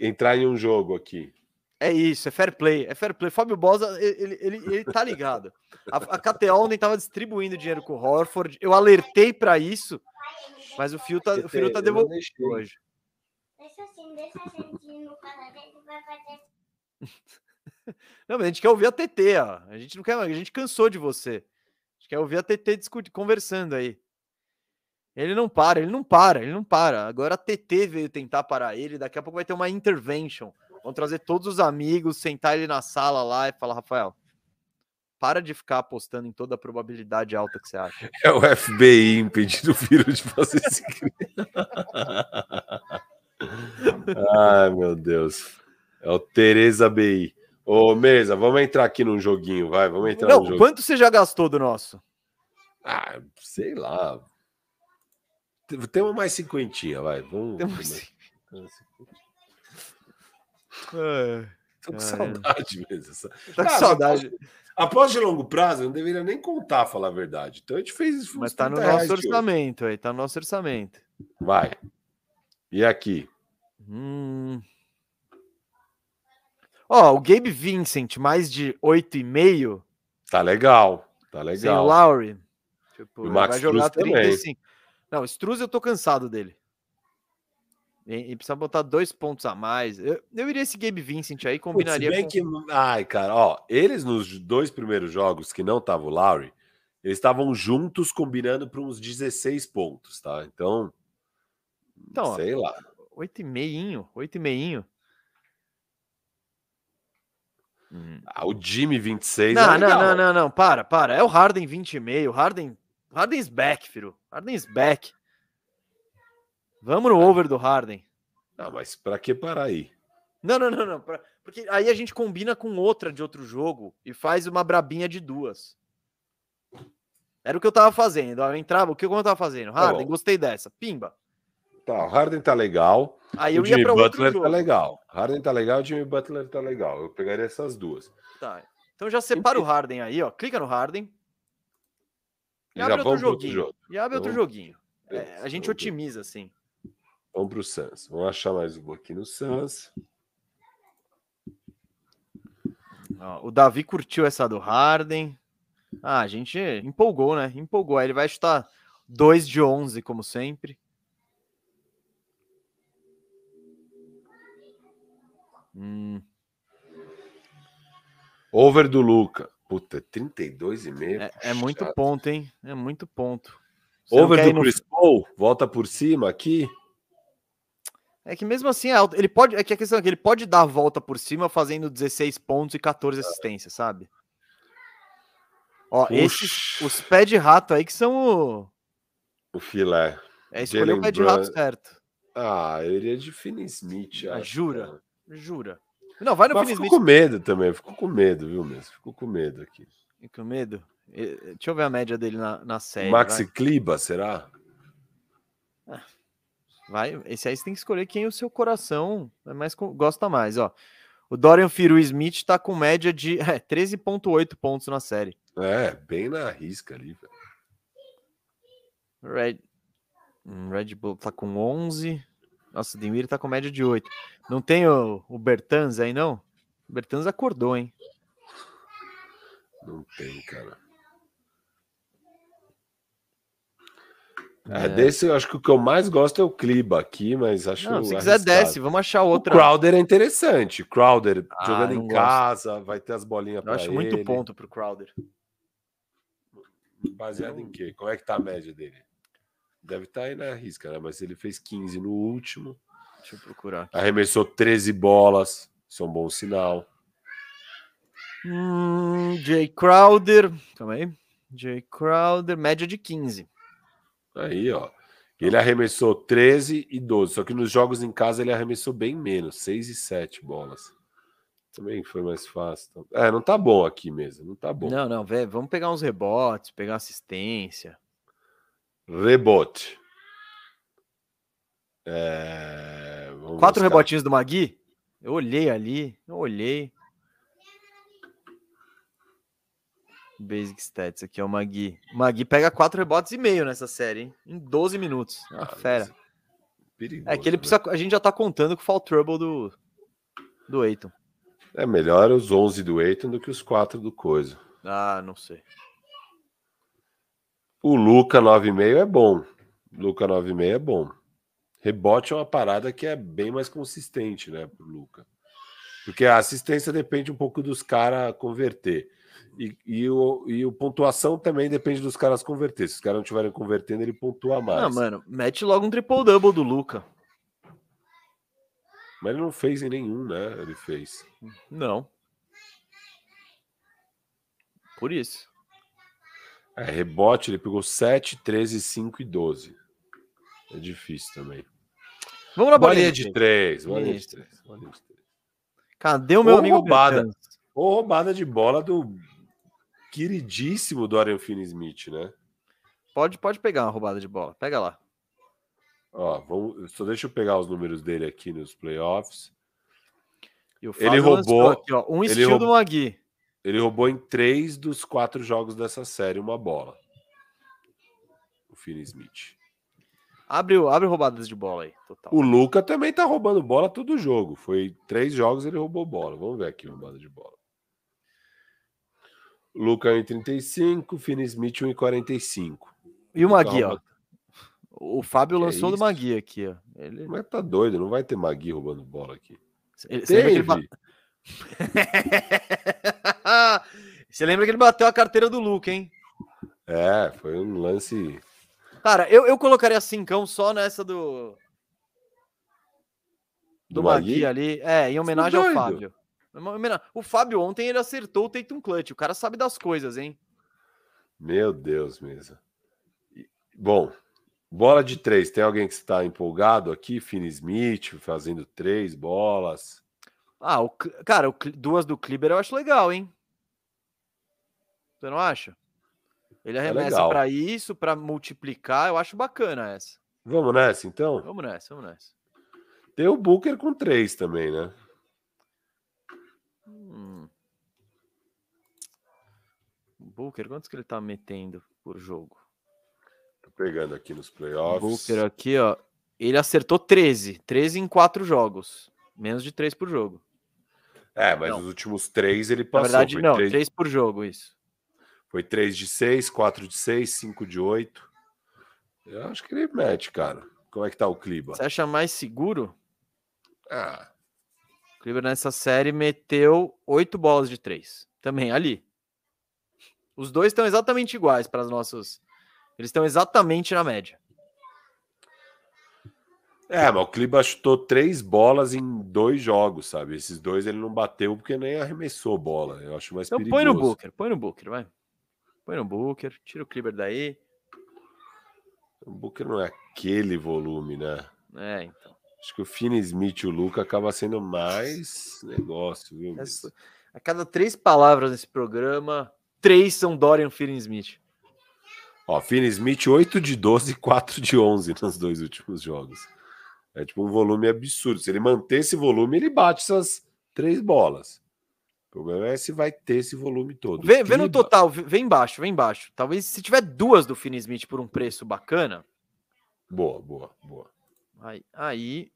entrar em um jogo aqui. É isso, é fair play, é fair play. Fábio Bosa, ele, ele, ele tá ligado. A, a KTO ontem tava distribuindo dinheiro com o Horford. Eu alertei para isso, mas o Fio tá, o Fio tá devolvendo hoje. Deixa assim, deixa assim no vai fazer. Não, mas a gente quer ouvir a TT, ó. A gente não quer, a gente cansou de você. A gente quer ouvir a TT discutindo, conversando aí. Ele não para, ele não para, ele não para. Agora a TT veio tentar parar ele, daqui a pouco vai ter uma intervention. Vão trazer todos os amigos, sentar ele na sala lá e falar, Rafael, para de ficar apostando em toda a probabilidade alta que você acha. É o FBI impedindo o vírus de fazer esse Ai, meu Deus. É o Tereza BI. Ô, Mesa, vamos entrar aqui num joguinho, vai, vamos entrar Não, jogo. quanto você já gastou do nosso? Ah, sei lá, tem uma mais cinquentinha, vai. Vamos. Tem mais... É, Tô com saudade mesmo. Tá com saudade. Após de longo prazo, eu não deveria nem contar, falar a verdade. Então a gente fez. Mas tá no nosso orçamento aí, tá no nosso orçamento. Vai. E aqui? Hum. Ó, o Gabe Vincent, mais de 8,5. Tá legal. Tá legal. Sem o Lowry. Tipo, o Max vai jogar Cruz 35. Também. Não, Struz eu tô cansado dele. E, e, precisa botar dois pontos a mais. Eu, eu iria esse Gabe Vincent aí, combinaria Putz, bem com... que. Ai, cara, ó, eles nos dois primeiros jogos que não tava o Lowry, eles estavam juntos combinando para uns 16 pontos, tá? Então. Então, sei ó, lá. 8 e meinho, 8 e meinho. Ah, o Jimmy 26 não, é não, não, não, não, para, para. É o Harden 20 e meio. Harden Harden's back, filho. Harden's back. Vamos no over do Harden. Não, mas para que parar aí? Não, não, não, não. Pra... Porque aí a gente combina com outra de outro jogo e faz uma brabinha de duas. Era o que eu tava fazendo. Eu entrava, o que eu tava fazendo? Tá Harden, tá gostei dessa. Pimba. Tá, o Harden tá legal. Aí eu o Jimmy ia pra Butler tá legal. Harden tá legal, o Jimmy Butler tá legal. Eu pegaria essas duas. Tá. Então já separa o Harden aí, ó. Clica no Harden. E abre outro joguinho. Outro jogo. E abre outro então, joguinho. É, a gente otimiza, assim. Vamos para o Suns. Vamos achar mais um aqui no Suns. o Davi curtiu essa do Harden. Ah, a gente empolgou, né? Empolgou. Aí ele vai chutar 2 de 11, como sempre. Hum. Over do Luca. Puta, 32,5. É, é muito ponto, hein? É muito ponto. Você Over do ir no- Chris Paul, volta por cima aqui. É que mesmo assim, é ele pode. É que a questão é que ele pode dar a volta por cima fazendo 16 pontos e 14 assistências, sabe? Ó, esses, Puxa. os pé de rato aí que são o. O filé. É escolher o pé de rato certo. Ah, eu iria de Finney Smith. Ah, jura? cara. Jura. Não, vai no Mas Smith. com medo também, ficou com medo, viu, mesmo? Ficou com medo aqui. Com medo. Deixa eu ver a média dele na, na série. Maxi Kliba, será? Vai. vai. Esse aí você tem que escolher quem o seu coração é mais, gosta mais, ó. O Dorian Firu Smith tá com média de é, 13,8 pontos na série. É, bem na risca ali, velho. Red, hum, Red Bull tá com 11. Nossa, o Demir tá com média de 8. Não tem o, o Bertans aí, não? O Bertans acordou, hein? Não tem, cara. É. É, desse eu acho que o que eu mais gosto é o Kliba aqui, mas acho Não, se quiser, desce. Vamos achar O outra. Crowder é interessante. Crowder Ah, jogando em gosto. casa, vai ter as bolinhas Eu para acho ele. muito ponto pro Crowder. Baseado em quê? Como é que tá a média dele? Deve estar aí na risca, né? Mas ele fez 15 no último. Deixa eu procurar. aqui. Arremessou 13 bolas. Isso é um bom sinal. Hum, Jay Crowder. Calma aí. Jay Crowder, média de 15. Aí, ó. Ele arremessou 13 e 12. Só que nos jogos em casa ele arremessou bem menos. 6 e 7 bolas. Também foi mais fácil. É, não tá bom aqui mesmo. Não tá bom. Não, não, velho. Vamos pegar uns rebotes, pegar assistência. Rebote. É, Quatro buscar. rebotinhos do Magui? Eu olhei ali, eu olhei. Basic Stats aqui, ó, o Magui. O Magui pega quatro rebotes e meio nessa série, hein? Em 12 minutos. É uma Ah, fera. mas Perigoso, É que ele né? precisa. A gente já tá contando com o fall trouble do, do Eiton. É melhor os 11 do Eiton do que os 4 do Coisa. Ah, não sei. O Luca 9,5 é bom. Luca 9,5 é bom. Rebote é uma parada que é bem mais consistente, né, pro Luca. Porque a assistência depende um pouco dos caras converter. E, e, o, e o pontuação também depende dos caras converter. Se os caras não estiverem convertendo, ele pontua mais. Ah, mano, mete logo um triple-double do Luca. Mas ele não fez em nenhum, né? Ele fez. Não. Por isso. É, rebote, ele pegou 7, 13, 5 e 12. É difícil também. Vamos na Bolinha bolinha de três. 3. Bolinha de Isso. 3. Bolinha de 3. Cadê o meu Ou amigo roubada. Bertans? Ou roubada de bola do queridíssimo Dorian Finney-Smith, né? Pode, pode pegar uma roubada de bola. Pega lá. Ó, vamos, só deixa eu pegar os números dele aqui nos playoffs. Ele roubou- Aqui, ó, um ele estilo do roubou- Magui. Ele roubou em três dos quatro jogos dessa série uma bola. O Finney-Smith. Abre, o- abre roubadas de bola aí. Total. O Luca também tá roubando bola todo jogo. Foi três jogos ele roubou bola. Vamos ver aqui roubada de bola. Luca 1,35, Finney-Smith 1,45. E o Magui, rouba- ó. O Fábio Que lançou do isso? Magui aqui, ó. Ele, Mas tá doido, não vai ter Magui roubando bola aqui. ele- que ele Teve. Você lembra que ele bateu a carteira do Luca, hein? É, foi um lance. Cara, eu, eu colocaria cincão só nessa do. Do, Do Magui? Ali. É, em homenagem ao? Fábio. O Fábio ontem ele acertou o Tatum Clutch. O cara sabe das coisas, hein? Meu Deus, mesa. E- Bom, bola de três. Tem alguém que está empolgado aqui? Finney Smith fazendo três bolas. Ah, o, cara, o duas do Kliber eu acho legal, hein? Você não acha? Ele arremessa legal. pra isso, pra multiplicar. Eu acho bacana essa. Vamos nessa, então? Vamos nessa, vamos nessa. Tem o Booker com três também, né? Hum. Booker, quantos que ele tá metendo por jogo? Tô pegando aqui nos playoffs. Booker aqui, ó. Ele acertou 13. 13 em 4 jogos. Menos de 3 por jogo. É, mas Não. os últimos três ele Na passou. verdade, foi, não. três, 3 por jogo, isso. foi três de seis, quatro de seis, cinco de oito. Eu acho que ele mete, cara. Como é que tá o Cliba? Você acha mais seguro? Ah, O Cleaver nessa série meteu 8 bolas de 3. Também ali. Os dois estão exatamente iguais para os nossos Eles estão exatamente na média. É, mas o Kliba chutou três bolas em dois jogos, sabe? Esses dois ele não bateu porque nem arremessou bola. Eu acho mais então perigoso. põe no Booker, põe no Booker, vai. Põe no Booker, tira o Kliber daí. O Booker não é aquele volume, né? É, então. Acho que o Finney Smith e o Luca acaba sendo mais negócio, viu? Essa, a cada três palavras nesse programa, três são Dorian Finney Smith. Ó, Finney Smith 8 de 12 e 4 de 11 nos dois últimos jogos. É tipo um volume absurdo. Se ele manter esse volume, ele bate essas três bolas. O problema é se vai ter esse volume todo. Vê, vê no total, vem embaixo, vem embaixo. Talvez se tiver duas do Finney Smith por um preço bacana. Boa, boa, boa. Aí, aí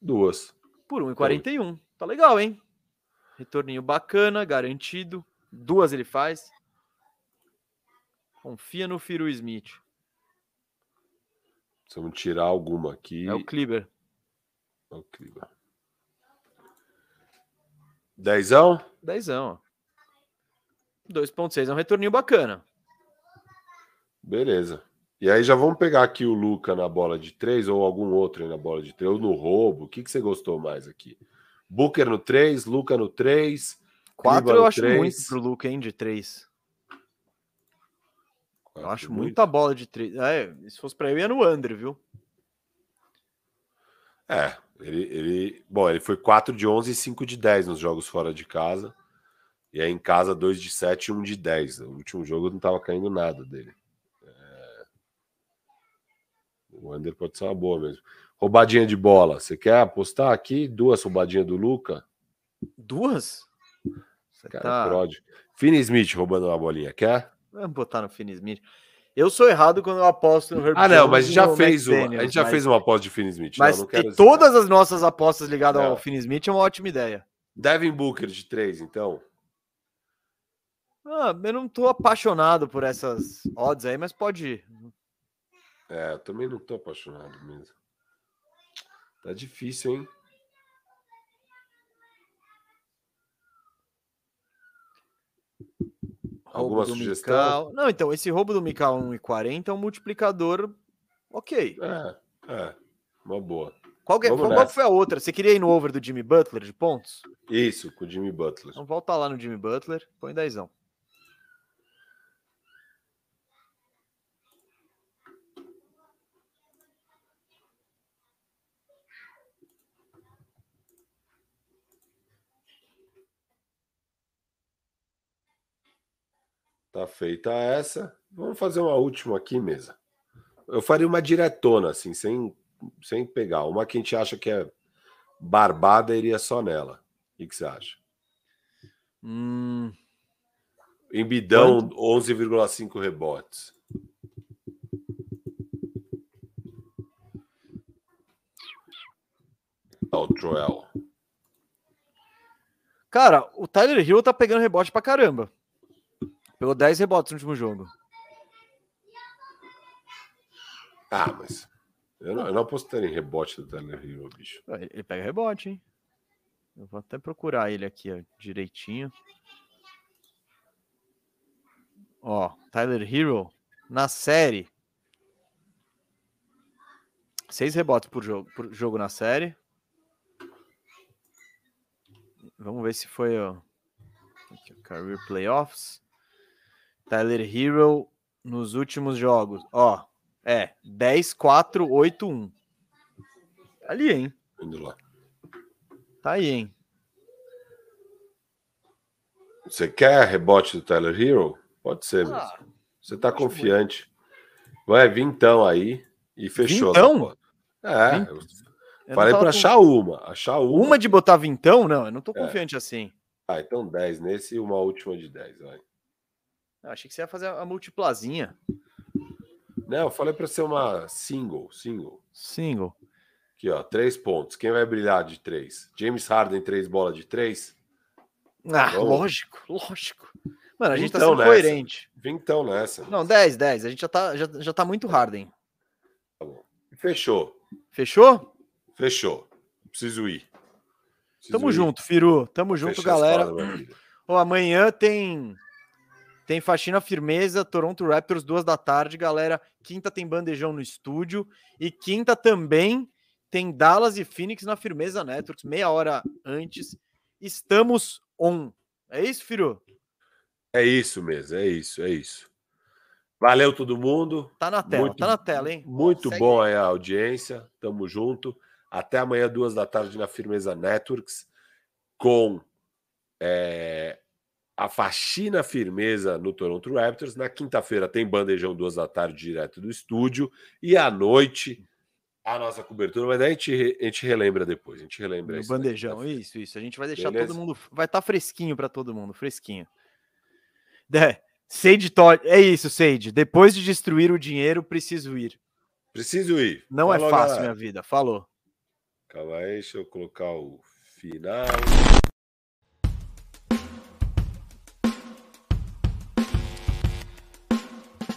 duas. Por 1,41. Tá legal, hein? Retorninho bacana, garantido. Duas ele faz. Confia no Firu Smith. Vamos tirar alguma aqui. É o Kliber. É o Kliber. Dezão? Dezão. 2.6 é um retorninho bacana. Beleza. E aí já vamos pegar aqui o Luca na bola de três ou algum outro aí na bola de três, ou no roubo. O que, que você gostou mais aqui? Booker no 3, Luca no 3. 4 eu acho 3. muito pro Luca, hein, de 3. Eu acho muita bola de 3. É, se fosse para eu, ia no under, viu? É, ele, ele. Bom, ele foi 4 de 11 e 5 de 10 nos jogos fora de casa. E aí em casa, 2 de 7 e 1 de 10. O último jogo não tava caindo nada dele. É... O under pode ser uma boa mesmo. Roubadinha de bola. Você quer apostar aqui? Duas roubadinhas do Luca? Duas? Você Cara, tá... Finney Smith roubando uma bolinha. Quer? Vamos botar no Finney Smith. Eu sou errado quando eu aposto no Herb Ah, não, mas já fez uma. a gente já mas... fez uma aposta de Finney Smith. Mas não, não todas as nossas apostas ligadas ao Finney Smith é uma ótima ideia. Devin Booker de três, então. Ah, eu não tô apaixonado por essas odds aí, mas pode ir. É, eu também não tô apaixonado mesmo. Tá difícil, hein? Alguma sugestão? Mikal. Não, então, esse roubo do Mikal 1,40 é um multiplicador ok. É, é. Uma boa. Qual, que, é, qual foi a outra? Você queria ir no over do Jimmy Butler de pontos? Isso, com o Jimmy Butler. Então volta lá no Jimmy Butler, põe dezão. Tá feita essa. Vamos fazer uma última aqui, mesa. Eu faria uma diretona, assim, sem, sem pegar. Uma que a gente acha que é barbada, iria só nela. O que, você acha? Hum... Embidão, 11,5 rebotes. O Joel. Cara, o Tyler Hill tá pegando rebote pra caramba. Pegou 10 rebotes no último jogo. Ah, mas. Eu não, eu não apostaria em rebote do Tyler Hero, bicho. Ele pega rebote, hein? Eu vou até procurar ele aqui, ó, direitinho. Ó, Tyler Hero na série. Seis rebotes por jogo, por jogo na série. Vamos ver se foi o Career Playoffs. Tyler Hero nos últimos jogos. Ó, é 10, 4, 8, 1. Ali, hein? Indo lá. Tá aí, hein? Você quer rebote do Tyler Hero? Pode ser, ah, Você tá confiante. Vai vir então aí e fechou. Então? É. Eu falei para com... achar uma. Achar uma. Uma de botar vintão? Não, eu não tô é. confiante é. assim. Ah, então 10 nesse e uma última de 10, vai. Eu achei que você ia fazer a multiplazinha. Não, eu falei para ser uma single, single. Single. Aqui, ó, três pontos. Quem vai brilhar de três? James Harden, três bolas de três? Ah, Vamos. lógico, lógico. Mano, a gente tá sendo nessa. coerente. Vintão nessa. Não, 10, 10. A gente já tá, já, já tá muito Harden. Tá bom. Fechou. Fechou? Fechou. Preciso ir. Preciso Tamo ir. junto, Firu. Tamo junto, galera. Oh, amanhã tem Tem faxina firmeza, Toronto Raptors, duas da tarde, galera. Quinta tem bandejão no estúdio. E quinta também tem Dallas e Phoenix na Firmeza Networks, meia hora antes. Estamos on. É isso, Firo? É isso mesmo, é isso, é isso. Valeu todo mundo. Tá na tela, muito, tá na tela, hein? Muito Segue bom aí a audiência. Tamo junto. Até amanhã, duas da tarde, na Firmeza Networks, com é, a faxina firmeza no Toronto Raptors. Na quinta-feira tem bandejão, duas da tarde, direto do estúdio. E à noite a nossa cobertura, mas a gente, a gente relembra depois. A gente relembra isso. Bandejão, daqui. isso, isso. A gente vai deixar Beleza? todo mundo. Vai estar tá fresquinho para todo mundo, fresquinho. É, Sage Todd, é isso, Sage. Depois de destruir o dinheiro, preciso ir. Preciso ir. Não Falou, é fácil, galera. minha vida. Falou. Calma aí, deixa eu colocar o final.